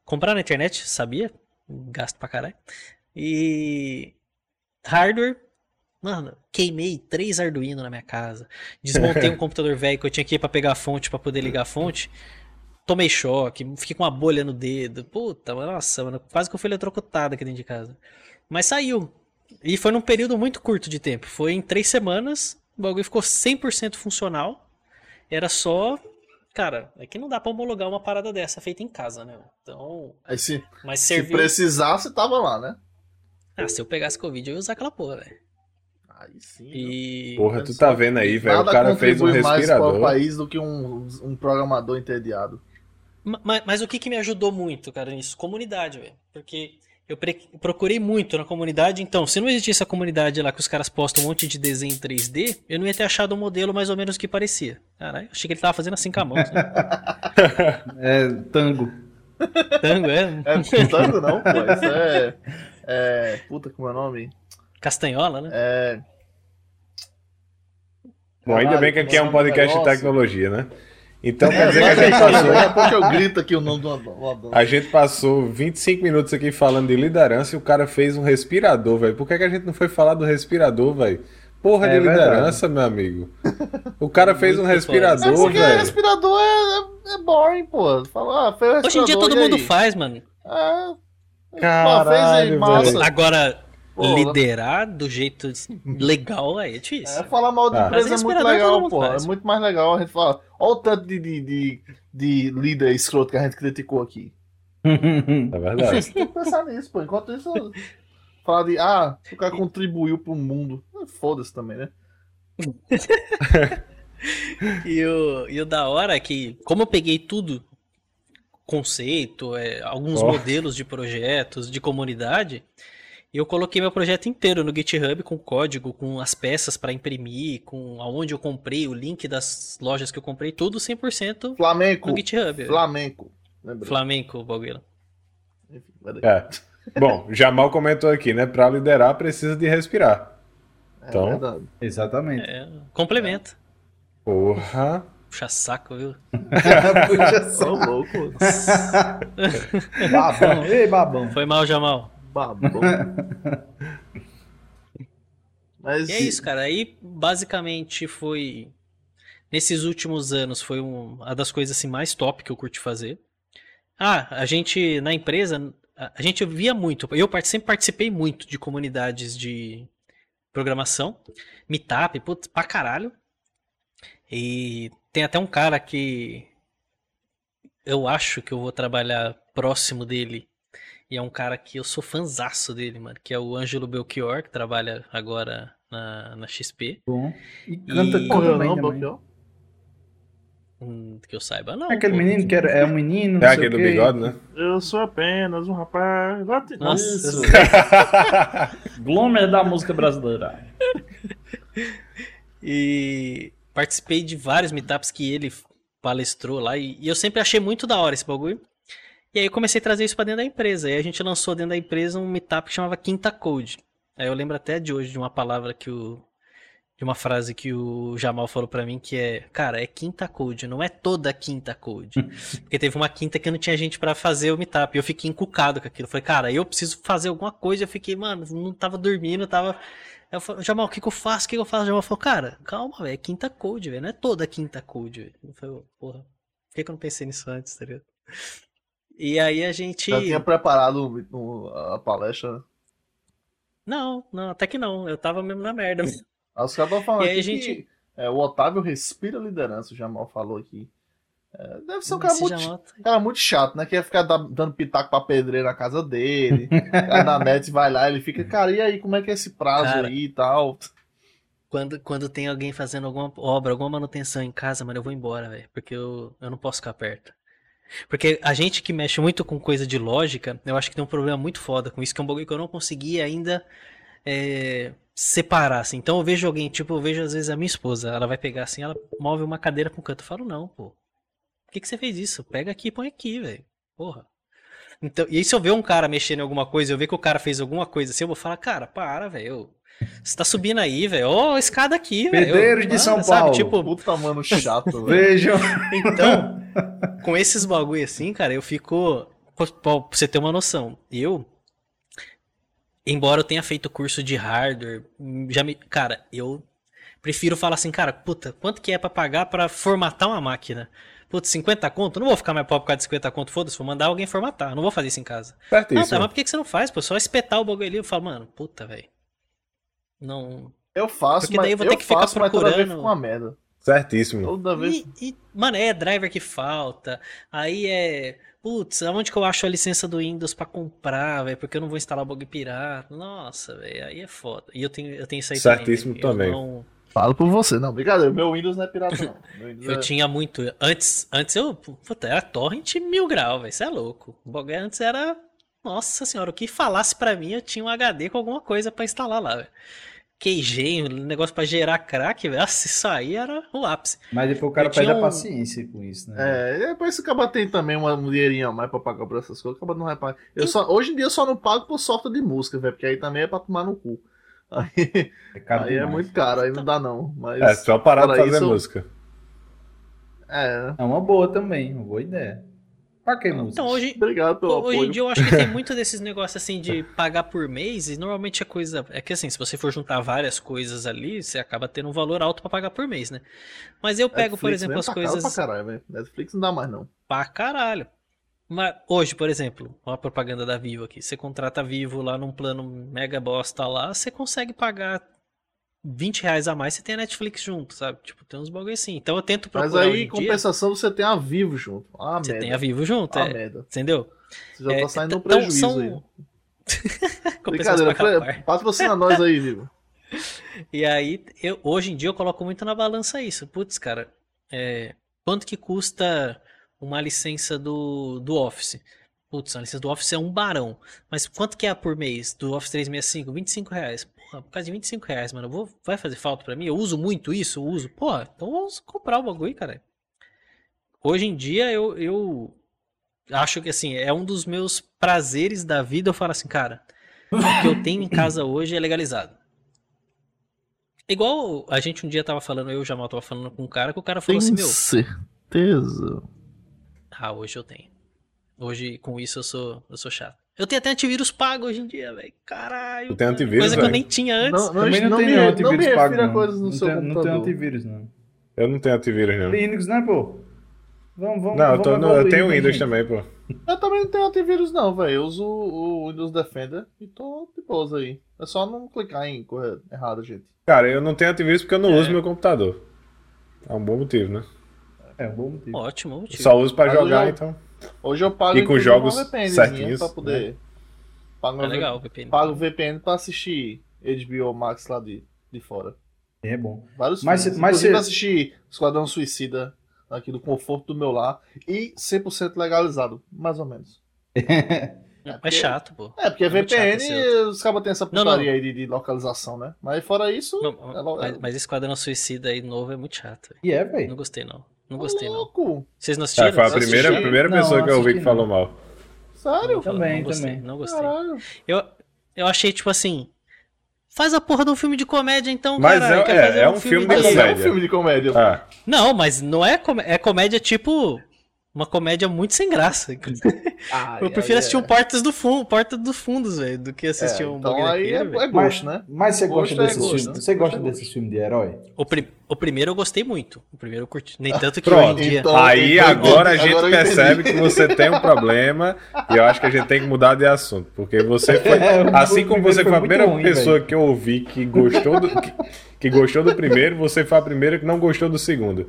comprar na internet, sabia? Gasto pra caralho. E hardware, mano, queimei três Arduino na minha casa. Desmontei um *laughs* computador velho que eu tinha que ir pra pegar a fonte pra poder ligar a fonte. Tomei choque, fiquei com uma bolha no dedo. Puta, nossa, mano, quase que eu fui eletrocutado aqui dentro de casa. Mas saiu. E foi num período muito curto de tempo. Foi em três semanas, o bagulho ficou 100% funcional. Era só. Cara, é que não dá pra homologar uma parada dessa feita em casa, né? Então. Aí se, Mas se serviu. precisasse, tava lá, né? Ah, se eu pegasse Covid, eu ia usar aquela porra, velho. Aí sim. E. Porra, tu tá vendo aí, velho? O cara fez um contribui mais para o respirador. país do que um, um programador entediado. Ma- Mas, mas o que, que me ajudou muito, cara, nisso? Comunidade, velho. Porque eu procurei muito na comunidade. Então, se não existisse a comunidade lá que os caras postam um monte de desenho em 3D, eu não ia ter achado um modelo mais ou menos que parecia. Caralho, achei que ele tava fazendo assim com a mão. sabe? *laughs* É, tango. Tango, é? É tango não, pô. Isso é. É. Puta, como é o nome? Castanhola, né? É. Bom, ainda bem que aqui é um podcast de tecnologia, né? Então quer É, dizer que a gente aí, daqui passou. a pouco eu grito aqui o nome do Adão. A gente passou 25 minutos aqui falando de liderança e o cara fez um respirador, velho. Por que, que a gente não foi falar do respirador, velho? Porra É de liderança, meu amigo. O cara *laughs* fez um Muito É respirador, porque velho. respirador é, é, é boring, pô. Fala, ah, fez Hoje em dia respirador, todo mundo aí? faz, mano. É, fez aí, Caralho, massa. velho. Agora, Pô, liderar do jeito legal aí é difícil. É, falar mal de Ah. empresa é Mas muito legal, pô. faz. É muito mais legal a gente falar. Olha o tanto de, de, de, de líder escroto que a gente criticou aqui. *laughs* É verdade. Você tem que pensar nisso, pô. Enquanto isso, falar de, ah, o cara contribuiu pro mundo. Eh, Foda-se também, né? *laughs* E o, e o da hora é que, como eu peguei tudo, conceito, é, alguns Ó. modelos de projetos, de comunidade, eu coloquei meu projeto inteiro no GitHub com código, com as peças para imprimir, com aonde eu comprei, o link das lojas que eu comprei, tudo 100% Flamengo. no GitHub. Flamengo. Lembra? Flamengo, daí. É. Bom, Jamal comentou aqui, né? Pra liderar precisa de respirar. É Então- verdade. Exatamente. É, complementa. Porra. Puxa saco, viu? *laughs* Puxa Só só. *laughs* louco. Babão. Ei, babão. Foi mal, Jamal. Babão. *laughs* Mas E é isso, cara. Aí, basicamente, foi. Nesses últimos anos, foi um- uma das coisas assim, mais top que eu curti fazer. Ah, a gente, na empresa, a gente via muito. Eu sempre participei muito de comunidades de programação. Meetup, putz, pra caralho. E tem até um cara que. Eu acho que eu vou trabalhar próximo dele. E é um cara que eu sou fanzaço dele, mano. Que é o Ângelo Belchior, que trabalha agora na, na XP. Bom. E canta, E- bem não. Belchior? Hum, que eu saiba, não. É aquele pô. menino que era, é um menino, não É aquele do bigode, né? Eu sou apenas um rapaz. Nossa. *laughs* Glomer da música brasileira. *laughs* E participei de vários meetups que ele palestrou lá. E, e eu sempre achei muito da hora esse bagulho. E aí eu comecei a trazer isso pra dentro da empresa. E a gente lançou dentro da empresa um meetup que chamava Quinta Code. Aí eu lembro até de hoje de uma palavra que o. De uma frase que o Jamal falou pra mim que é, cara, é quinta code, não é toda quinta code. *laughs* Porque teve uma quinta que não tinha gente pra fazer o meetup. E eu fiquei encucado com aquilo. Eu falei, cara, eu preciso fazer alguma coisa. Eu fiquei, mano, não tava dormindo, tava. Eu falei, Jamal, o que que eu faço? O que que eu faço? O Jamal falou, cara, calma, velho, é quinta code, velho. Não é toda quinta code, velho. Eu falei, porra, por que que eu não pensei nisso antes, tá ligado? E aí a gente. Já tinha preparado o- o- a palestra. né? Não, não, até que não. Eu tava mesmo na merda. Os caras estão *laughs* falando E a gente- que é, o Otávio respira liderança, o Jamal falou aqui. É, deve ser um cara Esse muito, Jamal tá- cara muito chato, né? Que ia ficar da- dando pitaco pra pedreiro na casa dele. Aí na net vai lá, ele fica, cara, e aí, como é que é esse prazo Cara, aí e tal? Quando, quando tem alguém fazendo alguma obra, alguma manutenção em casa, mano, eu vou embora, velho. Porque eu, eu não posso ficar perto. Porque a gente que mexe muito com coisa de lógica, eu acho que tem um problema muito foda com isso, que é um bagulho que eu não consegui ainda é, separar, assim. Então eu vejo alguém, tipo, eu vejo às vezes a minha esposa, ela vai pegar assim, ela move uma cadeira um canto. Eu falo, não, pô. Por que, que você fez isso? Pega aqui e põe aqui, velho. Porra. Então, e aí se eu ver um cara mexendo em alguma coisa, eu ver que o cara fez alguma coisa assim, eu vou falar, cara, para, velho. Você tá subindo aí, velho. Ó, escada aqui, velho. Pedreiros de São sabe? Paulo. Tipo, Puta, mano, chato, *laughs* velho. Vejam. então, com esses bagulho assim, cara, eu fico. Pra você ter uma noção, eu. Embora eu tenha feito curso de hardware, já me. Cara, eu prefiro falar assim, cara, puta, quanto que é pra pagar pra formatar uma máquina? Putz, 50 conto? Não vou ficar mais pobre por causa de 50 conto, foda-se, vou mandar alguém formatar. Não vou fazer isso em casa. Ah, tá, Certíssimo. mas por que, que você não faz, pô? Só espetar o bagulho ali. Eu falo, mano, puta, velho. Não. Eu faço, Porque mas daí eu vou eu ter que ficar faço, mas toda vez procurando. fica uma merda. Certíssimo. Toda vez. E, e, mano, é driver que falta. Aí é. Putz, aonde que eu acho a licença do Windows pra comprar, velho? Porque eu não vou instalar o bug pirata. Nossa, velho, aí é foda. E eu tenho, eu tenho isso aí Certíssimo. Eu também. não- Falo por você. Não, brincadeira. Meu Windows não é pirata, não. *laughs* Eu é- tinha muito. Antes, antes eu. Puta, era torrent mil grau, velho. Isso é louco. O bagulho antes era. Nossa senhora, o que falasse pra mim, eu tinha um HD com alguma coisa pra instalar lá, velho. queijinho, negócio pra gerar crack, velho. Nossa, isso aí era o ápice. Mas depois o cara Eu perde tinha a um- paciência com isso, né? É, e depois se o cara tem também uma um dinheirinho a mais pra pagar por essas coisas, o cara não vai pagar. Eu só, hoje em dia eu só não pago por sorte de música, velho, porque aí também é pra tomar no cu. *laughs* Aí, É caro aí é muito caro, aí não dá não. Mas, É, só parar de fazer isso, música. É, É uma boa também, uma boa ideia. Música? Então hoje, obrigado pelo Hoje em apoio. dia eu acho que tem *laughs* muito desses negócios assim de pagar por mês e normalmente é coisa. É que assim, se você for juntar várias coisas ali, você acaba tendo um valor alto pra pagar por mês, né? Mas eu pego, por Netflix exemplo, mesmo as tá caro coisas Pra caralho, velho. Netflix não dá mais não. pra caralho. Mas hoje, por exemplo, uma propaganda da Vivo aqui. Você contrata a Vivo lá num plano mega bosta lá, você consegue pagar 20 reais a mais, você tem a Netflix junto, sabe? Tipo, tem uns bagulho assim. Então eu tento procurar Mas aí, em em dia, compensação, você tem a Vivo junto. Ah, você merda. tem a Vivo junto, Ah, é, merda. entendeu? Você já É, tá saindo um então, prejuízo são- aí. *laughs* Compensação Brincadeira, patrocina nós aí, Vivo. *laughs* E aí, eu, hoje em dia eu coloco muito na balança isso. Putz, cara, é, quanto que custa uma licença do, do Office? Putz, a licença do Office é um barão. Mas quanto que é por mês do Office 365? 25 reais. Por causa de 25 reais, mano, vou, vai fazer falta pra mim? Eu uso muito isso? Eu uso. Pô, então vamos comprar o bagulho, cara. Hoje em dia eu, eu acho que assim, é um dos meus prazeres da vida. Eu falo assim, cara, o que eu tenho em casa hoje é legalizado. Igual a gente um dia tava falando, eu e o Jamal tava falando com um cara, que o cara falou Tem assim, meu, certeza. ah, hoje eu tenho. Hoje, com isso, eu sou, eu sou chato. Eu tenho até antivírus pago hoje em dia, velho. Caralho. Tem cara. antivírus, Coisa que eu nem tinha antes. Não, não, Também não, não tem me, não, não antivírus me pago, não. coisas no não seu tem, não computador. antivírus, não. Eu não tenho antivírus, não. Linux, né, pô? Vamos, vamos, Não, eu, vamos tô no- eu tenho né, Windows gente? também, pô. Eu também não tenho antivírus não, velho. Eu uso o Windows Defender e tô de boas aí. É só não clicar em coisa errada, gente. Cara, eu não tenho antivírus porque eu não É. uso meu computador. É um bom motivo, né? É um bom motivo. Ótimo, motivo. Só uso pra Mas jogar, eu- então. Hoje eu pago E com jogos certinhos, pra poder... Pago, É legal, VPN. pago o VPN pra assistir HBO Max lá de, de fora. É bom. Vários Mas filmes. mas Inclusive cê- assisti Esquadrão Suicida aqui do conforto do meu lar e 100% legalizado, mais ou menos. *laughs* É chato, pô. É, porque É VPN, os cabos têm essa Não, não. putaria aí de, de localização, né? Mas fora isso, Não, é mas, mas esse Esquadrão Suicida aí novo é muito chato. E é, Não velho. gostei, não. Não Tá gostei, não. louco. Vocês não É, assistiram? foi a primeira, assisti. primeira Não, pessoa que eu ouvi que falou mal. Sério? Não, Também, não gostei, também. Não gostei. Caralho. Eu, eu achei, tipo assim. Faz a porra de um filme de comédia, então, Mas caralho. é- é- é um filme de de- Mas é um comédia. filme de comédia. Ah, Não, mas não é, comé- é comédia tipo. Uma comédia muito sem graça. Ah, Eu prefiro assistir um Portas do Fundo, Porta dos Fundos, velho, do que assistir é, um Então bagulho aí é, daquele, é gosto, né? Mas você Gosto gosta é gosto, filmes? né? Você gosta é desses filmes de herói? O, pri- o primeiro eu gostei muito. O primeiro eu curti. Nem tanto que Pronto. hoje em dia. Então- Aí então, agora a agora gente eu percebe que você tem um problema e eu acho que a gente tem que mudar de assunto. Porque você foi. *laughs* É, o Assim como você foi foi a primeira ruim, pessoa que eu ouvi que gostou do. Que, que gostou do primeiro, você foi a primeira que não gostou do segundo.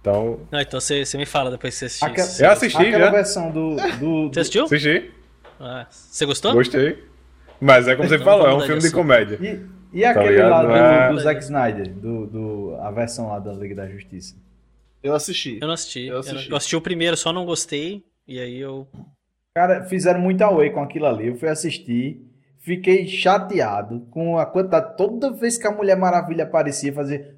Então, Não, então você, você me fala depois que você assistir. Aquela- eu assisti Aquela já. versão do. do, *laughs* Você assistiu? Assisti, Ah, você gostou? gostei. Mas é como você Então falou, é um de filme de comédia. E, e aquele ligado? lá do, é- do Zack Snyder, do, do, a versão lá da Liga da Justiça. Eu assisti. Eu não assisti. Eu assisti. eu assisti o primeiro, só não gostei. E aí eu. Cara, fizeram muito away com aquilo ali. Eu fui assistir, fiquei chateado com a quantidade. Toda vez que a Mulher Maravilha aparecia, fazia.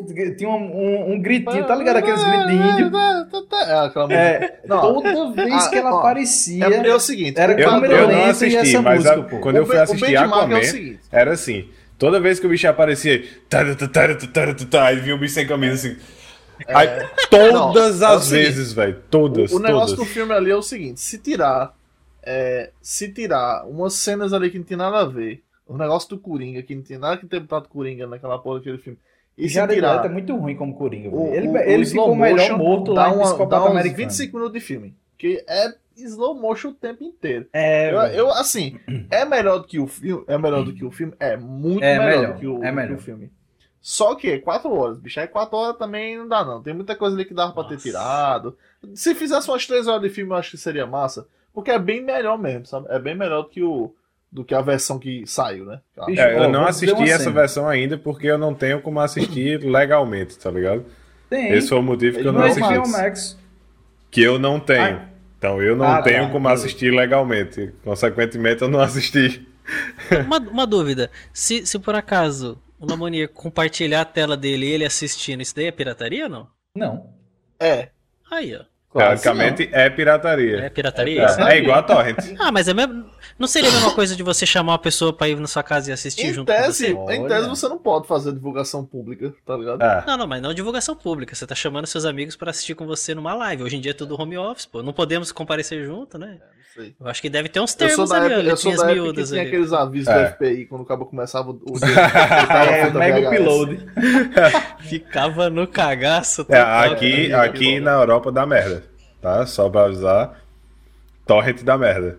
"Ah", Tinha um, um, um gritinho, tá ligado? Aqueles gritos de índio. É, aquela música. É, Não, toda vez ah, que ela ó, aparecia. É, é o seguinte, Era Eu, câmera eu não e assisti, essa mas a- música, pô. quando eu O fui be- o assistir benchmark é era assim. Toda vez que o bicho aparecia, tá, aí vinha o bicho sem camisa assim. Aí, todas Não, é as vezes, velho. Todas, O, o negócio todas. do filme ali é o seguinte: se tirar. é, se tirar umas cenas ali que não tem nada a ver, o negócio do Coringa, que não tem nada que ter botado Coringa naquela porra daquele filme. E se Jared tirar. É muito ruim como Coringa. o, ele o- ele o ficou melhor morto lá em Psicopata dá Americano. 25 minutos de filme. Que é slow motion o tempo inteiro. É, Eu, eu, assim, é melhor do que o filme. É melhor do que o filme? É muito É melhor, melhor, do que o, é melhor. que o filme. Só que é 4 horas, bicho. Aí 4 horas também não dá, não. Tem muita coisa ali que dava pra ter tirado. Se fizesse umas 3 horas de filme, eu acho que seria massa. Porque é bem melhor mesmo, sabe? É bem melhor do que, o, do que a versão que saiu, né? Bicho, É, eu não assisti essa cena. versão ainda porque eu não tenho como assistir *coughs* legalmente, tá ligado? Tem. Esse foi o motivo que eu não é assisti. Max. Que eu não tenho. Ah. Então eu não Ah, tenho tá, como beleza. assistir legalmente. Consequentemente, eu não assisti. *laughs* Uma, uma dúvida. Se, se por acaso o Lamonier compartilhar a tela dele e ele assistindo, isso daí é pirataria ou não? Não. É. Aí, ó. Teoricamente é pirataria. É pirataria? É, é igual a torrent. *laughs* Ah, mas é mesmo... não seria a mesma coisa de você chamar uma pessoa pra ir na sua casa e assistir Em junto com tese, você? em tese você não pode fazer divulgação pública, tá ligado? É. Não, não, mas não divulgação pública. Você tá chamando seus amigos pra assistir com você numa live. Hoje em dia é tudo home office, pô. Não podemos comparecer junto, né? Não sei. Eu acho que deve ter uns Eu sou termos da ali, ó, época, eu sou da época tinha ali. aqueles avisos É. do FBI quando o cabo começava o o dia. que *laughs* tava É, mega upload. Ficava no cagaço. É, aqui, cara. aqui na Europa dá merda. Tá? Só pra avisar. Torrent dá merda.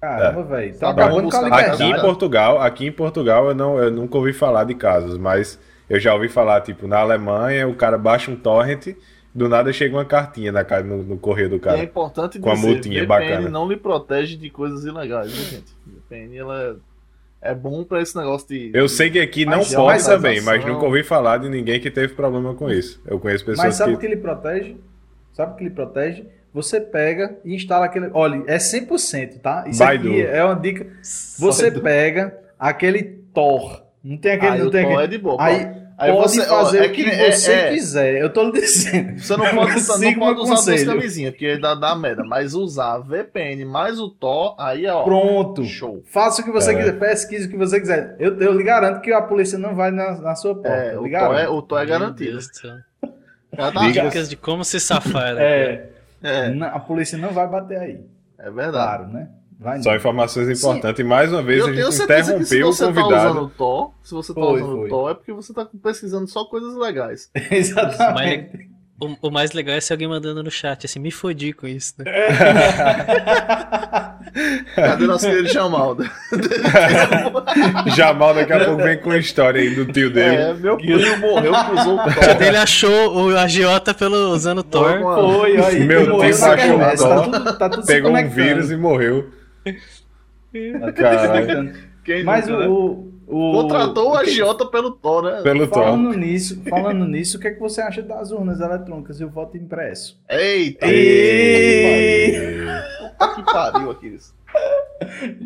Caramba, velho. Tá bom, acabando com a buscar- liberdade. Aqui em Portugal, aqui em Portugal eu, não, eu nunca ouvi falar de casos, mas eu já ouvi falar, tipo, na Alemanha o cara baixa um torrent, do nada chega uma cartinha na, no, no correio do E é cara. importante Com a dizer, multinha VPN bacana. não lhe protege de coisas ilegais, viu, gente? VPN ela é, é bom pra esse negócio de. Eu sei que aqui não pode também, mas nunca ouvi falar de ninguém que teve problema com isso. Eu conheço pessoas Mas sabe o que... que ele protege? Sabe o que ele protege? Você pega e instala aquele. Olha, é 100%, tá? Isso Baidu. aqui é uma dica. Você Baidu. pega aquele Tor. Não tem aquele. Aí não tem aquele. é de boa. Aí, Aí pode você- ó, fazer é o que, que é- você é. quiser. Eu tô lhe dizendo. *laughs* Você não pode, *laughs* usar- não pode usar duas camisinhas, porque dá, dá merda. Mas usar VPN mais o Tor, aí é ó. Pronto. Show. Faça o que você É. quiser, pesquise o que você quiser. Eu, eu lhe garanto que a polícia não vai na, na sua porta. É, eu o lhe Tor é, o Tor é Meu garantido. Dá- Diga- Dicas de como se safar. né? É, É, na- a polícia não vai bater aí. é verdade. Claro, né? Vai Só não. informações importantes. E mais uma vez Eu a tenho gente certeza que se interrompeu o você tá convidado. usando o Tor, se você tá Foi, usando foi. o Tor, é porque você tá pesquisando só coisas legais. *laughs* Exatamente. O, o mais legal é se alguém mandando no chat assim, me fodi com isso, né? *laughs* Cadê nosso querido Jamalda? *laughs* Jamal daqui a pouco vem com a história aí do tio dele. É, meu primo morreu usou o O tio Tor. dele achou o agiota pelo usando Thor. com a- Foi, aí. Meu ele tio internet, o Tá dó, tudo, tá tudo Pegou um vírus e morreu. Tá conectando. Quem Mas nunca, né? O. Contratou o agiota pelo Thor, né? Pelo Tom. Falando nisso, falando nisso, o que, é que você acha das urnas eletrônicas e o voto impresso? Eita! E- Puta que pariu, Aquiles.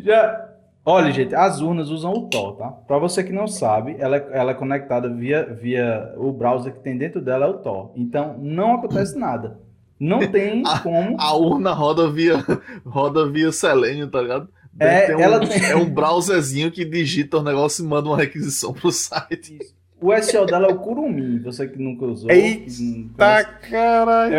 Já. Olha, gente, as urnas usam o Tor, tá? Pra você que não sabe, ela é, ela é conectada via, via o browser que tem dentro dela é o Tor. Então não acontece nada. Não tem como. A urna roda via, roda via selênio, tá ligado? É, Tem um- ela tem- *laughs* é um browserzinho que digita o negócio e manda uma requisição pro site. O SEO dela é o Curumim, você que nunca usou. Eita, Tá, caralho.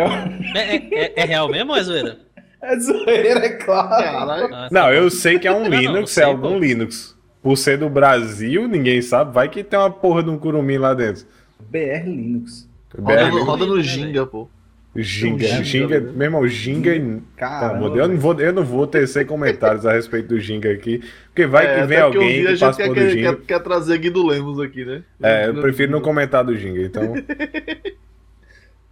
É, é- é- é real mesmo ou é zoeira? *laughs* É zoeira, é claro. Não, eu sei que é um Não, não, Linux, sei, é algum pô. Linux. Por ser do Brasil, ninguém sabe. Vai que tem uma porra de um curumim lá dentro. BR Linux. Roda, BR, no- roda no Ginga, pô. Ginga, Ginga, né? meu irmão, Ginga. Deus, eu não vou, eu não vou tecer comentários a respeito do Ginga aqui, porque vai É, que vem alguém que gente passa quer, por do quer, Ginga. quer, quer trazer Guido Lemos aqui, né? É, eu prefiro não comentar do Ginga, então. *laughs*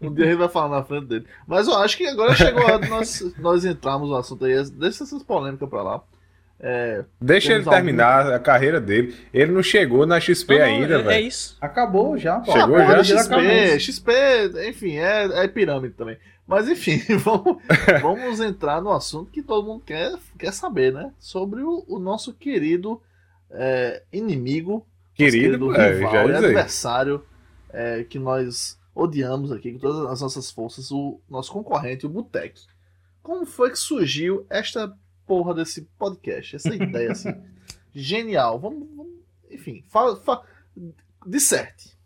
Um dia a gente vai falar na frente dele. Mas eu acho que agora chegou a hora de nós, nós entrarmos no assunto aí. Deixa essas polêmicas pra lá. É, Deixa ele terminar a carreira dele. Ele não chegou na XP Não, não, ainda, é, é velho. isso. Acabou já, pô. Chegou Ah, porra, já? XP, XP, enfim, é, é pirâmide também. Mas enfim, *laughs* vamos, *laughs* vamos entrar no assunto que todo mundo quer, quer saber, né? Sobre o, o nosso querido é, inimigo, nosso Querido, é, rival já e adversário é, que nós odiamos aqui com todas as nossas forças, o nosso concorrente, o Butec. Como foi que surgiu esta porra desse podcast, essa ideia assim? *laughs* Genial. Vamos, vamos- enfim, fala, fala, disserte.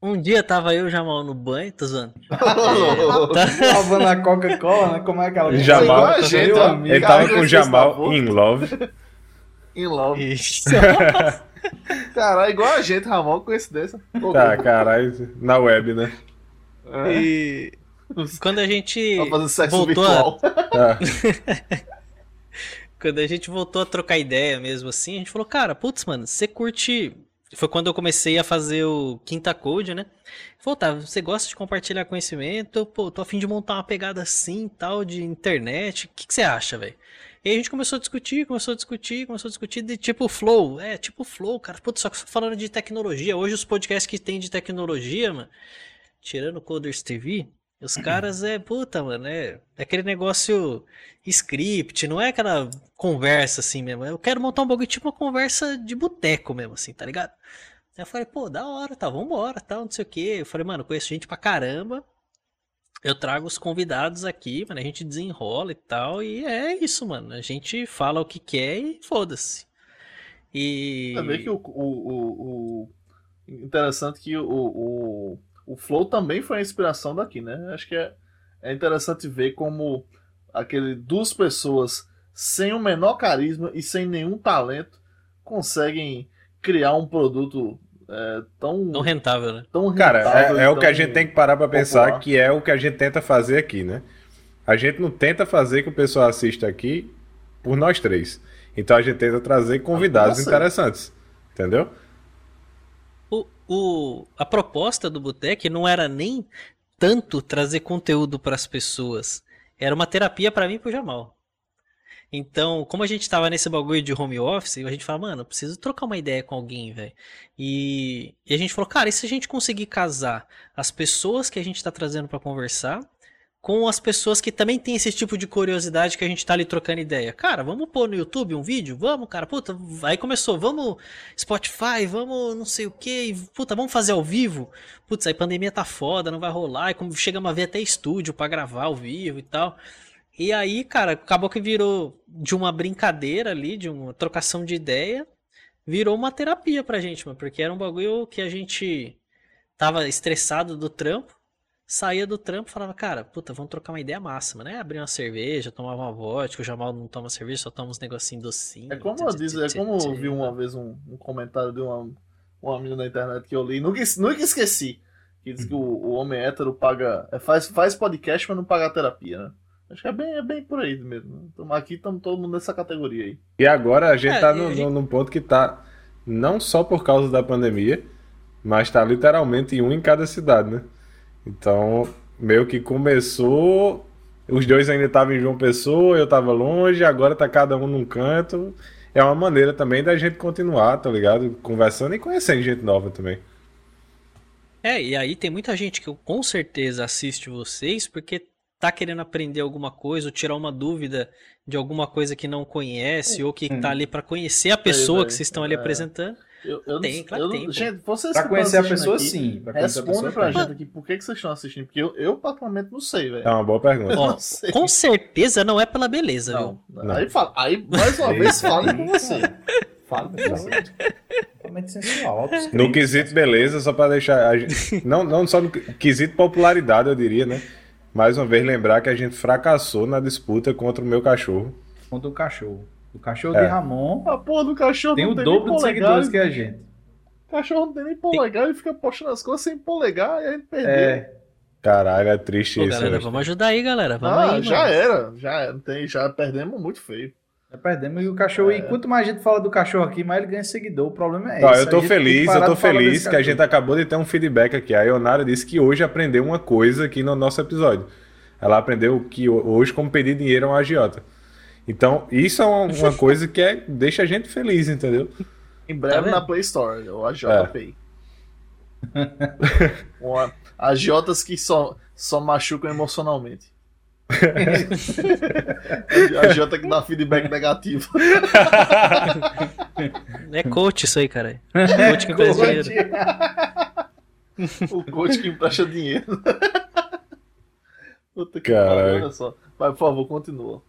Um dia tava eu o Jamal no banho, tô zoando. *laughs* Tá. Lavando a Coca-Cola, né? Como é aquela Jamal- Igual a gente, amigo. Ele Cara, tava que com o Jamal in love. *laughs* In love. Isso. Caralho, igual a gente, Ramon, coincidência. Pô, Tá, caralho, na web, né? é, E quando a gente voltou a, virtual. Tá. *laughs* quando a gente voltou a trocar ideia mesmo assim, a gente falou, cara, putz, mano, você curte. Foi quando eu comecei a fazer o Quinta Code, né? Falou, tá, você gosta de compartilhar conhecimento? Pô, tô a fim de montar uma pegada assim, tal, de internet. O que, que você acha, velho? E aí a gente começou a discutir, começou a discutir, começou a discutir de tipo flow. É, tipo flow, cara. Putz, só que falando de tecnologia. Hoje os podcasts que tem de tecnologia, mano, tirando o Coders TV, Os caras é, puta, mano, é, é aquele negócio script, não é aquela conversa assim mesmo. Eu quero montar um bagulho tipo uma conversa de boteco mesmo, assim, tá ligado? Aí eu falei, pô, da hora, tá, vambora, tal, não sei o quê. Eu falei, mano, conheço gente pra caramba. Eu trago os convidados aqui, mano, a gente desenrola e tal, e é isso, mano. A gente fala o que quer e foda-se. E. Também que o, o, o, o- interessante que o, o, o Flow também foi a inspiração daqui, né? Acho que é, é interessante ver como aquele duas pessoas sem o menor carisma e sem nenhum talento conseguem criar um produto é, tão, Não rentável, né? tão Cara, rentável é, é o que a tão- gente tem que parar pra pensar, que é o que a gente tenta fazer aqui, né? A gente não tenta fazer que o pessoal assista aqui por nós três. Então a gente tenta trazer convidados Nossa. interessantes. Entendeu? O, a proposta do Botec não era nem tanto trazer conteúdo para as pessoas. Era uma terapia para mim e pro Jamal. Então, como a gente tava nesse bagulho de home office, a gente fala, mano, preciso trocar uma ideia com alguém, velho. E, e a gente falou, cara, e se a gente conseguir casar as pessoas que a gente tá trazendo para conversar com as pessoas que também têm esse tipo de curiosidade que a gente tá ali trocando ideia? Cara, vamos pôr no YouTube um vídeo? Vamos, cara, puta, aí começou, vamos Spotify, vamos não sei o que, puta, vamos fazer ao vivo. Putz, aí pandemia tá foda, não vai rolar, e como chegamos a ver até estúdio pra gravar ao vivo e tal. E aí, cara, acabou que virou de uma brincadeira ali, de uma trocação de ideia, virou uma terapia pra gente, mano, porque era um bagulho que a gente tava estressado do trampo, saía do trampo e falava, cara, puta, vamos trocar uma ideia massa, mano. Aí abria uma cerveja, tomava uma vodka, o Jamal não toma cerveja, só toma uns negocinhos docinhos. É como eu disse, é como eu vi uma vez um, um comentário de uma, uma menina na internet que eu li, nunca, nunca esqueci. Que diz que o, o homem hétero paga. é, faz, faz podcast, mas não paga terapia, né? Acho que é bem, é bem por aí mesmo. né? Tamo aqui estamos todo mundo nessa categoria aí. E agora a gente É, tá no- gente- no- num ponto que tá não só por causa da pandemia, mas tá literalmente em um em cada cidade, né? Então, meio que começou. Os dois ainda estavam em João Pessoa, eu tava longe, agora tá cada um num canto. É uma maneira também da gente continuar, tá ligado? Conversando e conhecendo gente nova também. É, e aí tem muita gente que eu com certeza assiste vocês porque tá querendo aprender alguma coisa ou tirar uma dúvida de alguma coisa que não conhece ou que tá ali pra conhecer a pessoa velho. que vocês estão ali É. apresentando. Eu, eu Tem, não, claro eu que não- tem. Gente, vocês Pra conhecer a pessoa, aqui, sim. Pra conhecer a Responda pessoa, pra tem. gente aqui por que, que vocês estão assistindo. Porque eu, eu particularmente, não sei, velho. É uma boa pergunta. Ó, não com certeza não é pela beleza, viu? Não, Não. Aí, fala, aí, mais uma vez, fale com você. Fale com você. Totalmente sensual. altos No quesito beleza, só pra deixar. a gente- não, não só no quesito popularidade, eu diria, né? Mais uma vez lembrar que a gente fracassou na disputa contra o meu cachorro. Contra o cachorro. O cachorro É. de Ramon A porra do cachorro tem não o tem dobro de seguidores que a gente. O cachorro não tem nem polegar, ele fica postando as coisas sem polegar e a gente perdeu. É, Caralho, é triste Pô, isso. galera, vamos ajudar aí, galera. Vamos ah, aí, já mano. era, já era. Tem, já perdemos muito feio. já perdemos. E o cachorro, e quanto mais a gente fala do cachorro aqui, mais ele ganha seguidor. O problema é esse. eu tô tem feliz, eu tô feliz que a gente acabou de ter um feedback aqui. A Ionara disse que hoje aprendeu uma coisa aqui no nosso episódio. Ela aprendeu que ho- hoje como pedir dinheiro é um agiota. Então, isso é uma, uma coisa que é, deixa a gente feliz, entendeu? Em breve vendo? na Play Store, o AJPay. Uma- *laughs* Agiotas que só, só machucam emocionalmente. *laughs* Agiota que dá feedback negativo. É coach isso aí, cara. Coach que empresta dinheiro. o coach que empresta dinheiro. Puta que pariu, olha só. Vai, por favor, continua.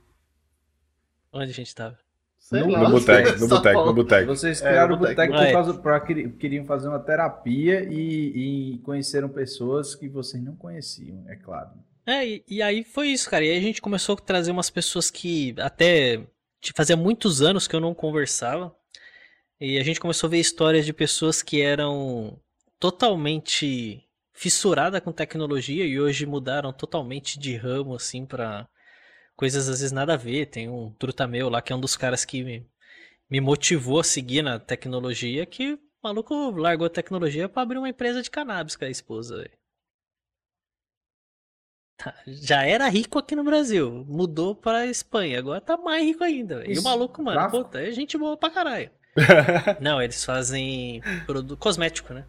Onde a gente tava? Sei No- lá, No boteco, no boteco, no boteco. Vocês É, criaram o boteco. é. por causa pra, queri- queriam fazer uma terapia e, e conheceram pessoas que vocês não conheciam, é claro. É, e, e aí foi isso, cara. E aí a gente começou a trazer umas pessoas que até te- fazia muitos anos que eu não conversava. E a gente começou a ver histórias de pessoas que eram totalmente fissuradas com tecnologia e hoje mudaram totalmente de ramo, assim, pra coisas às vezes nada a ver. Tem um truta meu lá que é um dos caras que me, me motivou a seguir na tecnologia, que o maluco largou a tecnologia pra abrir uma empresa de cannabis com a esposa. Tá, Já era rico aqui no Brasil, mudou pra Espanha, agora tá mais rico ainda. E o maluco, mano, tráfico? puta, é gente boa pra caralho. *laughs* Não, eles fazem produto cosmético, né?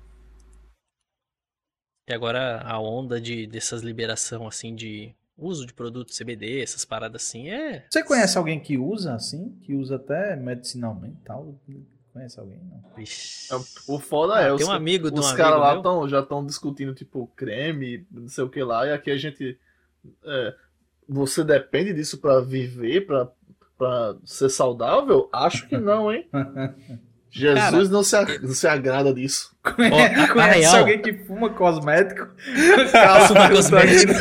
E agora a onda de, dessas liberação, assim, de uso de produto CBD, essas paradas assim, é... Você conhece alguém que usa assim? Que usa até medicinalmente e tal? Conhece alguém? Não. Vixe. O foda Ah, é, tem os, um amigo de um os caras lá tão, já estão discutindo, tipo, creme, não sei o que lá, e aqui a gente. é, você depende disso pra viver, pra, pra ser saudável? Acho que não, hein? *laughs* Jesus Cara, não, se, não se agrada disso. Conhece, a conhece real- alguém que fuma cosmético? *laughs* Fuma cosmético. *laughs*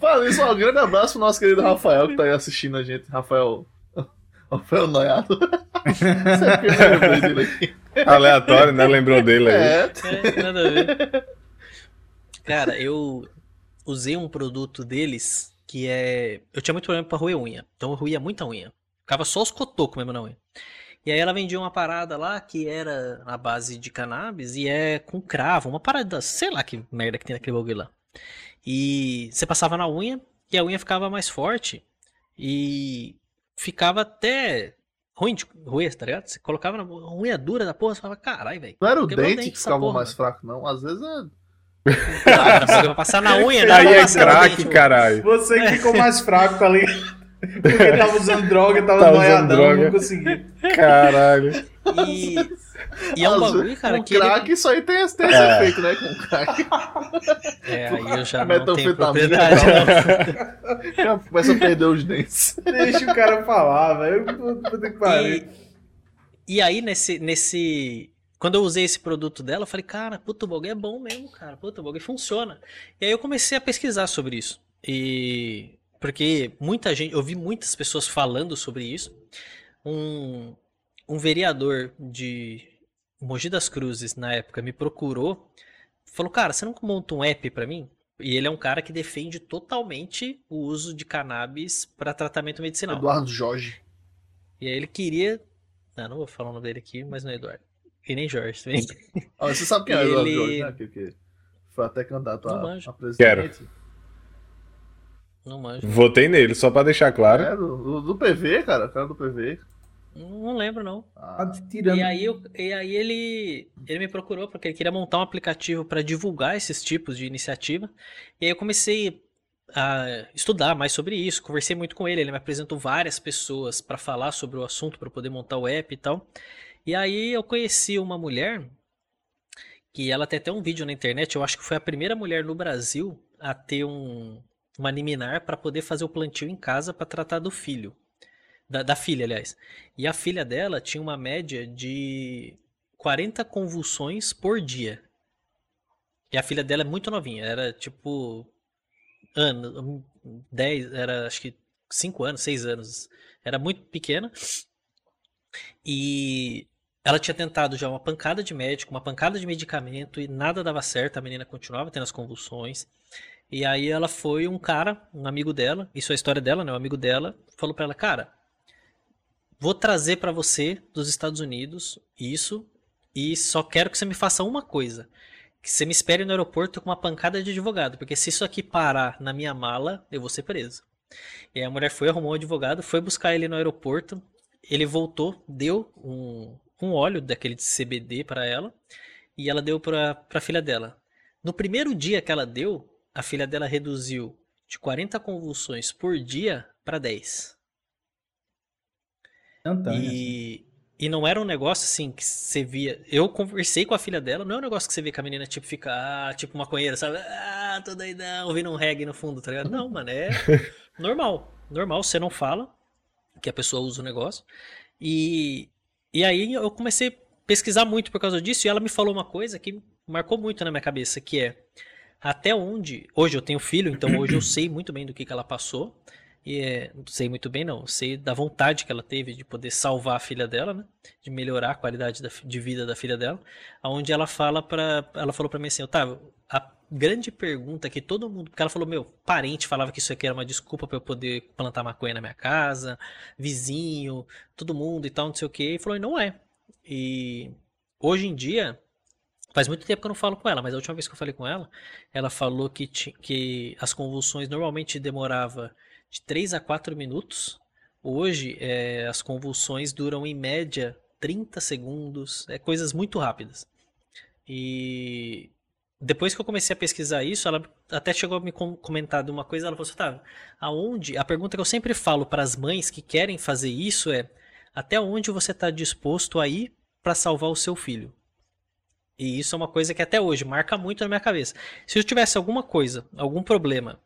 Fala isso, um grande abraço pro nosso querido Rafael que tá aí assistindo a gente. Rafael. *laughs* Rafael Noiado. Aqui. Aleatório, né? Lembrou dele aí. É, É, nada a ver. Cara, eu usei um produto deles que é. Eu tinha muito problema pra roer unha. Então eu roía muita unha. Ficava só os cotocos mesmo na unha. E aí ela vendia uma parada lá que era na base de cannabis e é com cravo, uma parada, sei lá que merda que tem naquele bagulho lá. E você passava na unha e a unha ficava mais forte e ficava até ruim de roer, tá ligado? Você colocava na unha dura da porra, você falava, caralho, velho. não era o dente dente que ficava mais fraco, não. Às vezes é. Pra passar na unha, né? Aí é craque, dente, caralho. Você que ficou mais fraco, tá ligado? Porque tava usando droga, tava Tá usando noiadão, droga. não conseguia. Caralho. E, e é um bagulho, cara, com que ele... isso aí tem, esse- tem esse É. efeito, né? Com crack. É, aí eu já não tenho propriedade. não. *laughs* Já começa a perder os dentes. Deixa o cara falar, velho. Puta que pariu. E, e aí, nesse, nesse... Quando eu usei esse produto dela, eu falei, cara, puta, o bagulho é bom mesmo, cara. Puta, o bagulho funciona. E aí eu comecei a pesquisar sobre isso. E... Porque muita gente... Eu vi muitas pessoas falando sobre isso. Um, um vereador de Mogi das Cruzes, na época, me procurou. Falou, cara, você não monta um app pra mim? E ele é um cara que defende totalmente o uso de cannabis para tratamento medicinal. Eduardo Jorge. E aí ele queria. Não, não vou falar o nome dele aqui, mas não é Eduardo. E nem Jorge também. Ah, *laughs* você sabe quem é o Jorge, né? Que, que foi até candidato Não a, manjo. a presidente. Não manjo. Votei nele, só pra deixar claro. É, do, do- PV, cara. O cara do PV. Não, não lembro, não. Ah, Tá tirando. E aí, eu- e aí ele, ele me procurou porque ele queria montar um aplicativo para divulgar esses tipos de iniciativa. E aí eu comecei a estudar mais sobre isso, conversei muito com ele, ele me apresentou várias pessoas para falar sobre o assunto, para poder montar o app e tal. E aí eu conheci uma mulher que ela tem até um vídeo na internet, eu acho que foi a primeira mulher no Brasil a ter um, uma liminar para poder fazer o plantio em casa para tratar do filho. Da, da filha, aliás. E a filha dela tinha uma média de 40 convulsões por dia. E a filha dela é muito novinha, era tipo ano, 10, era acho que 5 anos, 6 anos. Era muito pequena. E ela tinha tentado já uma pancada de médico, uma pancada de medicamento e nada dava certo, a menina continuava tendo as convulsões. E aí ela foi um cara, um amigo dela, isso é a história dela, né? Um amigo dela, falou pra ela, cara, vou trazer pra você dos Estados Unidos isso e só quero que você me faça uma coisa. Que você me espere no aeroporto com uma pancada de advogado, porque se isso aqui parar na minha mala, eu vou ser preso. E aí a mulher foi, arrumou um advogado, foi buscar ele no aeroporto, ele voltou, deu um, um óleo daquele de CBD para ela e ela deu para a filha dela. No primeiro dia que ela deu, a filha dela reduziu de 40 convulsões por dia para 10. Instantâneo, assim. E, e não era um negócio assim que você via. Eu conversei com a filha dela, não é um negócio que você vê que a menina tipo fica, ah, tipo maconheira, sabe? Ah, tô doidão, ouvindo um reggae no fundo, tá ligado? Não, mano, é *laughs* normal. Normal, você não fala que a pessoa usa o negócio. E, e aí eu comecei a pesquisar muito por causa disso e ela me falou uma coisa que marcou muito na minha cabeça, que é até onde. Hoje eu tenho filho, então hoje eu sei muito bem do que, que ela passou. E é, sei muito bem, não. Sei da vontade que ela teve de poder salvar a filha dela, né? De melhorar a qualidade da, de vida da filha dela. Onde ela fala para Ela falou pra mim assim, Otávio, a grande pergunta que todo mundo. Porque ela falou, meu, parente falava que isso aqui era uma desculpa para eu poder plantar maconha na minha casa, vizinho, todo mundo e tal, não sei o que. E falou, e não é. E hoje em dia. Faz muito tempo que eu não falo com ela, mas a última vez que eu falei com ela, ela falou que, que as convulsões normalmente demorava de 3 a 4 minutos. Hoje, eh, as convulsões duram em média 30 segundos, é coisas muito rápidas. E depois que eu comecei a pesquisar isso, ela até chegou a me comentar de uma coisa, ela falou assim, tá, aonde, a pergunta que eu sempre falo para as mães que querem fazer isso é, até onde você está disposto a ir para salvar o seu filho? E isso é uma coisa que até hoje marca muito na minha cabeça. Se eu tivesse alguma coisa, algum problema,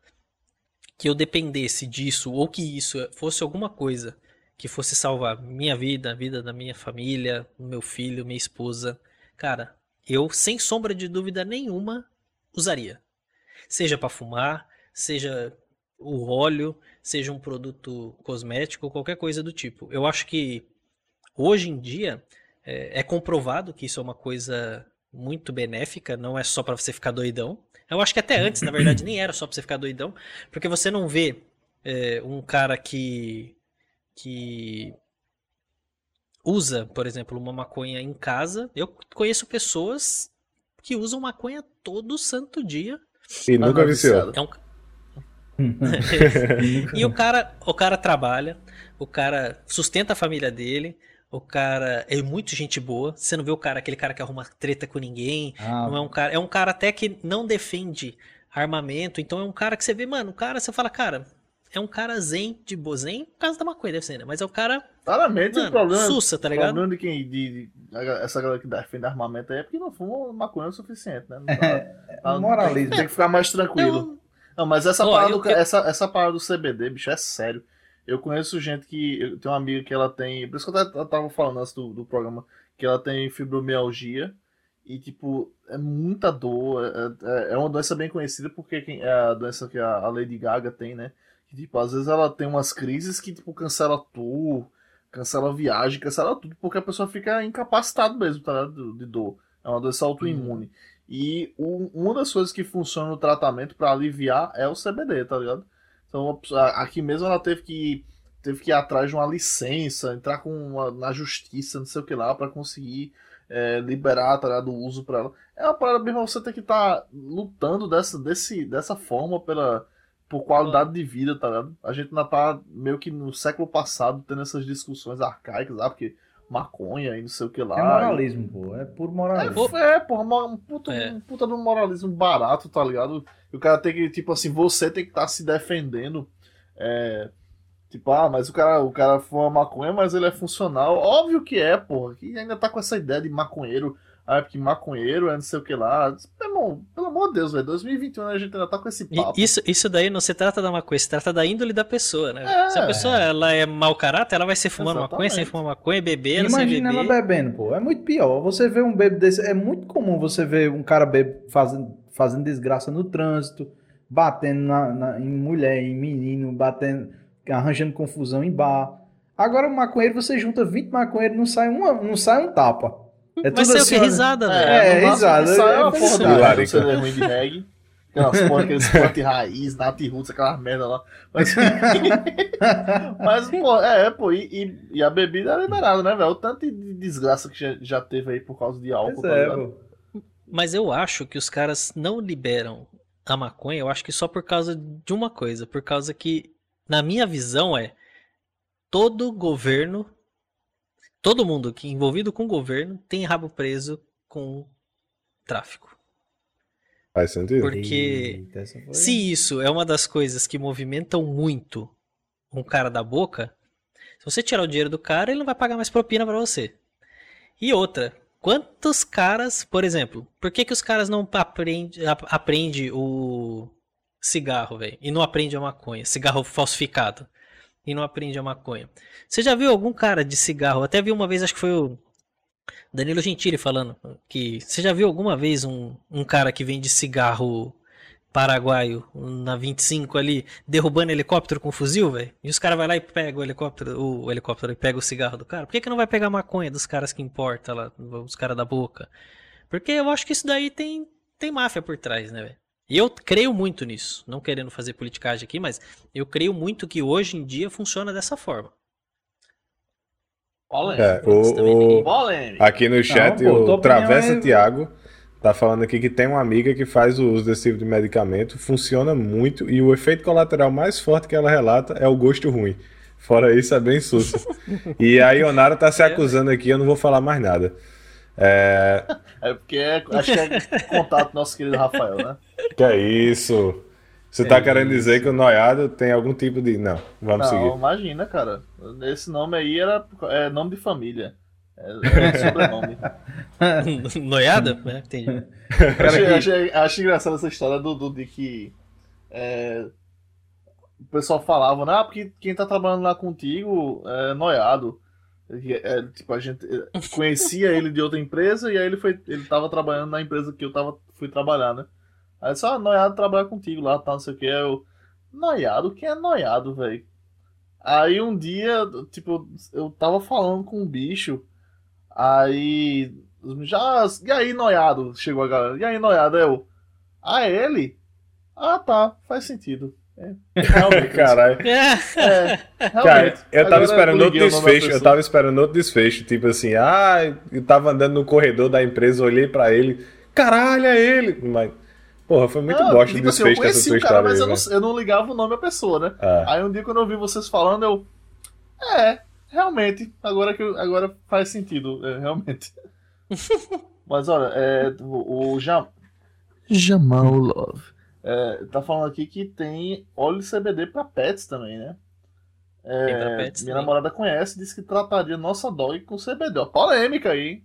que eu dependesse disso, ou que isso fosse alguma coisa que fosse salvar minha vida, a vida da minha família, meu filho, minha esposa, cara, eu, sem sombra de dúvida nenhuma, usaria. Seja para fumar, seja o óleo, seja um produto cosmético, qualquer coisa do tipo. Eu acho que hoje em dia é, é comprovado que isso é uma coisa muito benéfica, não é só para você ficar doidão. Eu acho que até antes, na verdade, nem era só pra você ficar doidão, porque você não vê é, um cara que que usa, por exemplo, uma maconha em casa. Eu conheço pessoas que usam maconha todo santo dia. E nunca viciou. É um... *laughs* *laughs* e o cara, o cara trabalha, o cara sustenta a família dele, o cara é muito gente boa. Você não vê o cara, aquele cara que arruma treta com ninguém. Ah, não é um cara, é um cara até que não defende armamento. Então é um cara que você vê, mano, o cara, você fala, cara, é um cara zen, de boa. Zen, por causa da maconha, deve ser, né? Mas é o cara. Claramente mano, o problema. Sussa, tá ligado? O problema de quem. De, de, essa galera que defende armamento aí é porque não fuma maconha o suficiente, né? Não tá, *laughs* tá, moralismo. Tem, tem, que ficar mais tranquilo. Eu... Não, mas essa, oh, parada, do, essa, essa parada do CBD, bicho, é sério. Eu conheço gente que. Eu tenho uma amiga que ela tem. Por isso que eu tava falando antes do, do programa. Que ela tem fibromialgia. E, tipo, é muita dor. É, é, é uma doença bem conhecida porque quem, é a doença que a Lady Gaga tem, né? Tipo, às vezes ela tem umas crises que, tipo, cancela tour, cancela viagem, cancela tudo, porque a pessoa fica incapacitada mesmo, tá ligado? De dor. É uma doença autoimune. Hum. E o, uma das coisas que funciona no tratamento para aliviar é o CBD, tá ligado? Então, aqui mesmo ela teve que teve que ir atrás de uma licença, entrar com uma, na justiça, não sei o que lá, para conseguir é, liberar tá, do uso para ela. É uma parada mesmo você tem que estar tá lutando dessa, desse, dessa forma pela, por qualidade de vida, tá ligado? A gente ainda tá meio que no século passado tendo essas discussões arcaicas, ah, porque maconha e não sei o que lá. É moralismo, pô. É puro moralismo. É, é porra, um puta, é. um puta do moralismo barato, tá ligado? E o cara tem que, tipo assim, você tem que estar tá se defendendo. É, tipo, ah, mas o cara, o cara fuma maconha, mas ele é funcional. Óbvio que é, porra. Que ainda tá com essa ideia de maconheiro ah, porque maconheiro é não sei o que lá. Irmão, pelo amor de Deus, velho. 2021 a gente ainda tá com esse papo. Isso, isso daí não se trata da maconha, se trata da índole da pessoa, né? É. Se a pessoa ela é mau caráter, ela vai ser fumando Exatamente. maconha, sem fumar maconha, bebendo, Imagina sem beber. ela bebendo, pô. É muito pior. Você vê um bebo desse. É muito comum você ver um cara bebo fazendo, fazendo desgraça no trânsito, batendo na, na, em mulher, em menino, batendo, arranjando confusão em bar. Agora o maconheiro, você junta 20 maconheiros, não sai, uma, não sai um tapa. É Vai ser assim, o que? Risada, velho. É, é risada. Só é uma porra da você é ruim de reggae. Aquelas porra, aqueles plante raiz, nat roots, aquela merda lá. Mas, *laughs* mas pô, é, pô, e, e, e, a bebida é liberada, né, velho? O tanto de desgraça que já, já teve aí por causa de álcool, tá é, pô. Mas eu acho que os caras não liberam a maconha, eu acho que só por causa de uma coisa. Por causa que, na minha visão, é todo governo todo mundo que envolvido com o governo tem rabo preso com tráfico. Faz sentido. Porque Eita, se isso é uma das coisas que movimentam muito um cara da boca, se você tirar o dinheiro do cara, ele não vai pagar mais propina para você. E outra, quantos caras, por exemplo, por que, que os caras não aprendem aprende o cigarro, velho, e não aprende a maconha, cigarro falsificado? E não aprende a maconha. Você já viu algum cara de cigarro? Até vi uma vez, acho que foi o Danilo Gentili falando que você já viu alguma vez um, um cara que vende cigarro paraguaio na 25 ali derrubando helicóptero com fuzil, velho? E os caras vai lá e pega o helicóptero, o, o helicóptero e pega o cigarro do cara. Por que, que não vai pegar a maconha dos caras que importa lá, os caras da boca? Porque eu acho que isso daí tem tem máfia por trás, né, velho? E eu creio muito nisso, não querendo fazer politicagem aqui, mas eu creio muito que hoje em dia funciona dessa forma. É, o, o, aqui no chat, não, pô, o Travessa é... Tiago tá falando aqui que tem uma amiga que faz o uso desse tipo de medicamento, funciona muito e o efeito colateral mais forte que ela relata é o gosto ruim. Fora isso, é bem sussa. *laughs* E a Ionara tá se acusando aqui, eu não vou falar mais nada. É... É porque é, acho que é contato nosso querido Rafael, né? Que é isso? Você tá querendo dizer que o noiado tem algum tipo de. Não, vamos Não, seguir. imagina, cara. Esse nome aí era é nome de família. É, é sobrenome. *laughs* Noiada? É, entendi. achei, engraçado essa história do, do de que é, o pessoal falava, né? Ah, porque quem tá trabalhando lá contigo é noiado. É, tipo, a gente conhecia ele de outra empresa e aí ele foi. Ele tava trabalhando na empresa que eu tava, fui trabalhar, né? Aí só, ah, noiado trabalha contigo lá, tá, não sei o que. Eu. Noiado? Quem é noiado, velho? Aí um dia, tipo, eu tava falando com um bicho. Aí. Já. E aí, noiado? Chegou a galera. E aí, noiado? Eu. Ah, é ele? Ah, tá. Faz sentido. *laughs* É, realmente. Caralho. É, Cara, realmente. eu tava Agora esperando outro o desfecho, eu tava esperando outro desfecho, tipo assim, ah, eu tava andando no corredor da empresa, olhei pra ele, caralho, é ele! Mas, porra, foi muito Não, bosta o tipo assim, eu desfecho dessa conheci sua o cara, história mas aí, eu não, eu não ligava o nome da pessoa, né? Ah. Aí um dia quando eu vi vocês falando, eu. É, realmente. Agora, que eu- agora faz sentido, é, realmente. *laughs* Mas olha, é, o, o Jam... Jamal Love. É, tá falando aqui que tem óleo CBD pra pets também, né? É, Tem pra pets minha também. namorada conhece, disse que trataria nossa dog com CBD. Ó, polêmica aí, hein?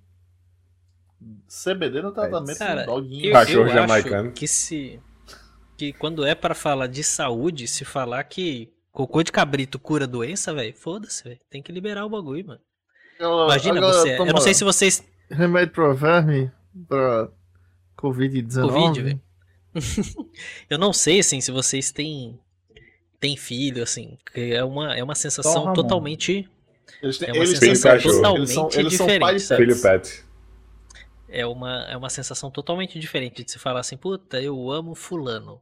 CBD no tratamento Cara, do doguinho. eu, Cachorro eu jamaicano. acho que se que quando é pra falar de saúde, se falar que cocô de cabrito cura doença, velho, foda-se, velho. Tem que liberar o bagulho, mano. Imagina Agora você, eu não sei se vocês Remédio pra verme pra Covid-19. Covid, velho. *laughs* eu não sei assim se vocês têm têm filho assim, que é uma é uma sensação Ramon. totalmente Eles têm, é uma eles têm sensação totalmente eles são, eles são diferente. pais sabe? Filho pet. é uma, é uma sensação totalmente diferente de você falar assim, puta, eu amo fulano.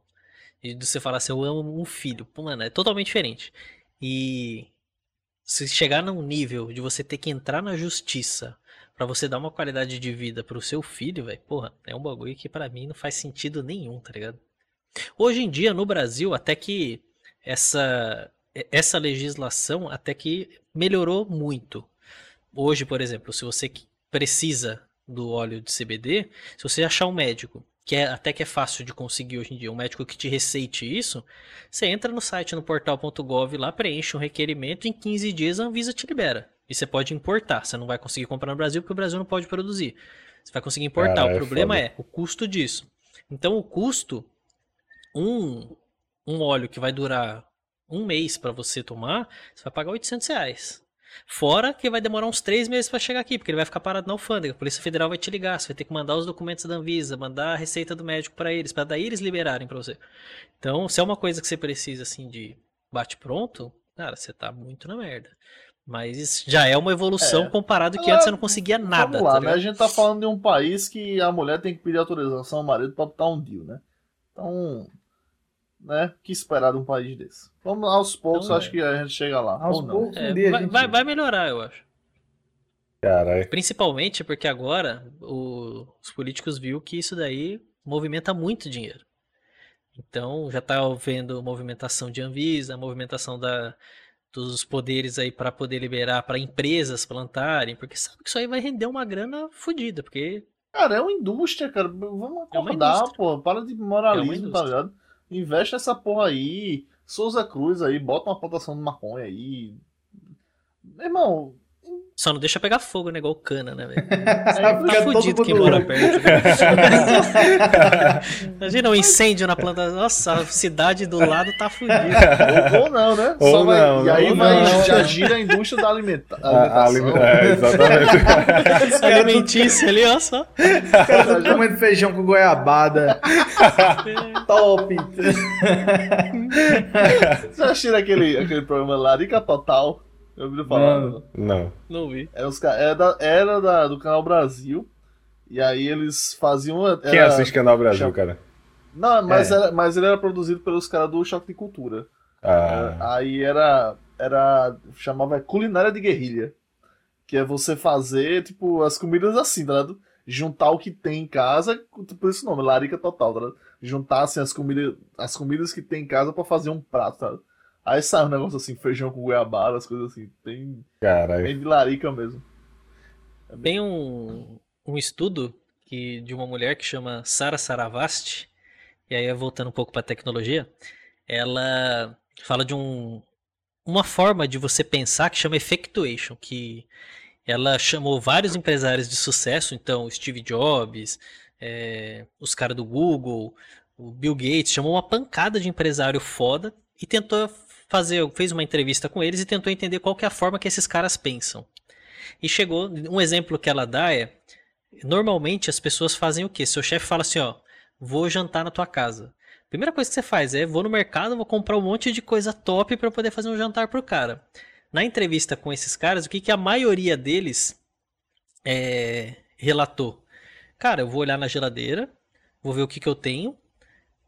E de você falar assim, eu amo um filho. Mano, é totalmente diferente. E se chegar num nível de você ter que entrar na justiça pra você dar uma qualidade de vida pro seu filho, velho, porra, é um bagulho que pra mim não faz sentido nenhum, tá ligado? Hoje em dia, no Brasil, até que essa, essa legislação até que melhorou muito. Hoje, por exemplo, se você precisa do óleo de CBD, se você achar um médico, que é até que é fácil de conseguir hoje em dia, um médico que te receite isso, você entra no site no portal.gov lá, preenche um requerimento, em 15 dias a Anvisa te libera. E você pode importar. Você não vai conseguir comprar no Brasil porque o Brasil não pode produzir. Você vai conseguir importar. Caralho, o é problema foda. é o custo disso. Então o custo, um, um óleo que vai durar um mês para você tomar, você vai pagar 800 reais. Fora que vai demorar uns três meses para chegar aqui, porque ele vai ficar parado na alfândega. A Polícia Federal vai te ligar, você vai ter que mandar os documentos da Anvisa, mandar a receita do médico para eles, para daí eles liberarem para você. Então, se é uma coisa que você precisa assim de bate pronto, cara, você tá muito na merda. Mas isso já é uma evolução É. comparado que antes você não conseguia nada. Vamos lá, tá né? A gente tá falando de um país que a mulher tem que pedir autorização ao marido pra botar um deal, né? Então, né? O que esperar de um país desse? Vamos aos poucos, Então, acho que a gente chega lá. Aos ou não. poucos, É, um dia a vai, gente... vai- vai melhorar, eu acho. Caralho. Principalmente porque agora o- os políticos viu que isso daí movimenta muito dinheiro. Então já tá vendo movimentação de Anvisa, movimentação da, dos poderes aí para poder liberar para empresas plantarem, porque sabe que isso aí vai render uma grana fodida, porque Cara, é uma indústria, cara. Vamos É acordar, indústria. pô. Para de É moralismo, tá indústria. ligado? Investe essa porra aí. Souza Cruz aí, bota uma plantação de maconha aí. Meu irmão, só não deixa pegar fogo, né? Igual cana, né, velho? *laughs* é, Tá fudido quem mora perto. *laughs* né? Imagina um incêndio na planta. Nossa, a cidade do lado tá fudida. ou, ou não, né? Ou Só vai- não, e aí ou vai, não. já gira a indústria da alimenta *laughs* A- a alimentação. alime- É, exatamente. Alimentício ali, ó só. Tô comendo feijão com goiabada. Top. Você assistiu aquele, aquele programa Larica Total? Eu ouvi falar. Não. Não. Não vi. Era, os, era, da- era da- do canal Brasil. E aí eles faziam. Era, Quem assiste Canal Brasil, cara? Não, mas, É. era, mas ele era produzido pelos caras do Choque de Cultura. Ah, Aí era. Era. Chamava Culinária de Guerrilha. Que é você fazer, tipo, as comidas assim, tá ligado? Juntar o que tem em casa, por esse nome, Larica Total, tá ligado? Juntar assim, as, comidas, as comidas que tem em casa pra fazer um prato, tá ligado? Aí sai um negócio assim, feijão com goiabada, as coisas assim. Bem, Caralho. bem de larica mesmo. Tem um, um estudo que, de uma mulher que chama Sara Saravasti, e aí voltando um pouco para tecnologia, ela fala de um, uma forma de você pensar que chama effectuation, que ela chamou vários empresários de sucesso, então Steve Jobs, é, os caras do Google, o Bill Gates, chamou uma pancada de empresário foda e tentou fazer, fez uma entrevista com eles e tentou entender qual que é a forma que esses caras pensam. E chegou, um exemplo que ela dá é, normalmente as pessoas fazem o quê? Seu chefe fala assim, ó, vou jantar na tua casa. Primeira coisa que você faz é, vou no mercado, vou comprar um monte de coisa top para poder fazer um jantar pro cara. Na entrevista com esses caras, o que, que a maioria deles é, relatou? Cara, eu vou olhar na geladeira, vou ver o que, que eu tenho.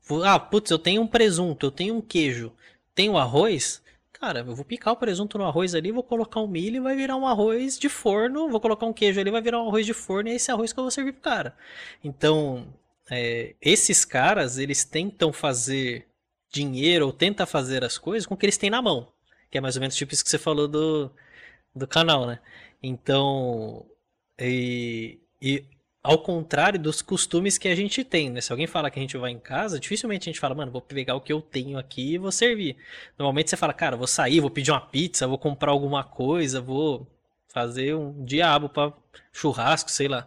Vou, ah, putz, eu tenho um presunto, eu tenho um queijo, tenho arroz. Cara, eu vou picar o presunto no arroz ali, vou colocar um milho e vai virar um arroz de forno. Vou colocar um queijo ali, vai virar um arroz de forno e é esse arroz que eu vou servir pro cara. Então, é, esses caras, eles tentam fazer dinheiro ou tentam fazer as coisas com o que eles têm na mão. Que é mais ou menos tipo isso que você falou do, do canal, né? Então, e, e ao contrário dos costumes que a gente tem, né? Se alguém fala que a gente vai em casa, dificilmente a gente fala, mano, vou pegar o que eu tenho aqui e vou servir. Normalmente você fala, cara, vou sair, vou pedir uma pizza, vou comprar alguma coisa, vou fazer um diabo para churrasco, sei lá.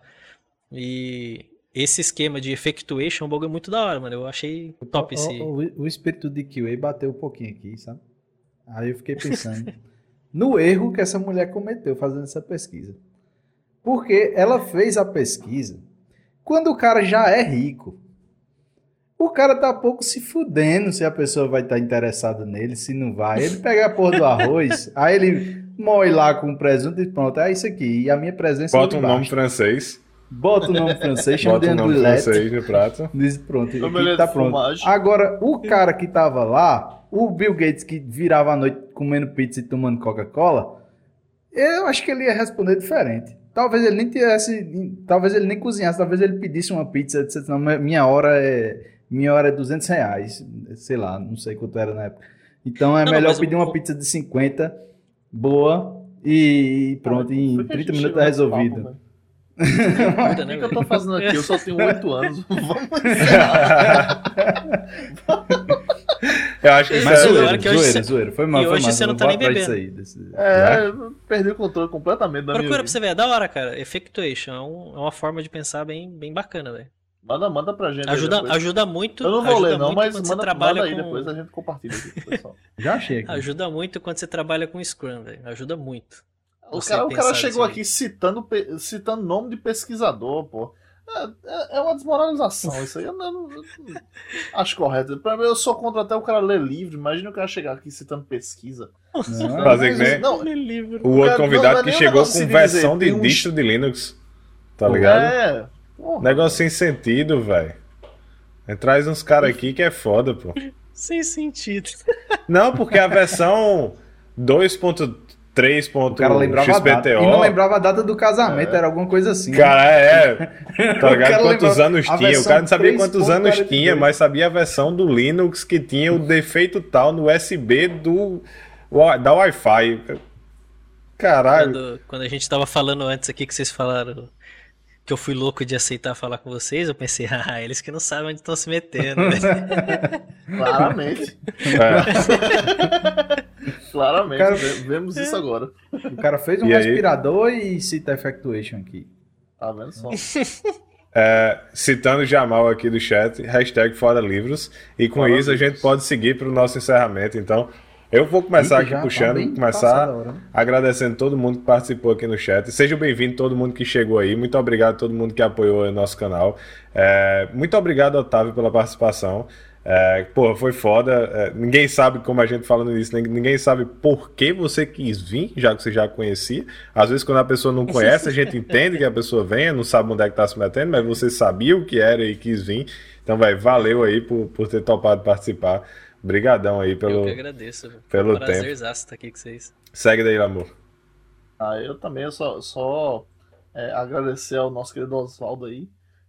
E esse esquema de effectuation é um bagulho muito da hora, mano. Eu achei top esse. O, o, o espírito de QA bateu um pouquinho aqui, sabe? Aí eu fiquei *laughs* pensando no erro que essa mulher cometeu fazendo essa pesquisa. Porque ela fez a pesquisa quando o cara já é rico. O cara tá pouco se fudendo se a pessoa vai estar interessada nele, se não vai. Ele pega a porra do arroz, *laughs* aí ele moe lá com o presunto e pronto, é isso aqui. E a minha presença Bota é um nome francês. Bota o nome francês, chama de Bota um nome *laughs* francês no prato. Diz pronto, aqui tá pronto. fumagem. Agora, o cara que tava lá, o Bill Gates que virava a noite comendo pizza e tomando Coca-Cola, eu acho que ele ia responder diferente. Talvez ele nem tivesse, talvez ele nem cozinhasse, talvez ele pedisse uma pizza e dissesse, não, minha hora é, minha hora é 200 reais, sei lá, não sei quanto era na época. Então é Não, melhor pedir uma pizza de 50, boa, e pronto, em Por que a 30 gente minutos tá nesse papo, resolvido. velho? Muda, O né, que, que eu tô fazendo aqui? Eu só tenho 8 anos. *laughs* *laughs* *laughs* Vamos encerrar. Eu acho que isso Mas é- zoeira, zoeira, que você- zoeira. Foi mal, e foi hoje mal. você não tá nem bebendo. aí, desse- É, eu perdi o controle completamente da minha Procura pra vida. você ver, é da hora, cara. Effectuation é, é uma forma de pensar bem, bem bacana, velho. Manda, manda pra gente. Ajuda, ajuda muito. Eu não vou ler, não, mas quando você manda, trabalha manda aí com... depois a gente compartilha aqui com o pessoal. *laughs* Já achei aqui. Ajuda muito quando você trabalha com Scrum, velho. Ajuda muito. O cara, o cara chegou aí. aqui citando, citando nome de pesquisador, pô. É, é- é uma desmoralização isso aí. Eu não, eu não- acho correto. Pra mim, eu sou contra até o cara ler livro. Imagina o cara chegar aqui citando pesquisa. Não, Fazer que nem o outro convidado não é que um chegou com versão dizer, de uns- distro de Linux. Tá ligado? É. Porra. Negócio sem sentido, velho. Traz uns caras aqui que é foda, pô. Sem sentido. Não, porque a versão 2.3. O cara lembrava a data. E não lembrava a data do casamento, era alguma coisa assim. Cara, é. *laughs* Tá O ligado? cara Quantos anos tinha? O cara não sabia quantos anos 3.42. tinha, mas sabia a versão do Linux que tinha o defeito tal no USB do, da Wi-Fi. Caralho. Quando, quando a gente tava falando antes aqui que vocês falaram que eu fui louco de aceitar falar com vocês, eu pensei, *laughs* ah, eles que não sabem onde estão se metendo. né? *laughs* Claramente. É. *laughs* Claramente. Cara- ve- Vemos isso agora. O cara fez um E aí? respirador e cita effectuation aqui. Tá vendo só? É, citando Jamal aqui do chat, hashtag fora livros. E com Fora isso a gente pode seguir para o nosso encerramento. Então, eu vou começar Eita, aqui tá puxando, bem começar né? agradecendo todo mundo que participou aqui no chat. Seja bem-vindo todo mundo que chegou aí. Muito obrigado a todo mundo que apoiou o nosso canal. É, muito obrigado, Otávio, pela participação. É, pô, foi foda. É, ninguém sabe, como a gente falando isso, nin- ninguém sabe por que você quis vir, já que você já conhecia. Às vezes, quando a pessoa não conhece, a gente *laughs* entende que a pessoa venha, não sabe onde é que tá se metendo, mas você sabia o que era e quis vir. Então, vai, valeu aí por, por ter topado participar. Obrigadão aí Eu pelo. que agradeço. velho. pelo Prazerzaço estar aqui com vocês. Segue daí, amor. Ah, eu também, eu só, só é, agradecer ao nosso querido Oswaldo aí.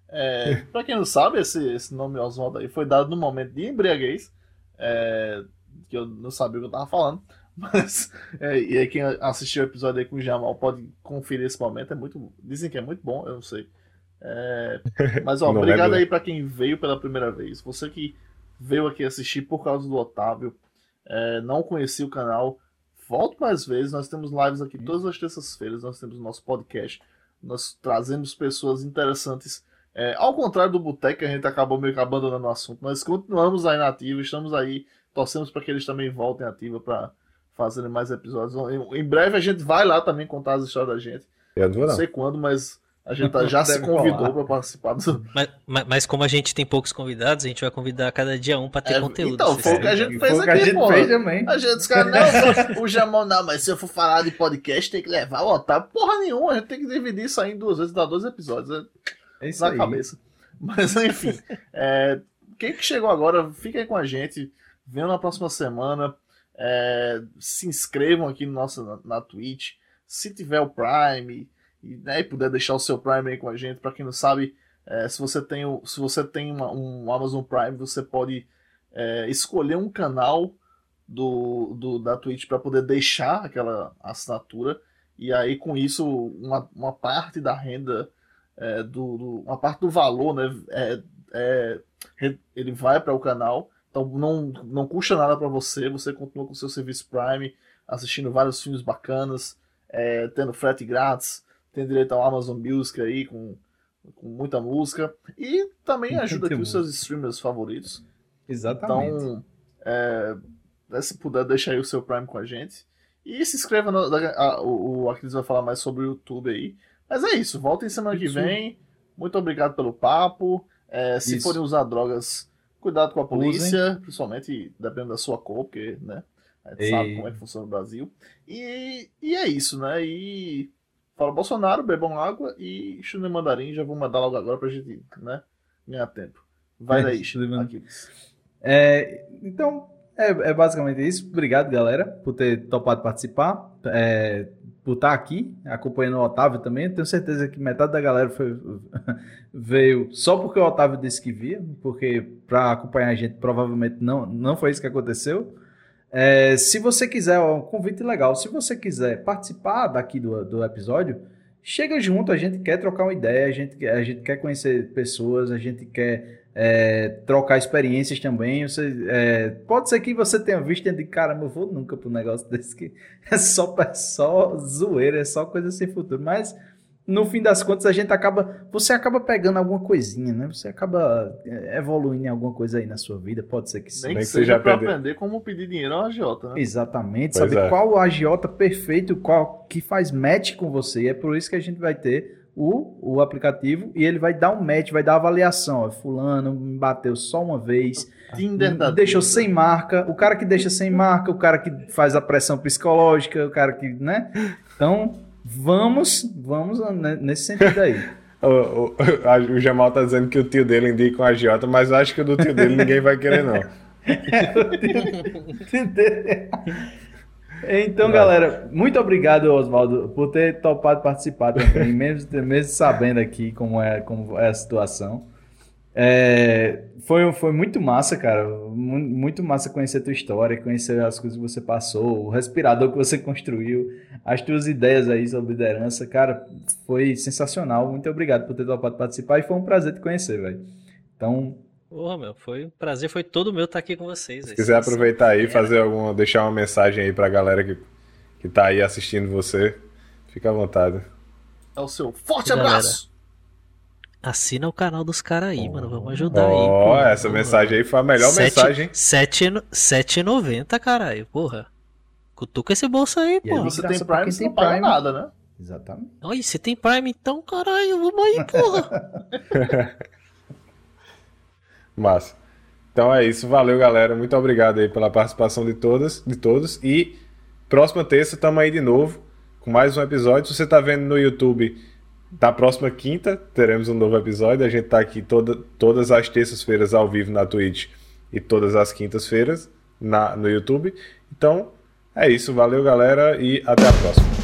É, *laughs* pra quem não sabe, esse, esse nome Oswaldo aí foi dado no momento de embriaguez. É, que eu não sabia o que eu tava falando. *laughs* Mas, é, e aí quem assistiu o episódio aí com o Jamal pode conferir esse momento. É muito, dizem que é muito bom, eu não sei. É, *laughs* mas, ó, Não obrigado lembro. aí pra quem veio pela primeira vez. Você que veio aqui assistir por causa do Otávio, é, não conhecia o canal, volte mais vezes. Nós temos lives aqui todas as terças-feiras. Nós temos o nosso podcast. Nós trazemos pessoas interessantes. É, ao contrário do Boteco, a gente acabou meio que abandonando o assunto. Nós continuamos aí na ativa, estamos aí, torcemos para que eles também voltem ativa para fazerem mais episódios. Em, em breve a gente vai lá também contar as histórias da gente. Eu Não não. sei quando, mas a gente tá- já se convidou para participar do. Mas, mas, mas como a gente tem poucos convidados, a gente vai convidar cada dia um pra ter É, conteúdo. então, foi o que a gente fez o que a aqui, gente porra. fez também. A gente, os caras, não, o Jamão, não, mas se eu for falar de podcast, tem que levar o Otávio. Porra nenhuma, a gente tem que dividir isso aí em duas vezes, dar dois episódios. É É isso na aí. cabeça. *laughs* Mas enfim, é, quem que chegou agora, fica aí com a gente. Venham na próxima semana. é, se inscrevam aqui no nosso, na, na Twitch. Se tiver o Prime e, né, e puder deixar o seu Prime aí com a gente, para quem não sabe, é, se você tem, se você tem uma- um Amazon Prime, você pode é, escolher um canal do, do da Twitch para poder deixar aquela assinatura. E aí, com isso, uma, uma parte da renda é, do, do- uma parte do valor, né, é, é, ele vai para o canal, então não, não custa nada para você, você continua com o seu serviço Prime, assistindo vários filmes bacanas, é, tendo frete grátis, tem direito ao Amazon Music aí com, com muita música e também ajuda aqui os seus streamers favoritos. Exatamente. Então, é, né, se puder, deixa aí o seu Prime com a gente. E se inscreva no. a- o, o Aquiles vai falar mais sobre o YouTube aí. Mas é isso, voltem semana que Isso. vem. Muito obrigado pelo papo. É, se Isso. forem usar drogas, cuidado com a polícia, principalmente dependendo da sua cor, porque, né? A gente E- sabe como é que funciona o Brasil. E, e é isso, né? E fala Bolsonaro, bebam água e chune mandarim, já vou mandar logo agora pra gente, né? Ganhar tempo. Vai É, daí. Aquiles. É, então, é, é basicamente isso. Obrigado, galera, por ter topado participar, é, por estar aqui, acompanhando o Otávio também. Tenho certeza que metade da galera foi- *laughs* veio só porque o Otávio disse que via, porque para acompanhar a gente provavelmente não, não foi isso que aconteceu. É, se você quiser, ó, um convite legal, se você quiser participar daqui do, do episódio, chega junto, a gente quer trocar uma ideia, a gente, a gente quer conhecer pessoas, a gente quer é, trocar experiências também. Você, é, pode ser que você tenha visto e diga, caramba, eu vou nunca para um negócio *laughs* desse que é só, é só zoeira, é só coisa sem futuro. Mas no fim das contas a gente acaba, você acaba pegando alguma coisinha, né? Você acaba é, evoluindo em alguma coisa aí na sua vida, pode ser que sim. Nem que que seja pra aprender. como pedir dinheiro ao agiota, né? Exatamente, Pois saber é. qual o agiota perfeito, qual que faz match com você. É por isso que a gente vai ter o, o aplicativo e ele vai dar um match, vai dar avaliação. Ó, fulano me bateu só uma vez, Tinder da deixou sem marca. O cara que deixa sem marca, o cara que faz a pressão psicológica, o cara que, né? Então, vamos, vamos né, nesse sentido aí. *laughs* O, o, a- o Jamal tá dizendo que o tio dele indica um agiota, mas eu acho que o do tio dele ninguém vai querer, não. *laughs* Então, Vai. galera, muito obrigado, Oswaldo, por ter topado participar também, *laughs* mesmo, mesmo sabendo aqui como é, como é a situação. É, foi, foi muito massa, cara. mu- Muito massa conhecer a tua história, conhecer as coisas que você passou, o respirador que você *laughs* construiu, as tuas ideias aí sobre liderança. Cara, foi sensacional. Muito obrigado por ter topado participar e foi um prazer te conhecer, velho. Então, Porra, meu, foi um prazer, foi todo meu estar aqui com vocês. Se quiser aproveitar aí, fazer alguma, deixar uma mensagem aí pra galera que, que tá aí assistindo você, fica à vontade. É o seu forte abraço. Assina o canal dos caras aí, mano. Vamos ajudar aí. Ó, porra. essa Vamos mensagem aí foi a melhor Sete- mensagem. sete e no- 7,90, caralho. Porra. Cutuca esse bolso aí, E porra. você- tem Prime, você tem não paga Prime. nada, né? exatamente. Olha, você tem Prime então, caralho. Vamos aí, porra. *laughs* *laughs* Massa. Então é isso, valeu galera, muito obrigado aí pela participação de todas, de todos e próxima terça tamo aí de novo com mais um episódio. Se você tá vendo no YouTube, da próxima quinta teremos um novo episódio. A gente tá aqui toda, todas as terças-feiras ao vivo na Twitch e todas as quintas-feiras no YouTube. Então é isso, valeu galera e até a próxima.